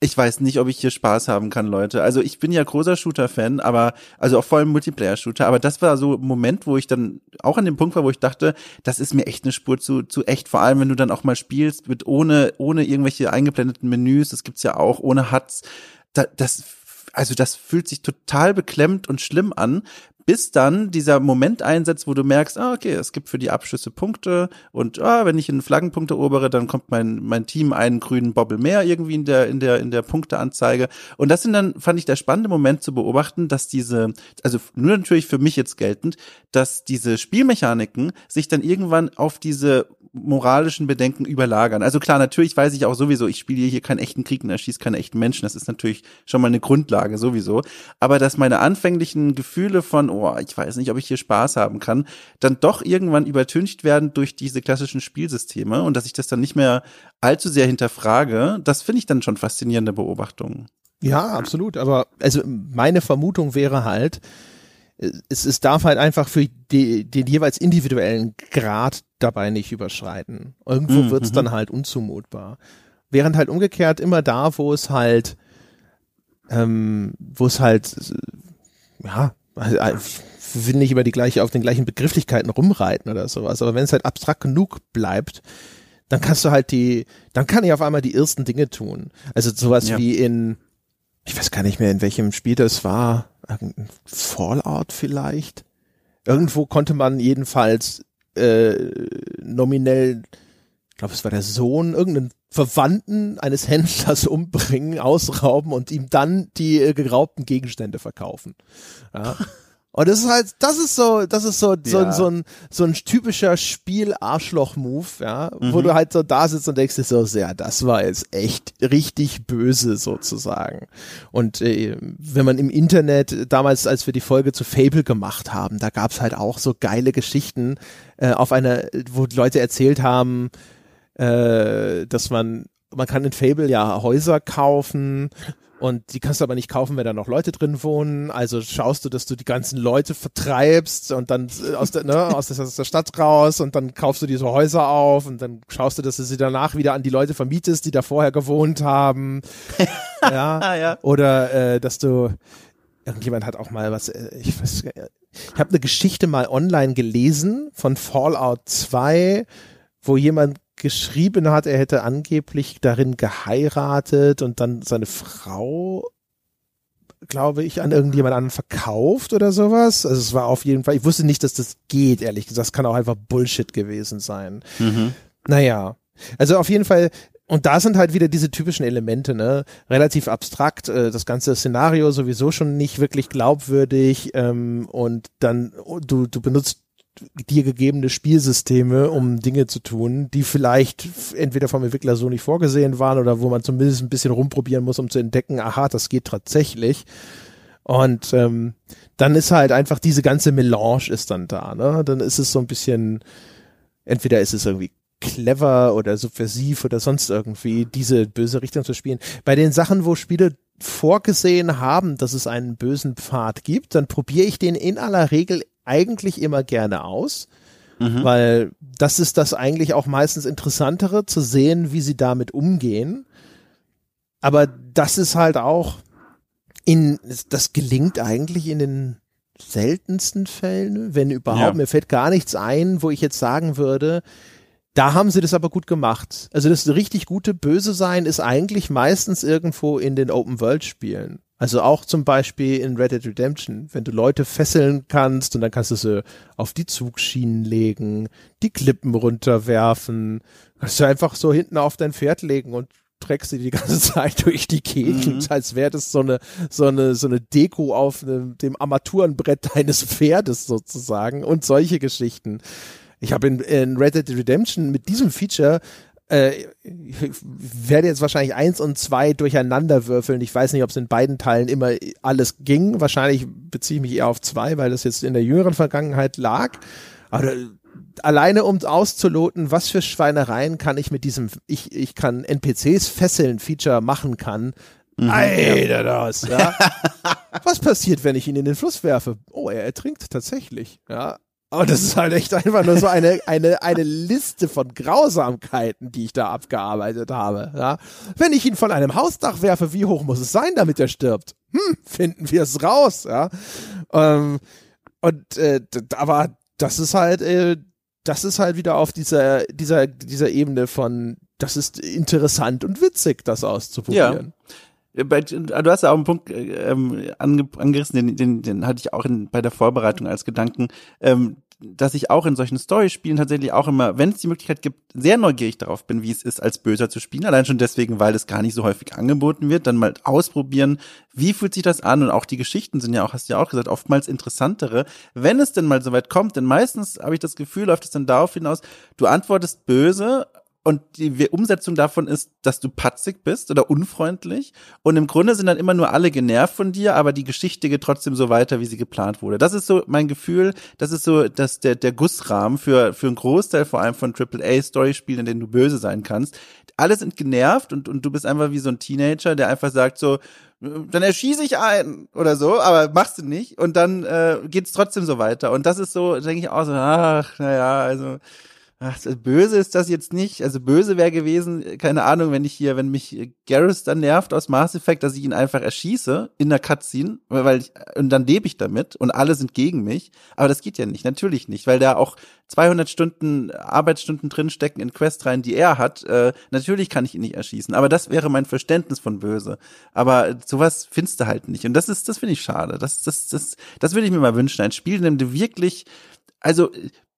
ich weiß nicht, ob ich hier Spaß haben kann, Leute. Also ich bin ja großer Shooter-Fan, aber, also auch vor allem Multiplayer-Shooter, aber das war so ein Moment, wo ich dann auch an dem Punkt war, wo ich dachte, das ist mir echt eine Spur zu, zu echt. Vor allem, wenn du dann auch mal spielst mit ohne, ohne irgendwelche eingeblendeten Menüs, das gibt's ja auch, ohne Huts. Da, das, also das fühlt sich total beklemmt und schlimm an, bis dann dieser Moment einsetzt, wo du merkst, ah, okay, es gibt für die Abschüsse Punkte und ah, wenn ich einen Flaggenpunkt erobere, dann kommt mein, mein Team einen grünen Bobbel mehr irgendwie in der, in der, in der Punkteanzeige. Und das sind dann, fand ich, der spannende Moment zu beobachten, dass diese, also nur natürlich für mich jetzt geltend, dass diese Spielmechaniken sich dann irgendwann auf diese moralischen Bedenken überlagern. Also klar, natürlich weiß ich auch sowieso, ich spiele hier keinen echten Krieg und erschieße keine echten Menschen. Das ist natürlich schon mal eine Grundlage sowieso. Aber dass meine anfänglichen Gefühle von, oh, ich weiß nicht, ob ich hier Spaß haben kann, dann doch irgendwann übertüncht werden durch diese klassischen Spielsysteme und dass ich das dann nicht mehr allzu sehr hinterfrage, das finde ich dann schon faszinierende Beobachtungen. Ja, absolut. Aber also meine Vermutung wäre halt, es, es darf halt einfach für die, den jeweils individuellen Grad dabei nicht überschreiten. Irgendwo mhm. wird's mhm. dann halt unzumutbar. Während halt umgekehrt immer da, wo es halt, ähm, wo es halt, ja, ich will nicht über die gleiche, auf den gleichen Begrifflichkeiten rumreiten oder sowas, aber wenn es halt abstrakt genug bleibt, dann kannst du halt die, dann kann ich auf einmal die ersten Dinge tun. Also sowas ja. wie in, ich weiß gar nicht mehr, in welchem Spiel das war, Fallout vielleicht. Irgendwo konnte man jedenfalls äh, nominell, ich glaube, es war der Sohn, irgendeinen Verwandten eines Händlers umbringen, ausrauben und ihm dann die äh, geraubten Gegenstände verkaufen. Ja. Und das ist halt, das ist so, das ist so, so, ja. so, ein, so ein typischer Spiel-Arschloch-Move, ja, mhm. wo du halt so da sitzt und denkst dir so, ja, das war jetzt echt richtig böse sozusagen. Und äh, wenn man im Internet, damals, als wir die Folge zu Fable gemacht haben, da gab's halt auch so geile Geschichten äh, auf einer, wo Leute erzählt haben, äh, dass man, man kann in Fable ja Häuser kaufen und die kannst du aber nicht kaufen, wenn da noch Leute drin wohnen. Also schaust du, dass du die ganzen Leute vertreibst und dann äh, aus der, ne, aus der, aus der Stadt raus und dann kaufst du diese Häuser auf und dann schaust du, dass du sie danach wieder an die Leute vermietest, die da vorher gewohnt haben. ja. ja. Oder äh, dass du irgendjemand hat auch mal was, äh, ich weiß, ich habe eine Geschichte mal online gelesen von Fallout 2, wo jemand geschrieben hat, er hätte angeblich darin geheiratet und dann seine Frau, glaube ich, an irgendjemand anderen verkauft oder sowas. Also es war auf jeden Fall, ich wusste nicht, dass das geht, ehrlich gesagt. Das kann auch einfach Bullshit gewesen sein. Mhm. Naja. Also auf jeden Fall, und da sind halt wieder diese typischen Elemente, ne? Relativ abstrakt, äh, das ganze Szenario sowieso schon nicht wirklich glaubwürdig ähm, und dann du du benutzt dir gegebene Spielsysteme, um Dinge zu tun, die vielleicht entweder vom Entwickler so nicht vorgesehen waren oder wo man zumindest ein bisschen rumprobieren muss, um zu entdecken, aha, das geht tatsächlich. Und ähm, dann ist halt einfach diese ganze Melange ist dann da, ne? Dann ist es so ein bisschen, entweder ist es irgendwie clever oder subversiv oder sonst irgendwie diese böse Richtung zu spielen. Bei den Sachen, wo Spiele vorgesehen haben, dass es einen bösen Pfad gibt, dann probiere ich den in aller Regel eigentlich immer gerne aus, mhm. weil das ist das eigentlich auch meistens Interessantere, zu sehen, wie sie damit umgehen. Aber das ist halt auch in, das gelingt eigentlich in den seltensten Fällen, wenn überhaupt. Ja. Mir fällt gar nichts ein, wo ich jetzt sagen würde, da haben sie das aber gut gemacht. Also das richtig gute Böse sein ist eigentlich meistens irgendwo in den Open World Spielen. Also auch zum Beispiel in Red Dead Redemption, wenn du Leute fesseln kannst und dann kannst du sie auf die Zugschienen legen, die Klippen runterwerfen, kannst du einfach so hinten auf dein Pferd legen und trägst sie die ganze Zeit durch die Gegend, mhm. als wäre das so eine, so eine, so eine Deko auf ne, dem Armaturenbrett deines Pferdes sozusagen und solche Geschichten. Ich habe in, in Red Dead Redemption mit diesem Feature äh, ich werde jetzt wahrscheinlich eins und zwei durcheinander würfeln. Ich weiß nicht, ob es in beiden Teilen immer alles ging. Wahrscheinlich beziehe ich mich eher auf zwei, weil das jetzt in der jüngeren Vergangenheit lag. Aber alleine um auszuloten, was für Schweinereien kann ich mit diesem, ich, ich kann NPCs fesseln Feature machen kann. Mhm, Alter, das, ja. was passiert, wenn ich ihn in den Fluss werfe? Oh, er ertrinkt tatsächlich, ja. Aber das ist halt echt einfach nur so eine, eine, eine Liste von Grausamkeiten, die ich da abgearbeitet habe. Ja? Wenn ich ihn von einem Hausdach werfe, wie hoch muss es sein, damit er stirbt? Hm, finden wir es raus, ja. Ähm, und äh, aber das ist halt, äh, das ist halt wieder auf dieser, dieser, dieser Ebene von, das ist interessant und witzig, das auszuprobieren. Ja. Bei, du hast ja auch einen Punkt äh, ähm, ange, angerissen, den, den, den hatte ich auch in, bei der Vorbereitung als Gedanken, ähm, dass ich auch in solchen Story-Spielen tatsächlich auch immer, wenn es die Möglichkeit gibt, sehr neugierig darauf bin, wie es ist, als Böser zu spielen. Allein schon deswegen, weil es gar nicht so häufig angeboten wird. Dann mal ausprobieren, wie fühlt sich das an? Und auch die Geschichten sind ja auch, hast du ja auch gesagt, oftmals interessantere. Wenn es denn mal so weit kommt, denn meistens habe ich das Gefühl, läuft es dann darauf hinaus, du antwortest böse, und die Umsetzung davon ist, dass du patzig bist oder unfreundlich. Und im Grunde sind dann immer nur alle genervt von dir, aber die Geschichte geht trotzdem so weiter, wie sie geplant wurde. Das ist so mein Gefühl, das ist so dass der, der Gussrahmen für, für einen Großteil vor allem von AAA-Story-Spielen, in denen du böse sein kannst. Alle sind genervt und, und du bist einfach wie so ein Teenager, der einfach sagt so, dann erschieße ich einen oder so, aber machst du nicht. Und dann äh, geht's trotzdem so weiter. Und das ist so, denke ich auch so, ach, naja, also Ach, böse ist das jetzt nicht. Also böse wäre gewesen, keine Ahnung, wenn ich hier, wenn mich Garrus dann nervt aus Mass Effect, dass ich ihn einfach erschieße in der Cutscene, weil ich, und dann lebe ich damit und alle sind gegen mich. Aber das geht ja nicht, natürlich nicht, weil da auch 200 Stunden Arbeitsstunden drinstecken in Questreihen, die er hat. Äh, natürlich kann ich ihn nicht erschießen, aber das wäre mein Verständnis von böse. Aber sowas findest du halt nicht. Und das ist, das finde ich schade. Das, das, das, das würde ich mir mal wünschen. Ein Spiel, in dem du wirklich also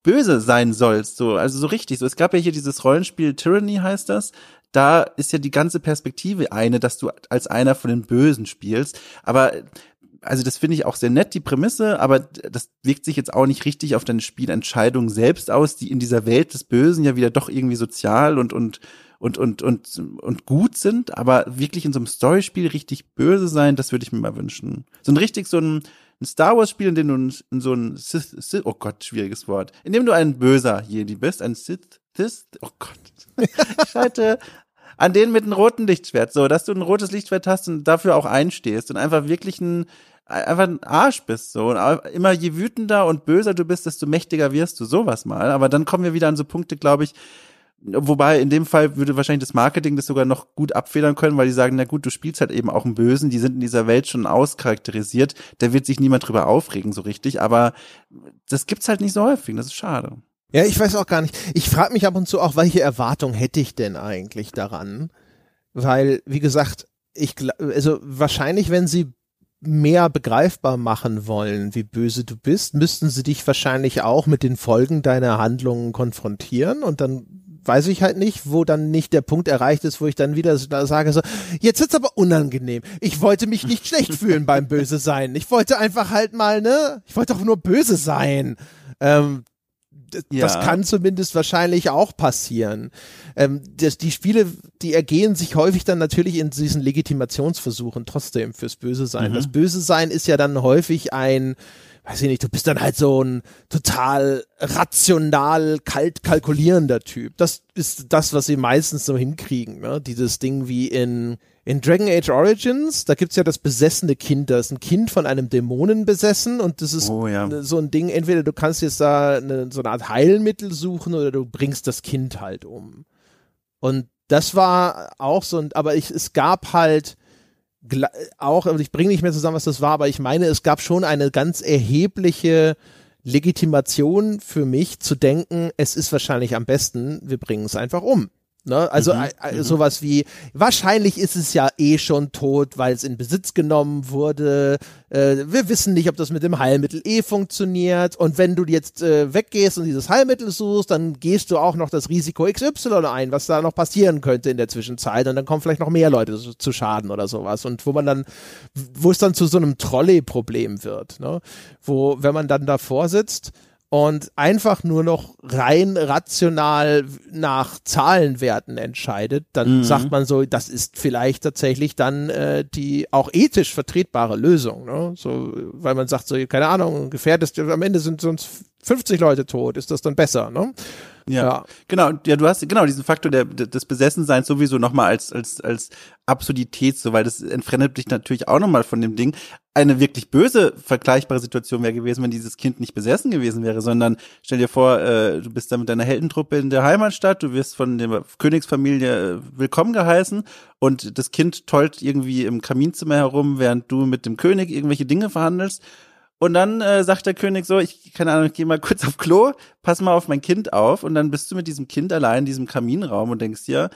böse sein sollst, so, also so richtig, so. Es gab ja hier dieses Rollenspiel Tyranny heißt das. Da ist ja die ganze Perspektive eine, dass du als einer von den Bösen spielst. Aber also das finde ich auch sehr nett, die Prämisse, aber das wirkt sich jetzt auch nicht richtig auf deine Spielentscheidungen selbst aus, die in dieser Welt des Bösen ja wieder doch irgendwie sozial und, und, und, und, und, und gut sind, aber wirklich in so einem Storyspiel richtig böse sein, das würde ich mir mal wünschen. So ein richtig so ein, ein Star Wars Spiel, in dem du in so ein Sith, Sith, oh Gott, schwieriges Wort, in dem du ein böser Jedi bist, ein Sith, this, oh Gott. Ich halte an denen mit einem roten Lichtschwert, so, dass du ein rotes Lichtschwert hast und dafür auch einstehst und einfach wirklich ein, einfach ein Arsch bist, so. Und immer je wütender und böser du bist, desto mächtiger wirst du, sowas mal. Aber dann kommen wir wieder an so Punkte, glaube ich, Wobei in dem Fall würde wahrscheinlich das Marketing das sogar noch gut abfedern können, weil die sagen, na gut, du spielst halt eben auch einen Bösen, die sind in dieser Welt schon auscharakterisiert, da wird sich niemand drüber aufregen so richtig, aber das gibt's halt nicht so häufig, das ist schade. Ja, ich weiß auch gar nicht. Ich frage mich ab und zu auch, welche Erwartung hätte ich denn eigentlich daran? Weil, wie gesagt, ich also wahrscheinlich, wenn sie mehr begreifbar machen wollen, wie böse du bist, müssten sie dich wahrscheinlich auch mit den Folgen deiner Handlungen konfrontieren und dann weiß ich halt nicht, wo dann nicht der Punkt erreicht ist, wo ich dann wieder sage so, jetzt wird's aber unangenehm. Ich wollte mich nicht schlecht fühlen beim böse sein. Ich wollte einfach halt mal, ne, ich wollte auch nur böse sein. Ähm, ja. das kann zumindest wahrscheinlich auch passieren. Ähm, das, die Spiele, die ergehen sich häufig dann natürlich in diesen Legitimationsversuchen trotzdem fürs Böse sein. Mhm. Das Böse sein ist ja dann häufig ein weiß ich nicht, du bist dann halt so ein total rational, kalt kalkulierender Typ. Das ist das, was sie meistens so hinkriegen, ne? Dieses Ding wie in, in Dragon Age Origins, da gibt's ja das besessene Kind, da ist ein Kind von einem Dämonen besessen und das ist oh, ja. so ein Ding, entweder du kannst jetzt da eine, so eine Art Heilmittel suchen oder du bringst das Kind halt um. Und das war auch so ein, aber ich, es gab halt, auch, ich bringe nicht mehr zusammen, was das war, aber ich meine, es gab schon eine ganz erhebliche Legitimation für mich zu denken, es ist wahrscheinlich am besten, wir bringen es einfach um. Ne? Also mhm, äh, sowas wie, wahrscheinlich ist es ja eh schon tot, weil es in Besitz genommen wurde. Äh, wir wissen nicht, ob das mit dem Heilmittel eh funktioniert. Und wenn du jetzt äh, weggehst und dieses Heilmittel suchst, dann gehst du auch noch das Risiko XY ein, was da noch passieren könnte in der Zwischenzeit. Und dann kommen vielleicht noch mehr Leute zu, zu Schaden oder sowas. Und wo man dann, wo es dann zu so einem Trolley-Problem wird, ne? wo, wenn man dann davor sitzt, und einfach nur noch rein rational nach Zahlenwerten entscheidet, dann mhm. sagt man so, das ist vielleicht tatsächlich dann äh, die auch ethisch vertretbare Lösung. Ne? So, weil man sagt so, keine Ahnung, gefährdest, am Ende sind sonst 50 Leute tot, ist das dann besser, ne? Ja, ja, genau. Ja, du hast genau diesen Faktor der, des Besessenseins sowieso nochmal als, als, als Absurdität, so, weil das entfremdet dich natürlich auch nochmal von dem Ding. Eine wirklich böse, vergleichbare Situation wäre gewesen, wenn dieses Kind nicht besessen gewesen wäre, sondern stell dir vor, äh, du bist da mit deiner Heldentruppe in der Heimatstadt, du wirst von der Königsfamilie äh, willkommen geheißen und das Kind tollt irgendwie im Kaminzimmer herum, während du mit dem König irgendwelche Dinge verhandelst und dann äh, sagt der König so, ich keine Ahnung, ich gehe mal kurz auf Klo, pass mal auf mein Kind auf und dann bist du mit diesem Kind allein in diesem Kaminraum und denkst dir,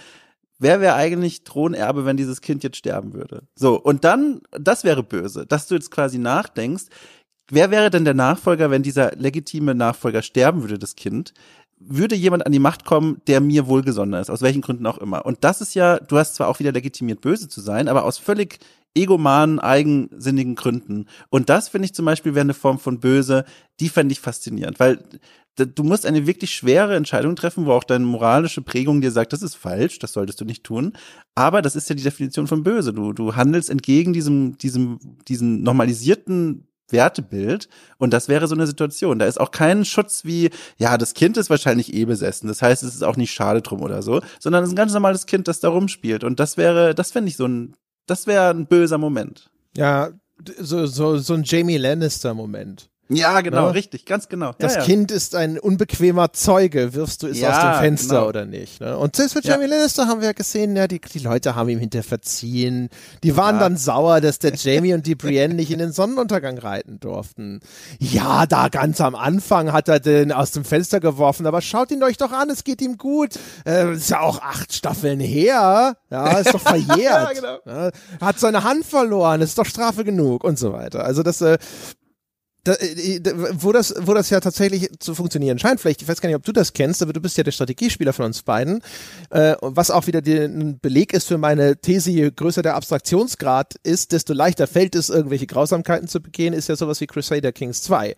wer wäre eigentlich Thronerbe, wenn dieses Kind jetzt sterben würde? So, und dann, das wäre böse, dass du jetzt quasi nachdenkst, wer wäre denn der Nachfolger, wenn dieser legitime Nachfolger sterben würde, das Kind? Würde jemand an die Macht kommen, der mir wohlgesonnen ist, aus welchen Gründen auch immer. Und das ist ja, du hast zwar auch wieder legitimiert, böse zu sein, aber aus völlig egomanen, eigensinnigen Gründen. Und das finde ich zum Beispiel wäre eine Form von Böse, die fände ich faszinierend, weil du musst eine wirklich schwere Entscheidung treffen, wo auch deine moralische Prägung dir sagt, das ist falsch, das solltest du nicht tun. Aber das ist ja die Definition von Böse. Du, du handelst entgegen diesem, diesem, diesem normalisierten Wertebild und das wäre so eine Situation. Da ist auch kein Schutz wie, ja, das Kind ist wahrscheinlich eh besessen, das heißt, es ist auch nicht schade drum oder so, sondern es ist ein ganz normales Kind, das da rumspielt und das wäre, das fände ich so ein das wäre ein böser Moment. Ja, so, so, so ein Jamie Lannister-Moment. Ja, genau, ja? richtig, ganz genau. Das ja, ja. Kind ist ein unbequemer Zeuge, wirfst du es aus dem Fenster genau. oder nicht. Ne? Und selbst mit Jamie Lannister haben wir ja gesehen, ja, die, die Leute haben ihm hinter verziehen. Die waren dann sauer, dass der Jamie und die Brienne nicht in den Sonnenuntergang reiten durften. Ja, da ganz am Anfang hat er den aus dem Fenster geworfen, aber schaut ihn euch doch an, es geht ihm gut. Äh, ist ja auch acht Staffeln her. Ja, ist doch verjährt. ja, genau. Hat seine Hand verloren, ist doch Strafe genug und so weiter. Also das, äh, da, äh, da, wo das, wo das ja tatsächlich zu funktionieren scheint, vielleicht, ich weiß gar nicht, ob du das kennst, aber du bist ja der Strategiespieler von uns beiden, äh, was auch wieder ein Beleg ist für meine These, je größer der Abstraktionsgrad ist, desto leichter fällt es, irgendwelche Grausamkeiten zu begehen, ist ja sowas wie Crusader Kings 2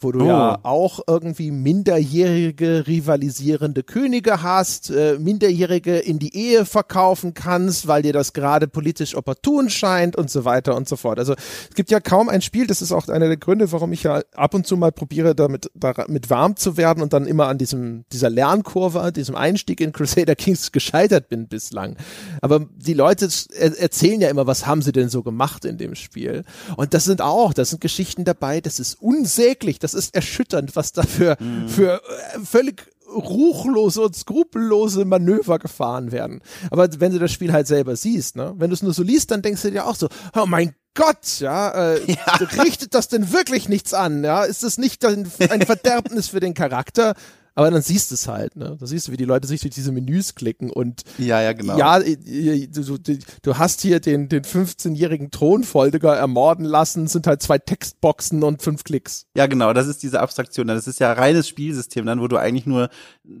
wo du oh. ja auch irgendwie minderjährige rivalisierende Könige hast, äh, Minderjährige in die Ehe verkaufen kannst, weil dir das gerade politisch opportun scheint und so weiter und so fort. Also es gibt ja kaum ein Spiel, das ist auch einer der Gründe, warum ich ja ab und zu mal probiere, damit, damit warm zu werden und dann immer an diesem, dieser Lernkurve, diesem Einstieg in Crusader Kings gescheitert bin bislang. Aber die Leute erzählen ja immer, was haben sie denn so gemacht in dem Spiel? Und das sind auch, das sind Geschichten dabei, das ist unsäglich, das ist erschütternd, was da für, mhm. für äh, völlig ruchlose und skrupellose Manöver gefahren werden. Aber wenn du das Spiel halt selber siehst, ne, wenn du es nur so liest, dann denkst du dir auch so, oh mein Gott, ja, äh, ja. richtet das denn wirklich nichts an? Ja, ist das nicht ein, ein Verderbnis für den Charakter? Aber dann siehst du es halt, ne? Da siehst du, wie die Leute sich durch diese Menüs klicken und ja, ja, genau. Ja, du, du, du hast hier den, den 15-jährigen Thronfolger ermorden lassen, sind halt zwei Textboxen und fünf Klicks. Ja, genau, das ist diese Abstraktion. Das ist ja reines Spielsystem dann, wo du eigentlich nur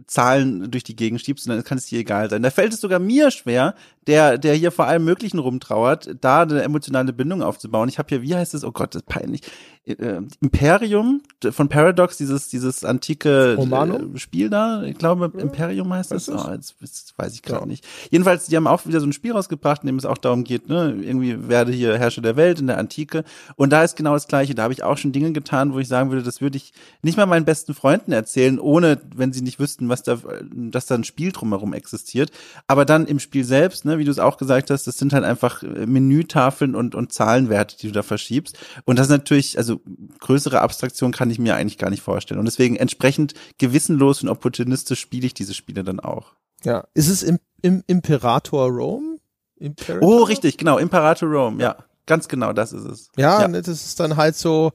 Zahlen durch die Gegend schiebst und dann kann es dir egal sein. Da fällt es sogar mir schwer, der, der hier vor allem Möglichen rumtrauert, da eine emotionale Bindung aufzubauen. Ich habe hier, wie heißt es? Oh Gott, das ist peinlich. Äh, Imperium von Paradox, dieses, dieses antike äh, Spiel da. Ich glaube, ja. Imperium heißt das. Oh, jetzt, jetzt weiß ich gerade ja. nicht. Jedenfalls, die haben auch wieder so ein Spiel rausgebracht, in dem es auch darum geht, ne, irgendwie werde hier Herrscher der Welt in der Antike. Und da ist genau das Gleiche. Da habe ich auch schon Dinge getan, wo ich sagen würde, das würde ich nicht mal meinen besten Freunden erzählen, ohne, wenn sie nicht wüssten, was da, dass da ein Spiel drumherum existiert. Aber dann im Spiel selbst, ne, wie du es auch gesagt hast, das sind halt einfach äh, Menütafeln und, und Zahlenwerte, die du da verschiebst. Und das ist natürlich, also größere Abstraktion kann ich mir eigentlich gar nicht vorstellen. Und deswegen entsprechend gewissenlos und opportunistisch spiele ich diese Spiele dann auch. Ja. Ist es im, im Imperator Rome? Imperator? Oh, richtig, genau, Imperator Rome, ja. Ganz genau, das ist es. Ja, ja. Ne, das ist dann halt so,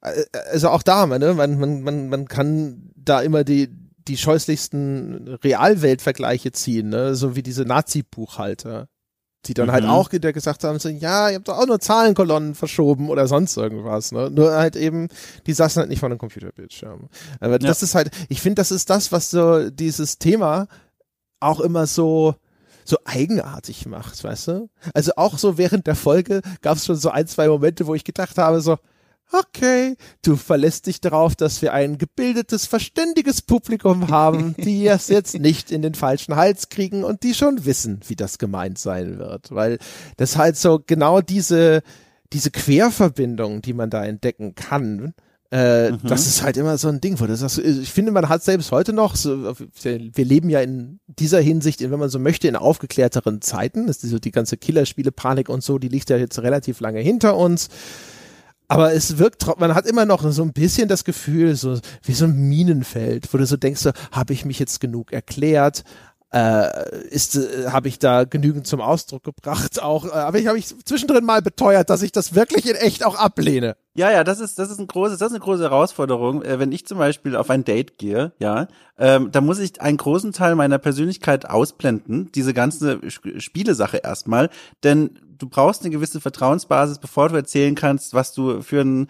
äh, also auch da, ne, man, man, man, man kann da immer die, die scheußlichsten Realweltvergleiche ziehen, ne? so wie diese Nazi-Buchhalter, die dann halt mhm. halt auch der gesagt haben, so, ja, ihr habt doch auch nur Zahlenkolonnen verschoben oder sonst irgendwas, ne? Nur halt eben, die saßen halt nicht vor einem Computerbildschirm. Aber ja. das ist halt, ich finde, das ist das, was so dieses Thema auch immer so so eigenartig macht, weißt du? Also auch so während der Folge gab es schon so ein, zwei Momente, wo ich gedacht habe, so, okay, du verlässt dich darauf, dass wir ein gebildetes, verständiges Publikum haben, die es jetzt nicht in den falschen Hals kriegen und die schon wissen, wie das gemeint sein wird. Weil das halt so genau diese, diese Querverbindung, die man da entdecken kann, äh, mhm. Das ist halt immer so ein Ding, wo das, ich finde, man hat selbst heute noch, so, wir leben ja in dieser Hinsicht, wenn man so möchte, in aufgeklärteren Zeiten. Das ist so die ganze Killerspiele-Panik und so, die liegt ja jetzt relativ lange hinter uns. Aber es wirkt, man hat immer noch so ein bisschen das Gefühl, so wie so ein Minenfeld, wo du so denkst, so, habe ich mich jetzt genug erklärt? Äh, ist, äh, habe ich da genügend zum Ausdruck gebracht? Auch, äh, aber ich habe ich zwischendrin mal beteuert, dass ich das wirklich in echt auch ablehne. Ja, ja, das ist das ist ein großes, das ist eine große Herausforderung. Äh, wenn ich zum Beispiel auf ein Date gehe, ja, ähm, da muss ich einen großen Teil meiner Persönlichkeit ausblenden, diese ganze Spielesache erstmal, denn du brauchst eine gewisse Vertrauensbasis, bevor du erzählen kannst, was du für ein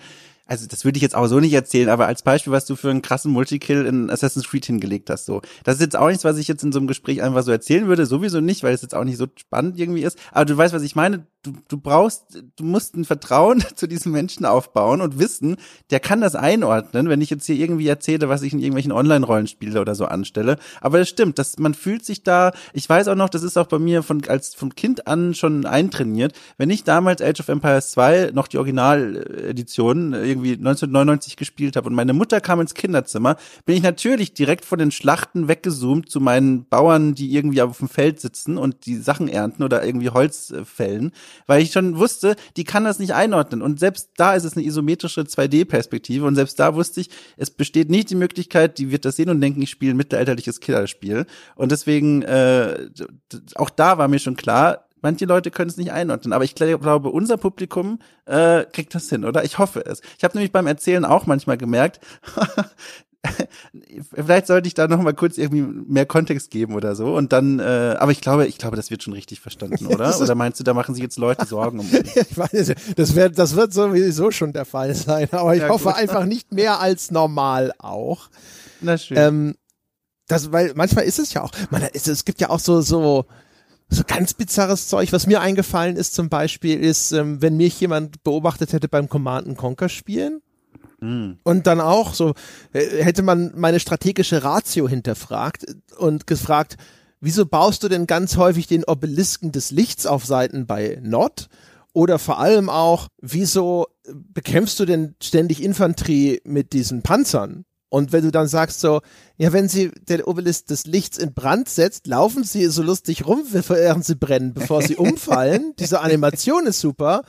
also das würde ich jetzt auch so nicht erzählen, aber als Beispiel, was du für einen krassen Multikill in Assassin's Creed hingelegt hast, so. Das ist jetzt auch nichts, was ich jetzt in so einem Gespräch einfach so erzählen würde, sowieso nicht, weil es jetzt auch nicht so spannend irgendwie ist. Aber du weißt, was ich meine du, du brauchst, du musst ein Vertrauen zu diesem Menschen aufbauen und wissen, der kann das einordnen, wenn ich jetzt hier irgendwie erzähle, was ich in irgendwelchen Online-Rollenspielen oder so anstelle. Aber das stimmt, dass man fühlt sich da, ich weiß auch noch, das ist auch bei mir von, als vom Kind an schon eintrainiert. Wenn ich damals Age of Empires 2 noch die Originaledition irgendwie 1999 gespielt habe und meine Mutter kam ins Kinderzimmer, bin ich natürlich direkt von den Schlachten weggezoomt zu meinen Bauern, die irgendwie auf dem Feld sitzen und die Sachen ernten oder irgendwie Holz fällen weil ich schon wusste, die kann das nicht einordnen. Und selbst da ist es eine isometrische 2D-Perspektive und selbst da wusste ich, es besteht nicht die Möglichkeit, die wird das sehen und denken, ich spiele ein mittelalterliches Killerspiel. Und deswegen, äh, auch da war mir schon klar, manche Leute können es nicht einordnen, aber ich glaube, unser Publikum äh, kriegt das hin, oder? Ich hoffe es. Ich habe nämlich beim Erzählen auch manchmal gemerkt, vielleicht sollte ich da noch mal kurz irgendwie mehr Kontext geben oder so und dann äh, aber ich glaube ich glaube das wird schon richtig verstanden oder? Oder meinst du da machen sich jetzt Leute Sorgen um ich weiß das wird das wird sowieso schon der Fall sein aber ich ja, hoffe gut. einfach nicht mehr als normal auch. Na schön. Ähm, das weil manchmal ist es ja auch man es, es gibt ja auch so so so ganz bizarres Zeug, was mir eingefallen ist zum Beispiel, ist, ähm, wenn mich jemand beobachtet hätte beim Command Conquer spielen, Mhm. Und dann auch so, äh, hätte man meine strategische Ratio hinterfragt und gefragt, wieso baust du denn ganz häufig den Obelisken des Lichts auf Seiten bei Nord? Oder vor allem auch, wieso bekämpfst du denn ständig Infanterie mit diesen Panzern? Und wenn du dann sagst so, ja, wenn sie den Obelisk des Lichts in Brand setzt, laufen sie so lustig rum, während sie brennen, bevor sie umfallen. Diese Animation ist super.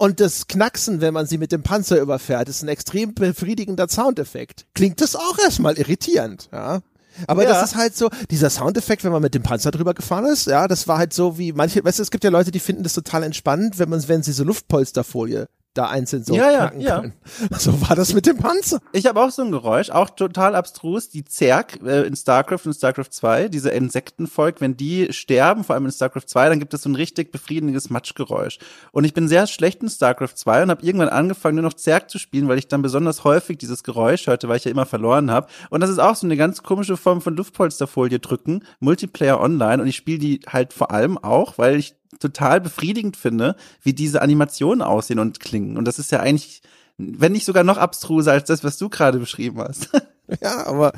Und das Knacksen, wenn man sie mit dem Panzer überfährt, ist ein extrem befriedigender Soundeffekt. Klingt das auch erstmal irritierend, ja. Aber ja. das ist halt so, dieser Soundeffekt, wenn man mit dem Panzer drüber gefahren ist, ja, das war halt so wie manche, weißt du, es gibt ja Leute, die finden das total entspannend, wenn man, wenn sie so Luftpolsterfolie da einzeln so ja, ja, ja. können. So war das mit dem Panzer. Ich habe auch so ein Geräusch, auch total abstrus, die Zerg äh, in StarCraft und StarCraft 2, diese Insektenvolk, wenn die sterben, vor allem in StarCraft 2, dann gibt es so ein richtig befriedigendes Matschgeräusch. Und ich bin sehr schlecht in StarCraft 2 und habe irgendwann angefangen, nur noch Zerg zu spielen, weil ich dann besonders häufig dieses Geräusch hörte, weil ich ja immer verloren habe. Und das ist auch so eine ganz komische Form von Luftpolsterfolie drücken, Multiplayer online. Und ich spiele die halt vor allem auch, weil ich total befriedigend finde, wie diese Animationen aussehen und klingen. Und das ist ja eigentlich, wenn nicht sogar noch abstruser als das, was du gerade beschrieben hast. ja, aber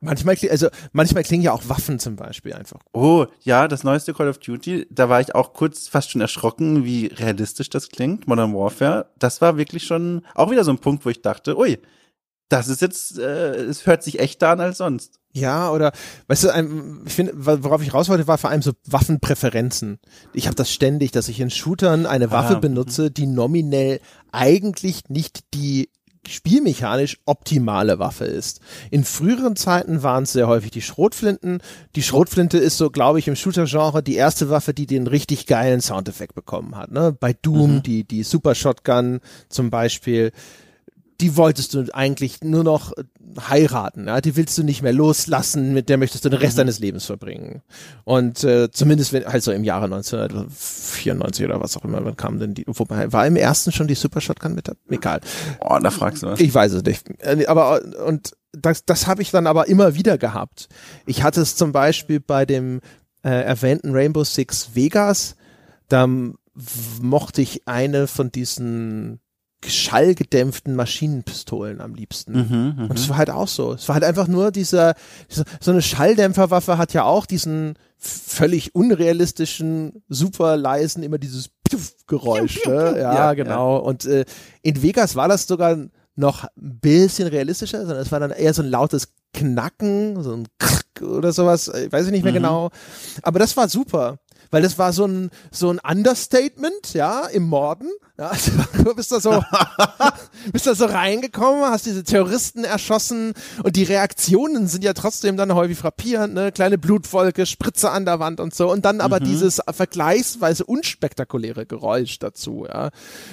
manchmal, also manchmal klingen ja auch Waffen zum Beispiel einfach. Oh, ja, das neueste Call of Duty, da war ich auch kurz fast schon erschrocken, wie realistisch das klingt, Modern Warfare. Das war wirklich schon auch wieder so ein Punkt, wo ich dachte, ui, das ist jetzt, äh, es hört sich echter an als sonst. Ja, oder weißt du, ich finde, worauf ich raus wollte, war vor allem so Waffenpräferenzen. Ich habe das ständig, dass ich in Shootern eine Waffe ah, benutze, die nominell eigentlich nicht die spielmechanisch optimale Waffe ist. In früheren Zeiten waren es sehr häufig die Schrotflinten. Die Schrotflinte ist so, glaube ich, im Shooter-Genre die erste Waffe, die den richtig geilen Soundeffekt bekommen hat. Ne? Bei Doom, mhm. die, die Super Shotgun zum Beispiel die wolltest du eigentlich nur noch heiraten, ja, die willst du nicht mehr loslassen, mit der möchtest du den Rest mhm. deines Lebens verbringen. Und äh, zumindest wenn, halt so im Jahre 1994 oder was auch immer, wann kam denn die, wobei, war im ersten schon die Super Shotgun mit? Egal. Oh, da fragst du was. Ich weiß es nicht. Äh, aber, und das, das habe ich dann aber immer wieder gehabt. Ich hatte es zum Beispiel bei dem äh, erwähnten Rainbow Six Vegas, da mochte ich eine von diesen schallgedämpften Maschinenpistolen am liebsten. Mhm, mhm, und es war halt auch so. Es war halt einfach nur dieser, dieser, so eine Schalldämpferwaffe hat ja auch diesen völlig unrealistischen, super leisen, immer dieses Geräusch. Ne? Ja, ja, genau. Ja. Und äh, in Vegas war das sogar noch ein bisschen realistischer, sondern es war dann eher so ein lautes Knacken, so ein Krrk oder sowas, ich weiß ich nicht mehr mhm. genau. Aber das war super weil das war so ein so ein Understatement, ja, im Morden. Ja, also, du bist da so bist da so reingekommen, hast diese Terroristen erschossen und die Reaktionen sind ja trotzdem dann häufig frappierend, ne, kleine Blutwolke, Spritze an der Wand und so und dann aber mhm. dieses vergleichsweise unspektakuläre Geräusch dazu, ja.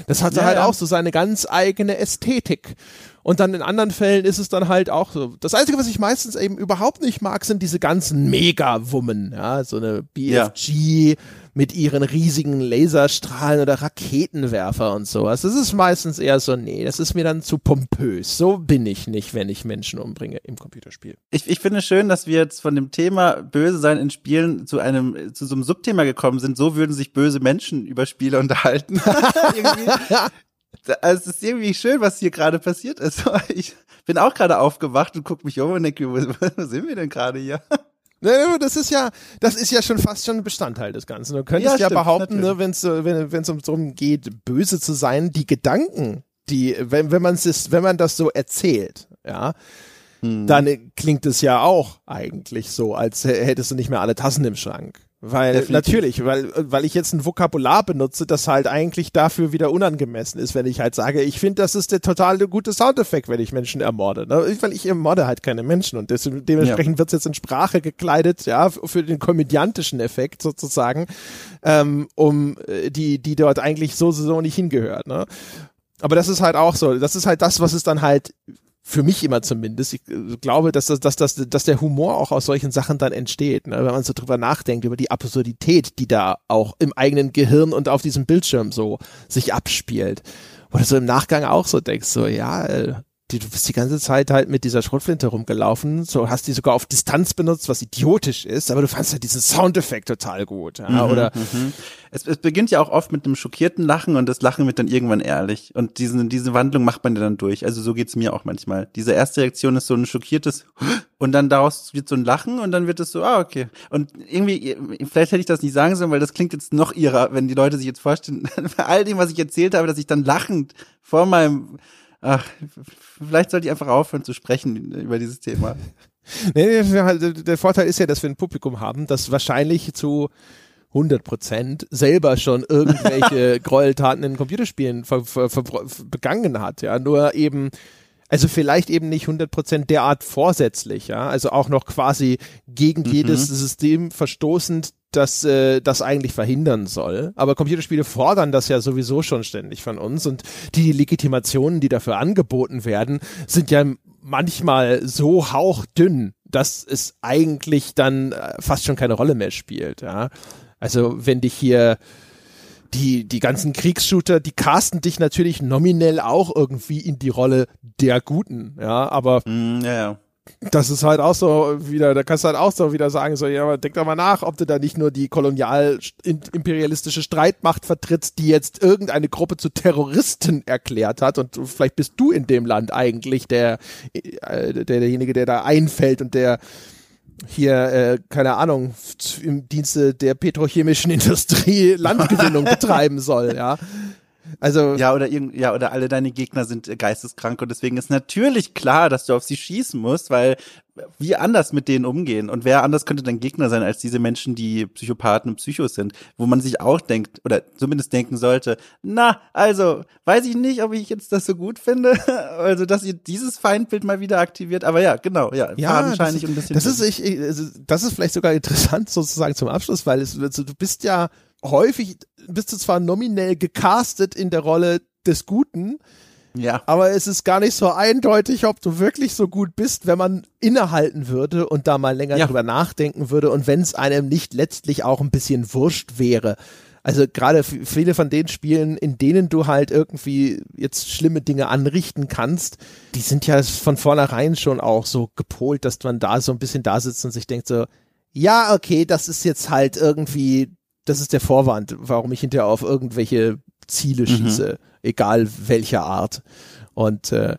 Das hatte ja, halt ja. auch so seine ganz eigene Ästhetik. Und dann in anderen Fällen ist es dann halt auch so. Das Einzige, was ich meistens eben überhaupt nicht mag, sind diese ganzen Mega-Wummen. Ja, so eine BFG ja. Mit ihren riesigen Laserstrahlen oder Raketenwerfer und sowas. Das ist meistens eher so, nee, das ist mir dann zu pompös. So bin ich nicht, wenn ich Menschen umbringe im Computerspiel. Ich, ich finde schön, dass wir jetzt von dem Thema Böse sein in Spielen zu einem, zu so einem Subthema gekommen sind. So würden sich böse Menschen über Spiele unterhalten. also es ist irgendwie schön, was hier gerade passiert ist. Ich bin auch gerade aufgewacht und gucke mich um und denke, wo, wo sind wir denn gerade hier? Das ist ja, das ist ja schon fast schon ein Bestandteil des Ganzen. Du könntest ja, ja stimmt, behaupten, ne, wenn's, wenn es um darum geht, böse zu sein, die Gedanken, die, wenn, wenn man es, wenn man das so erzählt, ja, hm. dann klingt es ja auch eigentlich so, als hättest du nicht mehr alle Tassen im Schrank. Weil Definitiv. natürlich, weil weil ich jetzt ein Vokabular benutze, das halt eigentlich dafür wieder unangemessen ist, wenn ich halt sage, ich finde, das ist der total gute Soundeffekt, wenn ich Menschen ermorde. Ne? Weil ich ermorde halt keine Menschen und des, dementsprechend ja. wird es jetzt in Sprache gekleidet, ja, für den komödiantischen Effekt sozusagen, ähm, um äh, die die dort eigentlich so so nicht hingehört. Ne? Aber das ist halt auch so. Das ist halt das, was es dann halt für mich immer zumindest. Ich äh, glaube, dass, das, dass, dass, dass der Humor auch aus solchen Sachen dann entsteht, ne? wenn man so drüber nachdenkt, über die Absurdität, die da auch im eigenen Gehirn und auf diesem Bildschirm so sich abspielt. Oder so im Nachgang auch so denkst, so, ja, äh, die, du bist die ganze Zeit halt mit dieser Schrotflinte rumgelaufen, so hast die sogar auf Distanz benutzt, was idiotisch ist, aber du fandst halt diesen Soundeffekt total gut, ja, mhm, oder? Mhm. Es, es beginnt ja auch oft mit einem schockierten Lachen und das Lachen wird dann irgendwann ehrlich und diesen, diese Wandlung macht man ja dann durch, also so geht's mir auch manchmal. Diese erste Reaktion ist so ein schockiertes und dann daraus wird so ein Lachen und dann wird es so, ah, okay. Und irgendwie, vielleicht hätte ich das nicht sagen sollen, weil das klingt jetzt noch ihrer, wenn die Leute sich jetzt vorstellen, bei all dem, was ich erzählt habe, dass ich dann lachend vor meinem Ach, vielleicht sollte ich einfach aufhören zu sprechen über dieses Thema. Nee, der Vorteil ist ja, dass wir ein Publikum haben, das wahrscheinlich zu 100 Prozent selber schon irgendwelche Gräueltaten in Computerspielen ver, ver, ver, begangen hat. Ja, nur eben also vielleicht eben nicht 100 Prozent derart vorsätzlich, ja, also auch noch quasi gegen mhm. jedes System verstoßend, das äh, das eigentlich verhindern soll. Aber Computerspiele fordern das ja sowieso schon ständig von uns und die Legitimationen, die dafür angeboten werden, sind ja manchmal so hauchdünn, dass es eigentlich dann äh, fast schon keine Rolle mehr spielt. Ja? Also wenn dich hier die, die ganzen Kriegsshooter, die casten dich natürlich nominell auch irgendwie in die Rolle der Guten, ja, aber mm, ja, ja. das ist halt auch so wieder, da kannst du halt auch so wieder sagen, so, ja, aber denk doch mal nach, ob du da nicht nur die kolonial imperialistische Streitmacht vertrittst, die jetzt irgendeine Gruppe zu Terroristen erklärt hat und vielleicht bist du in dem Land eigentlich der, äh, der derjenige, der da einfällt und der hier, äh, keine Ahnung, im Dienste der petrochemischen Industrie Landgewinnung betreiben soll, ja. Also ja oder irgend, ja oder alle deine Gegner sind äh, geisteskrank und deswegen ist natürlich klar, dass du auf sie schießen musst, weil wie anders mit denen umgehen und wer anders könnte dein Gegner sein als diese Menschen, die Psychopathen und Psychos sind, wo man sich auch denkt oder zumindest denken sollte, na, also weiß ich nicht, ob ich jetzt das so gut finde, also dass ihr dieses Feindbild mal wieder aktiviert, aber ja, genau, ja, ja fadenscheinig und ein bisschen. Das ist ich, also, das ist vielleicht sogar interessant sozusagen zum Abschluss, weil es also, du bist ja häufig bist du zwar nominell gecastet in der Rolle des Guten, ja. Aber es ist gar nicht so eindeutig, ob du wirklich so gut bist, wenn man innehalten würde und da mal länger ja. drüber nachdenken würde und wenn es einem nicht letztlich auch ein bisschen wurscht wäre. Also gerade viele von den Spielen, in denen du halt irgendwie jetzt schlimme Dinge anrichten kannst, die sind ja von vornherein schon auch so gepolt, dass man da so ein bisschen da sitzt und sich denkt so, ja, okay, das ist jetzt halt irgendwie das ist der Vorwand, warum ich hinterher auf irgendwelche Ziele mhm. schieße, mhm. egal welcher Art. Und äh,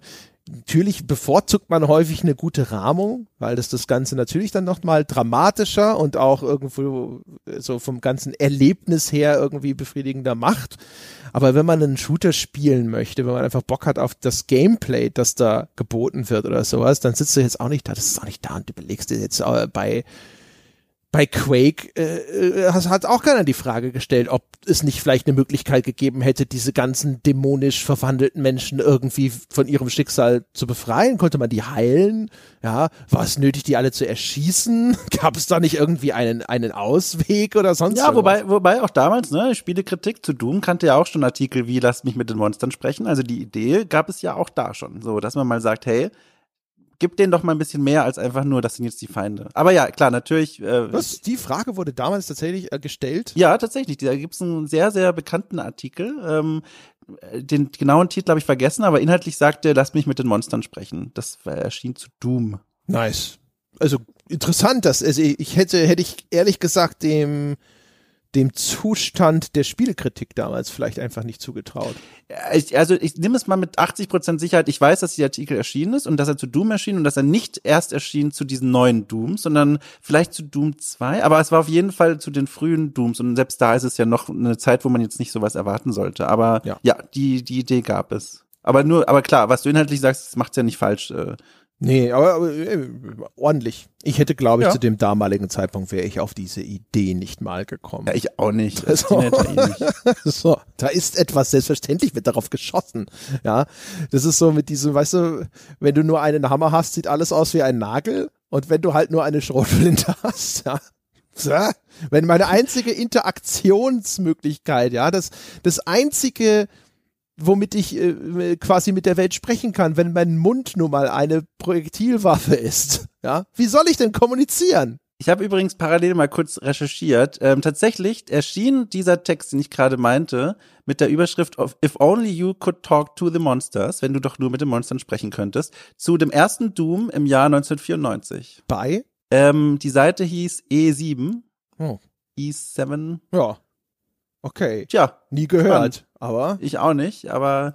natürlich bevorzugt man häufig eine gute Rahmung, weil das das Ganze natürlich dann nochmal dramatischer und auch irgendwo so vom ganzen Erlebnis her irgendwie befriedigender macht. Aber wenn man einen Shooter spielen möchte, wenn man einfach Bock hat auf das Gameplay, das da geboten wird oder sowas, dann sitzt du jetzt auch nicht da, das ist auch nicht da und überlegst dir jetzt äh, bei bei Quake äh, hat, hat auch keiner die Frage gestellt, ob es nicht vielleicht eine Möglichkeit gegeben hätte, diese ganzen dämonisch verwandelten Menschen irgendwie von ihrem Schicksal zu befreien. Konnte man die heilen? Ja, war es nötig, die alle zu erschießen? Gab es da nicht irgendwie einen, einen Ausweg oder sonst Ja, wobei, wobei auch damals, ne, Spielekritik zu Doom kannte ja auch schon Artikel wie Lasst mich mit den Monstern sprechen. Also die Idee gab es ja auch da schon. So, dass man mal sagt, hey, gib denen doch mal ein bisschen mehr als einfach nur, das sind jetzt die Feinde. Aber ja, klar, natürlich. Äh, Was? Die Frage wurde damals tatsächlich äh, gestellt? Ja, tatsächlich. Da gibt's einen sehr, sehr bekannten Artikel. Ähm, den genauen Titel habe ich vergessen, aber inhaltlich sagt er, lass mich mit den Monstern sprechen. Das erschien zu Doom. Nice. Also interessant, dass also ich hätte hätte ich ehrlich gesagt dem dem Zustand der Spielekritik damals vielleicht einfach nicht zugetraut. Ich, also ich nehme es mal mit 80 Prozent Sicherheit. Ich weiß, dass der Artikel erschienen ist und dass er zu Doom erschien und dass er nicht erst erschien zu diesen neuen Dooms, sondern vielleicht zu Doom 2. Aber es war auf jeden Fall zu den frühen Dooms und selbst da ist es ja noch eine Zeit, wo man jetzt nicht sowas erwarten sollte. Aber ja, ja die, die Idee gab es. Aber nur, aber klar, was du inhaltlich sagst, das macht's ja nicht falsch. Äh, Nee, aber, aber äh, ordentlich. Ich hätte, glaube ich, ja. zu dem damaligen Zeitpunkt wäre ich auf diese Idee nicht mal gekommen. Ja, ich auch nicht. So. so, da ist etwas, selbstverständlich wird darauf geschossen. Ja, das ist so mit diesem, weißt du, wenn du nur einen Hammer hast, sieht alles aus wie ein Nagel. Und wenn du halt nur eine Schrotflinte hast, ja, wenn meine einzige Interaktionsmöglichkeit, ja, das, das einzige, womit ich äh, quasi mit der Welt sprechen kann, wenn mein Mund nun mal eine Projektilwaffe ist. Ja, wie soll ich denn kommunizieren? Ich habe übrigens parallel mal kurz recherchiert. Ähm, tatsächlich erschien dieser Text, den ich gerade meinte, mit der Überschrift of If Only You Could Talk to the Monsters, wenn du doch nur mit den Monstern sprechen könntest, zu dem ersten Doom im Jahr 1994. Bei? Ähm, die Seite hieß E7. Oh. E7. Ja. Okay. Tja. Nie gehört, spannend. Aber. Ich auch nicht, aber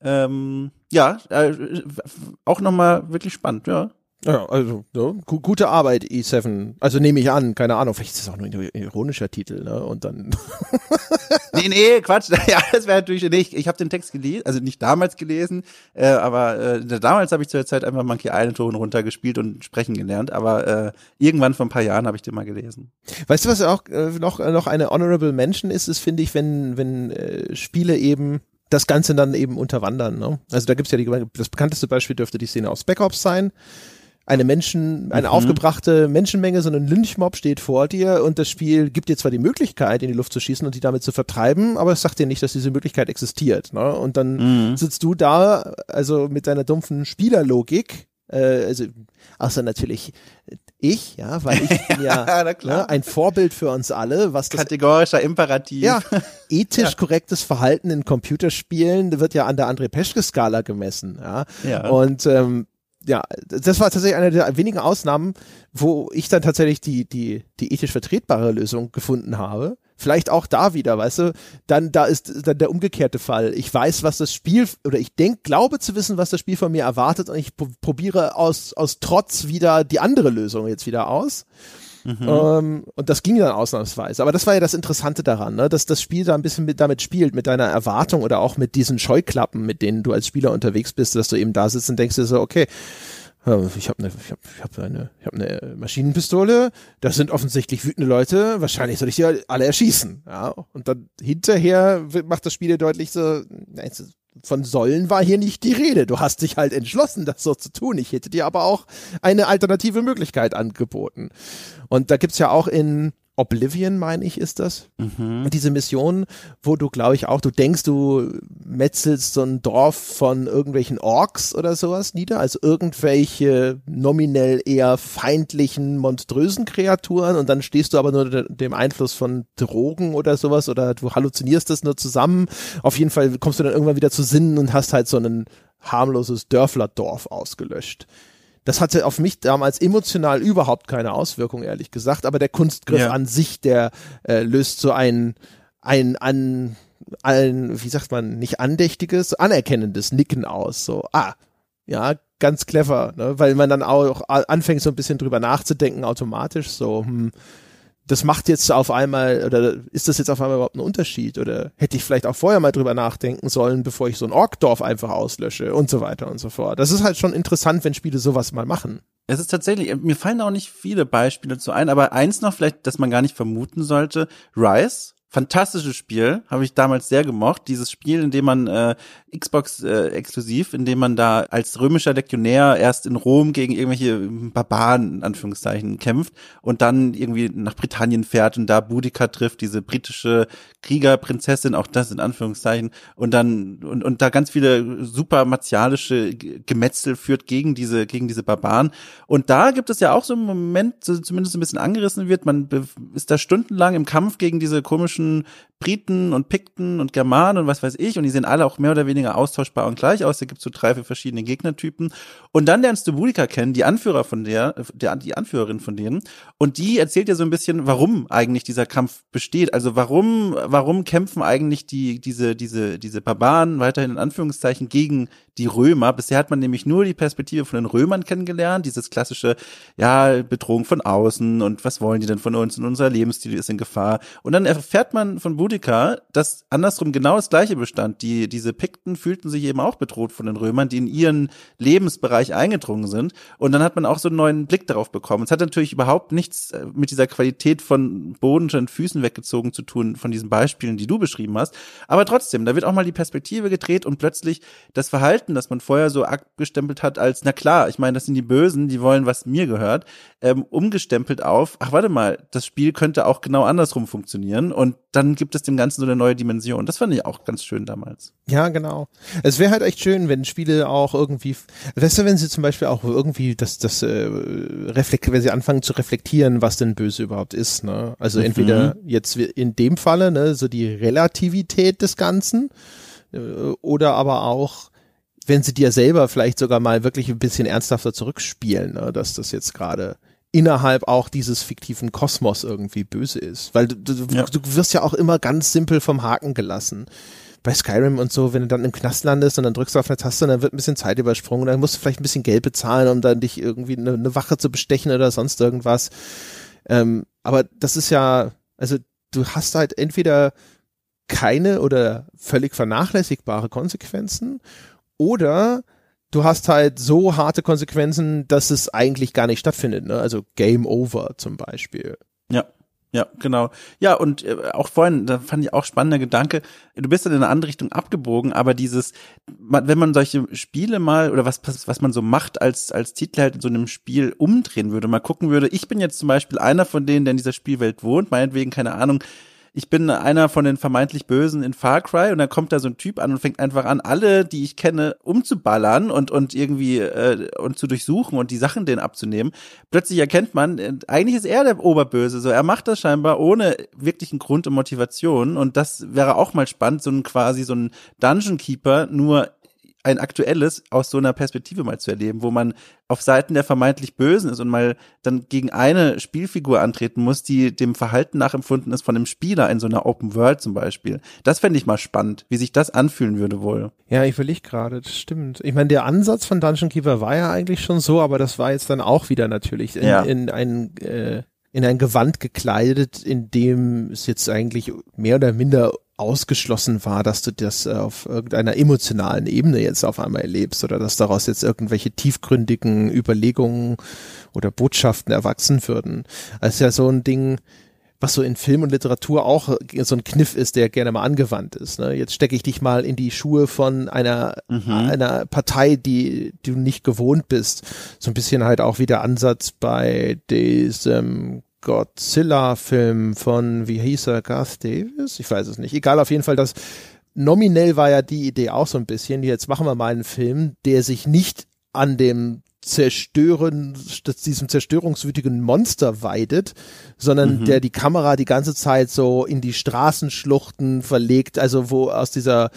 ähm, ja, äh, auch nochmal wirklich spannend, ja. Ja, also ja, gute Arbeit, E7. Also nehme ich an, keine Ahnung, vielleicht ist es auch nur ein ironischer Titel, ne? Und dann. nee, nee, Quatsch. Ja, das wäre natürlich. Nee, ich, habe den Text gelesen, also nicht damals gelesen, äh, aber äh, damals habe ich zu der Zeit einfach Monkey Island hoch und runter gespielt und sprechen gelernt. Aber äh, irgendwann vor ein paar Jahren habe ich den mal gelesen. Weißt du, was auch äh, noch, äh, noch eine Honorable Mention ist, ist, finde ich, wenn, wenn äh, Spiele eben das Ganze dann eben unterwandern. Ne? Also da gibt's ja die, das bekannteste Beispiel dürfte die Szene aus Ops sein eine Menschen, eine mhm. aufgebrachte Menschenmenge, so ein Lynchmob steht vor dir und das Spiel gibt dir zwar die Möglichkeit, in die Luft zu schießen und die damit zu vertreiben, aber es sagt dir nicht, dass diese Möglichkeit existiert. Ne? Und dann mhm. sitzt du da, also mit deiner dumpfen Spielerlogik, äh, also außer natürlich ich, ja, weil ich bin ja ne, ein Vorbild für uns alle, was das kategorischer Imperativ. Ja, ethisch ja. korrektes Verhalten in Computerspielen wird ja an der André Peschke Skala gemessen, ja. ja. Und ähm, ja, das war tatsächlich eine der wenigen Ausnahmen, wo ich dann tatsächlich die, die, die ethisch vertretbare Lösung gefunden habe. Vielleicht auch da wieder, weißt du, dann da ist dann der umgekehrte Fall. Ich weiß, was das Spiel, oder ich denk, glaube zu wissen, was das Spiel von mir erwartet und ich probiere aus, aus Trotz wieder die andere Lösung jetzt wieder aus. Mhm. Ähm, und das ging dann ausnahmsweise. Aber das war ja das Interessante daran, ne? dass das Spiel da ein bisschen mit, damit spielt, mit deiner Erwartung oder auch mit diesen Scheuklappen, mit denen du als Spieler unterwegs bist, dass du eben da sitzt und denkst dir so, okay, ich habe eine, ich hab, ich hab eine, ich hab eine Maschinenpistole. Das sind offensichtlich wütende Leute. Wahrscheinlich soll ich die alle erschießen. Ja, und dann hinterher macht das Spiel deutlich so, von sollen war hier nicht die Rede. Du hast dich halt entschlossen, das so zu tun. Ich hätte dir aber auch eine alternative Möglichkeit angeboten. Und da gibt's ja auch in Oblivion, meine ich, ist das. Mhm. Diese Mission, wo du, glaube ich, auch, du denkst, du metzelst so ein Dorf von irgendwelchen Orks oder sowas nieder, also irgendwelche nominell eher feindlichen, monströsen Kreaturen und dann stehst du aber nur dem Einfluss von Drogen oder sowas oder du halluzinierst das nur zusammen. Auf jeden Fall kommst du dann irgendwann wieder zu Sinnen und hast halt so ein harmloses Dörflerdorf ausgelöscht. Das hatte auf mich damals emotional überhaupt keine Auswirkung, ehrlich gesagt. Aber der Kunstgriff ja. an sich, der äh, löst so ein, ein, ein, ein, wie sagt man, nicht andächtiges, anerkennendes Nicken aus. So, ah, ja, ganz clever, ne? weil man dann auch anfängt, so ein bisschen drüber nachzudenken, automatisch so, hm, das macht jetzt auf einmal, oder ist das jetzt auf einmal überhaupt ein Unterschied? Oder hätte ich vielleicht auch vorher mal drüber nachdenken sollen, bevor ich so ein Orkdorf einfach auslösche und so weiter und so fort. Das ist halt schon interessant, wenn Spiele sowas mal machen. Es ist tatsächlich, mir fallen auch nicht viele Beispiele zu ein, aber eins noch vielleicht, das man gar nicht vermuten sollte. Rise fantastisches Spiel, habe ich damals sehr gemocht. Dieses Spiel, in dem man äh, Xbox äh, exklusiv, in dem man da als römischer Legionär erst in Rom gegen irgendwelche Barbaren in Anführungszeichen kämpft und dann irgendwie nach Britannien fährt und da Boudica trifft, diese britische Kriegerprinzessin, auch das in Anführungszeichen und dann und, und da ganz viele super martialische Gemetzel führt gegen diese gegen diese Barbaren und da gibt es ja auch so einen Moment, so zumindest ein bisschen angerissen wird, man ist da stundenlang im Kampf gegen diese komischen zwischen Briten und Pikten und Germanen und was weiß ich und die sehen alle auch mehr oder weniger austauschbar und gleich aus. Da gibt's so drei, vier verschiedene Gegnertypen. Und dann lernst du Bulika kennen, die Anführer von der, der, die Anführerin von denen. Und die erzählt dir so ein bisschen, warum eigentlich dieser Kampf besteht. Also warum, warum kämpfen eigentlich die, diese, diese, diese Barbaren weiterhin in Anführungszeichen gegen die Römer. Bisher hat man nämlich nur die Perspektive von den Römern kennengelernt, dieses klassische, ja, Bedrohung von außen und was wollen die denn von uns und unser Lebensstil ist in Gefahr. Und dann erfährt man von Boudica, dass andersrum genau das gleiche bestand. Die, diese Pikten fühlten sich eben auch bedroht von den Römern, die in ihren Lebensbereich eingedrungen sind. Und dann hat man auch so einen neuen Blick darauf bekommen. Es hat natürlich überhaupt nichts äh, mit dieser Qualität von Boden und Füßen weggezogen zu tun, von diesen Beispielen, die du beschrieben hast. Aber trotzdem, da wird auch mal die Perspektive gedreht und plötzlich das Verhalten Verhalten, das man vorher so abgestempelt hat als, na klar, ich meine, das sind die Bösen, die wollen, was mir gehört, ähm, umgestempelt auf, ach warte mal, das Spiel könnte auch genau andersrum funktionieren und dann gibt es dem Ganzen so eine neue Dimension. Das fand ich auch ganz schön damals. Ja, genau. Es wäre halt echt schön, wenn Spiele auch irgendwie, weißt du, wenn wenn sie zum Beispiel auch irgendwie das, das äh, reflekt, wenn sie anfangen zu reflektieren, was denn böse überhaupt ist, ne? Also mhm. entweder jetzt in dem Falle, ne, so die Relativität des Ganzen, äh, oder aber auch, wenn sie dir selber vielleicht sogar mal wirklich ein bisschen ernsthafter zurückspielen, ne, dass das jetzt gerade innerhalb auch dieses fiktiven Kosmos irgendwie böse ist. Weil du, du, ja. du wirst ja auch immer ganz simpel vom Haken gelassen bei Skyrim und so, wenn du dann im Knast landest und dann drückst du auf eine Taste und dann wird ein bisschen Zeit übersprungen, dann musst du vielleicht ein bisschen Geld bezahlen, um dann dich irgendwie eine, eine Wache zu bestechen oder sonst irgendwas. Ähm, aber das ist ja, also du hast halt entweder keine oder völlig vernachlässigbare Konsequenzen oder du hast halt so harte Konsequenzen, dass es eigentlich gar nicht stattfindet. Ne? Also Game Over zum Beispiel. Ja. Ja, genau. Ja, und äh, auch vorhin, da fand ich auch spannender Gedanke, du bist dann in eine andere Richtung abgebogen, aber dieses, wenn man solche Spiele mal oder was, was man so macht als, als Titel halt in so einem Spiel umdrehen würde, mal gucken würde, ich bin jetzt zum Beispiel einer von denen, der in dieser Spielwelt wohnt, meinetwegen, keine Ahnung, ich bin einer von den vermeintlich Bösen in Far Cry und dann kommt da so ein Typ an und fängt einfach an, alle, die ich kenne, umzuballern und, und irgendwie äh, und zu durchsuchen und die Sachen denen abzunehmen. Plötzlich erkennt man, äh, eigentlich ist er der Oberböse. So, er macht das scheinbar ohne wirklichen Grund und Motivation. Und das wäre auch mal spannend, so ein quasi so ein Dungeon Keeper nur ein aktuelles aus so einer Perspektive mal zu erleben, wo man auf Seiten der vermeintlich Bösen ist und mal dann gegen eine Spielfigur antreten muss, die dem Verhalten nachempfunden ist von einem Spieler in so einer Open World zum Beispiel. Das fände ich mal spannend, wie sich das anfühlen würde wohl. Ja, ich überlege gerade, das stimmt. Ich meine, der Ansatz von Dungeon Keeper war ja eigentlich schon so, aber das war jetzt dann auch wieder natürlich in, ja. in ein äh, in ein Gewand gekleidet, in dem es jetzt eigentlich mehr oder minder ausgeschlossen war, dass du das äh, auf irgendeiner emotionalen Ebene jetzt auf einmal erlebst oder dass daraus jetzt irgendwelche tiefgründigen Überlegungen oder Botschaften erwachsen würden. Das ist ja so ein Ding, was so in Film und Literatur auch so ein Kniff ist, der gerne mal angewandt ist. Ne? Jetzt stecke ich dich mal in die Schuhe von einer, mhm. einer Partei, die, die du nicht gewohnt bist. So ein bisschen halt auch wie der Ansatz bei diesem Godzilla-Film von, wie hieß er, Garth Davis? Ich weiß es nicht. Egal, auf jeden Fall, das nominell war ja die Idee auch so ein bisschen, jetzt machen wir mal einen Film, der sich nicht an dem Zerstören, diesem zerstörungswütigen Monster weidet, sondern mhm. der die Kamera die ganze Zeit so in die Straßenschluchten verlegt, also wo aus dieser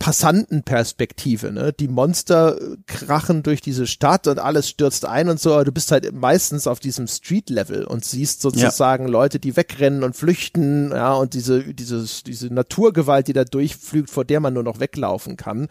Passantenperspektive, ne? Die Monster krachen durch diese Stadt und alles stürzt ein und so, aber du bist halt meistens auf diesem Street-Level und siehst sozusagen ja. Leute, die wegrennen und flüchten, ja, und diese, dieses, diese Naturgewalt, die da durchflügt, vor der man nur noch weglaufen kann.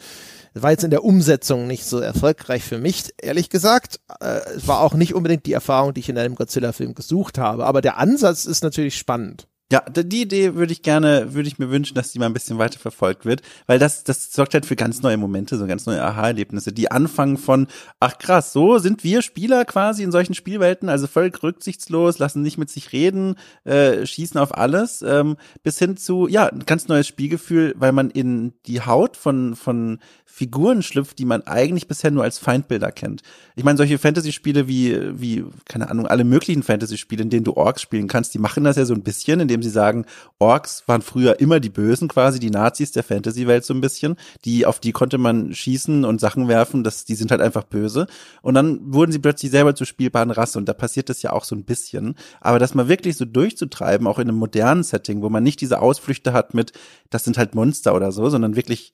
War jetzt in der Umsetzung nicht so erfolgreich für mich, ehrlich gesagt. Äh, es war auch nicht unbedingt die Erfahrung, die ich in einem Godzilla-Film gesucht habe, aber der Ansatz ist natürlich spannend. Ja, die Idee würde ich gerne, würde ich mir wünschen, dass die mal ein bisschen weiter verfolgt wird, weil das, das sorgt halt für ganz neue Momente, so ganz neue Aha-Erlebnisse, die anfangen von, ach krass, so sind wir Spieler quasi in solchen Spielwelten, also völlig rücksichtslos, lassen nicht mit sich reden, äh, schießen auf alles, ähm, bis hin zu, ja, ein ganz neues Spielgefühl, weil man in die Haut von, von Figuren schlüpft, die man eigentlich bisher nur als Feindbilder kennt. Ich meine, solche Fantasy-Spiele wie, wie, keine Ahnung, alle möglichen Fantasy-Spiele, in denen du Orks spielen kannst, die machen das ja so ein bisschen, indem sie sagen, Orks waren früher immer die Bösen quasi, die Nazis der Fantasy-Welt so ein bisschen, die, auf die konnte man schießen und Sachen werfen, das, die sind halt einfach böse. Und dann wurden sie plötzlich selber zur spielbaren Rasse und da passiert das ja auch so ein bisschen. Aber das mal wirklich so durchzutreiben, auch in einem modernen Setting, wo man nicht diese Ausflüchte hat mit, das sind halt Monster oder so, sondern wirklich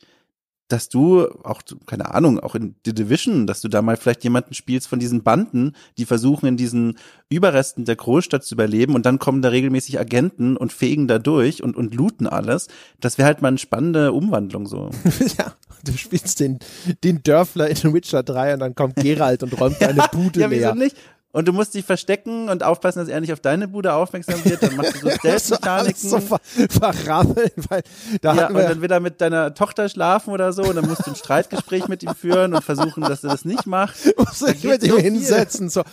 dass du auch, keine Ahnung, auch in The Division, dass du da mal vielleicht jemanden spielst von diesen Banden, die versuchen in diesen Überresten der Großstadt zu überleben und dann kommen da regelmäßig Agenten und fegen da durch und, und looten alles. Das wäre halt mal eine spannende Umwandlung so. ja, du spielst den, den Dörfler in Witcher 3 und dann kommt Geralt und räumt deine Bude ja, leer. Ja, wieso nicht? Und du musst dich verstecken und aufpassen, dass er nicht auf deine Bude aufmerksam wird. Dann machst du so Stealth-Mechaniken. so ver verrammelt, weil da ja, und dann will er mit deiner Tochter schlafen oder so und dann musst du ein Streitgespräch mit ihm führen und versuchen, dass er das nicht macht. Musst du dich mit ihm hinsetzen, so,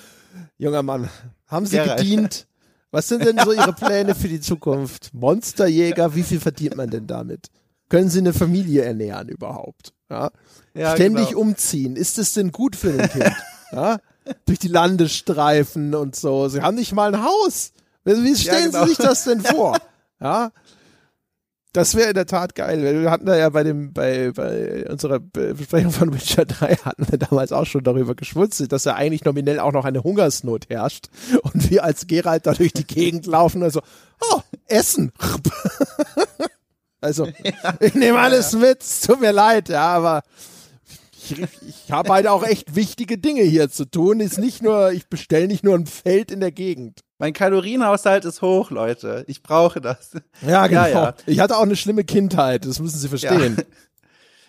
junger Mann, haben Sie ja, gedient? Was sind denn so Ihre Pläne für die Zukunft? Monsterjäger, wie viel verdient man denn damit? Können Sie eine Familie ernähren überhaupt? Ja? ja Ständig genau. umziehen, ist es denn gut für ein Kind? Ja? Durch die Landesstreifen und so. Sie haben nicht mal ein Haus. Wie stellen ja, genau. Sie sich das denn vor? Ja. Das wäre in der Tat geil. Wir hatten da ja bei dem, bei, bei unserer Besprechung von Witcher 3 hatten wir damals auch schon darüber geschwutzelt, dass ja eigentlich nominell auch noch eine Hungersnot herrscht. Und wir als Geralt da durch die Gegend laufen, also, oh, Essen. also, ich nehme alles mit, tut mir leid, ja, aber ich, ich habe halt auch echt wichtige Dinge hier zu tun. Ist nicht nur, ich bestelle nicht nur ein Feld in der Gegend. Mein Kalorienhaushalt ist hoch, Leute. Ich brauche das. Ja, genau. Ja, ja. Ich hatte auch eine schlimme Kindheit, das müssen Sie verstehen. Ja.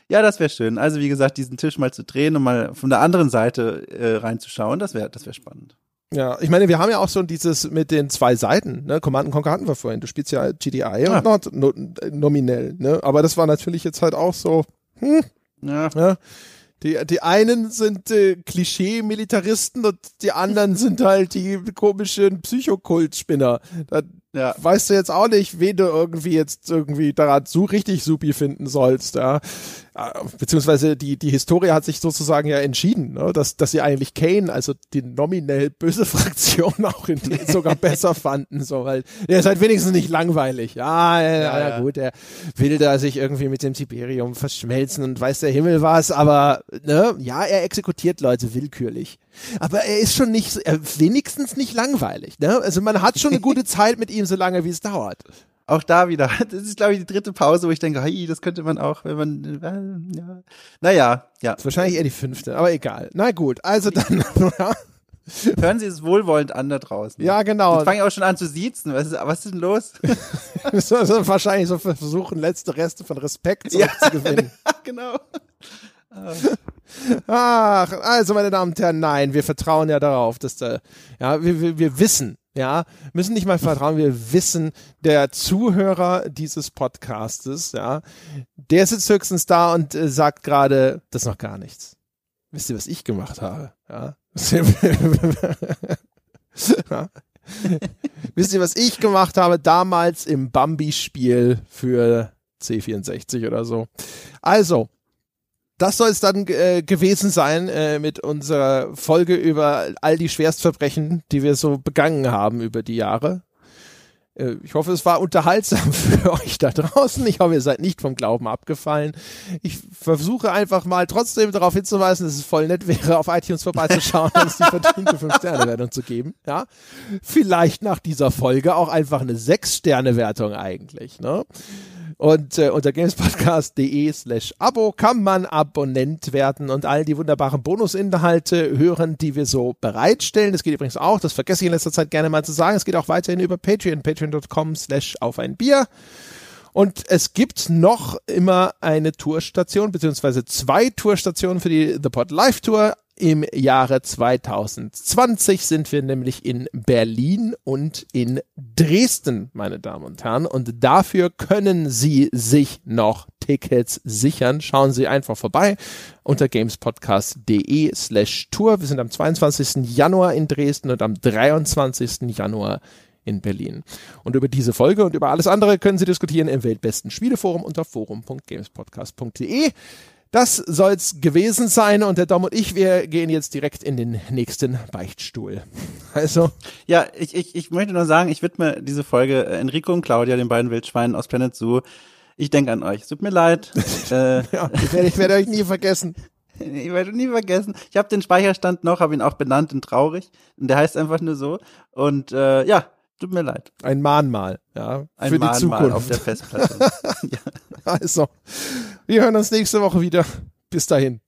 Ja, das wäre schön. Also wie gesagt, diesen Tisch mal zu drehen und mal von der anderen Seite äh, reinzuschauen, das wäre das wäre spannend. Ja, ich meine, wir haben ja auch so dieses mit den zwei Seiten, ne? Command Conquer hatten wir vorhin. Du spielst ja GDI ah. und not, no, nominell, ne? Aber das war natürlich jetzt halt auch so, hm, ja. ja. Die, die einen sind äh, Klischee-Militaristen und die anderen sind halt die komischen Psychokult-Spinner. Da ja. weißt du jetzt auch nicht, wen du irgendwie jetzt irgendwie daran so richtig supi finden sollst, ja. Äh, beziehungsweise die, die Historie hat sich sozusagen ja entschieden, ne? dass, dass sie eigentlich Kane, also die nominell böse Fraktion, auch in sogar besser fanden, so, weil der ist halt wenigstens nicht langweilig. Ja, ja, ja, ja, gut, der will da sich irgendwie mit dem Tiberium verschmelzen und weiß der Himmel was, aber, ne, ja, er exekutiert Leute willkürlich. Aber er ist schon nicht, er, wenigstens nicht langweilig, ne? Also man hat schon eine gute Zeit mit ihm, solange wie es dauert auch da wieder. Das ist, glaube ich, die dritte Pause, wo ich denke, hey, das könnte man auch, wenn man, äh, ja. Naja, ja. ist wahrscheinlich eher die fünfte, aber egal. Na gut, also dann, Hören Sie es wohlwollend an da draußen. Ja, genau. Jetzt fange ich auch schon an zu siezen. Was ist, was ist denn los? so, wahrscheinlich so versuchen, letzte Reste von Respekt zurückzugewinnen. Ja, genau. Ach, also meine Damen und Herren, nein, wir vertrauen ja darauf, dass da, ja, wir, wir, wir wissen, ja, müssen nicht mal vertrauen, wir wissen, der Zuhörer dieses Podcastes, ja, der sitzt höchstens da und äh, sagt gerade, das ist noch gar nichts. Wisst ihr, was ich gemacht habe? Ja. ja. Wisst ihr, was ich gemacht habe damals im Bambi-Spiel für C64 oder so? Also, das soll es dann äh, gewesen sein äh, mit unserer Folge über all die Schwerstverbrechen, die wir so begangen haben über die Jahre. Äh, ich hoffe, es war unterhaltsam für euch da draußen. Ich hoffe, ihr seid nicht vom Glauben abgefallen. Ich versuche einfach mal trotzdem darauf hinzuweisen, dass es voll nett wäre, auf iTunes vorbeizuschauen und uns die verdiente 5-Sterne-Wertung zu geben. Ja, vielleicht nach dieser Folge auch einfach eine 6-Sterne-Wertung eigentlich. Ne? Und äh, unter gamespodcast.de slash Abo kann man Abonnent werden und all die wunderbaren Bonusinhalte hören, die wir so bereitstellen. Das geht übrigens auch, das vergesse ich in letzter Zeit gerne mal zu sagen, es geht auch weiterhin über Patreon, patreon.com slash auf ein Bier. Und es gibt noch immer eine Tourstation, beziehungsweise zwei Tourstationen für die The Pod Live Tour. Im Jahre 2020 sind wir nämlich in Berlin und in Dresden, meine Damen und Herren. Und dafür können Sie sich noch Tickets sichern. Schauen Sie einfach vorbei unter gamespodcast.de slash Tour. Wir sind am 22. Januar in Dresden und am 23. Januar in Berlin. Und über diese Folge und über alles andere können Sie diskutieren im Weltbesten Spieleforum unter forum.gamespodcast.de. Das soll's gewesen sein und der Dom und ich, wir gehen jetzt direkt in den nächsten Beichtstuhl. Also. Ja, ich, ich, ich möchte nur sagen, ich widme diese Folge äh, Enrico und Claudia, den beiden Wildschweinen aus Planet Zoo. Ich denke an euch. Es tut mir leid. äh, ja, ich werde, ich werde euch nie vergessen. Ich werde nie vergessen. Ich habe den Speicherstand noch, habe ihn auch benannt in traurig. Und der heißt einfach nur so. Und äh, ja, tut mir leid. Ein Mahnmal, ja. Ein für Mahnmal die Zukunft. auf der Festplatte. ja. Also, wir hören uns nächste Woche wieder. Bis dahin.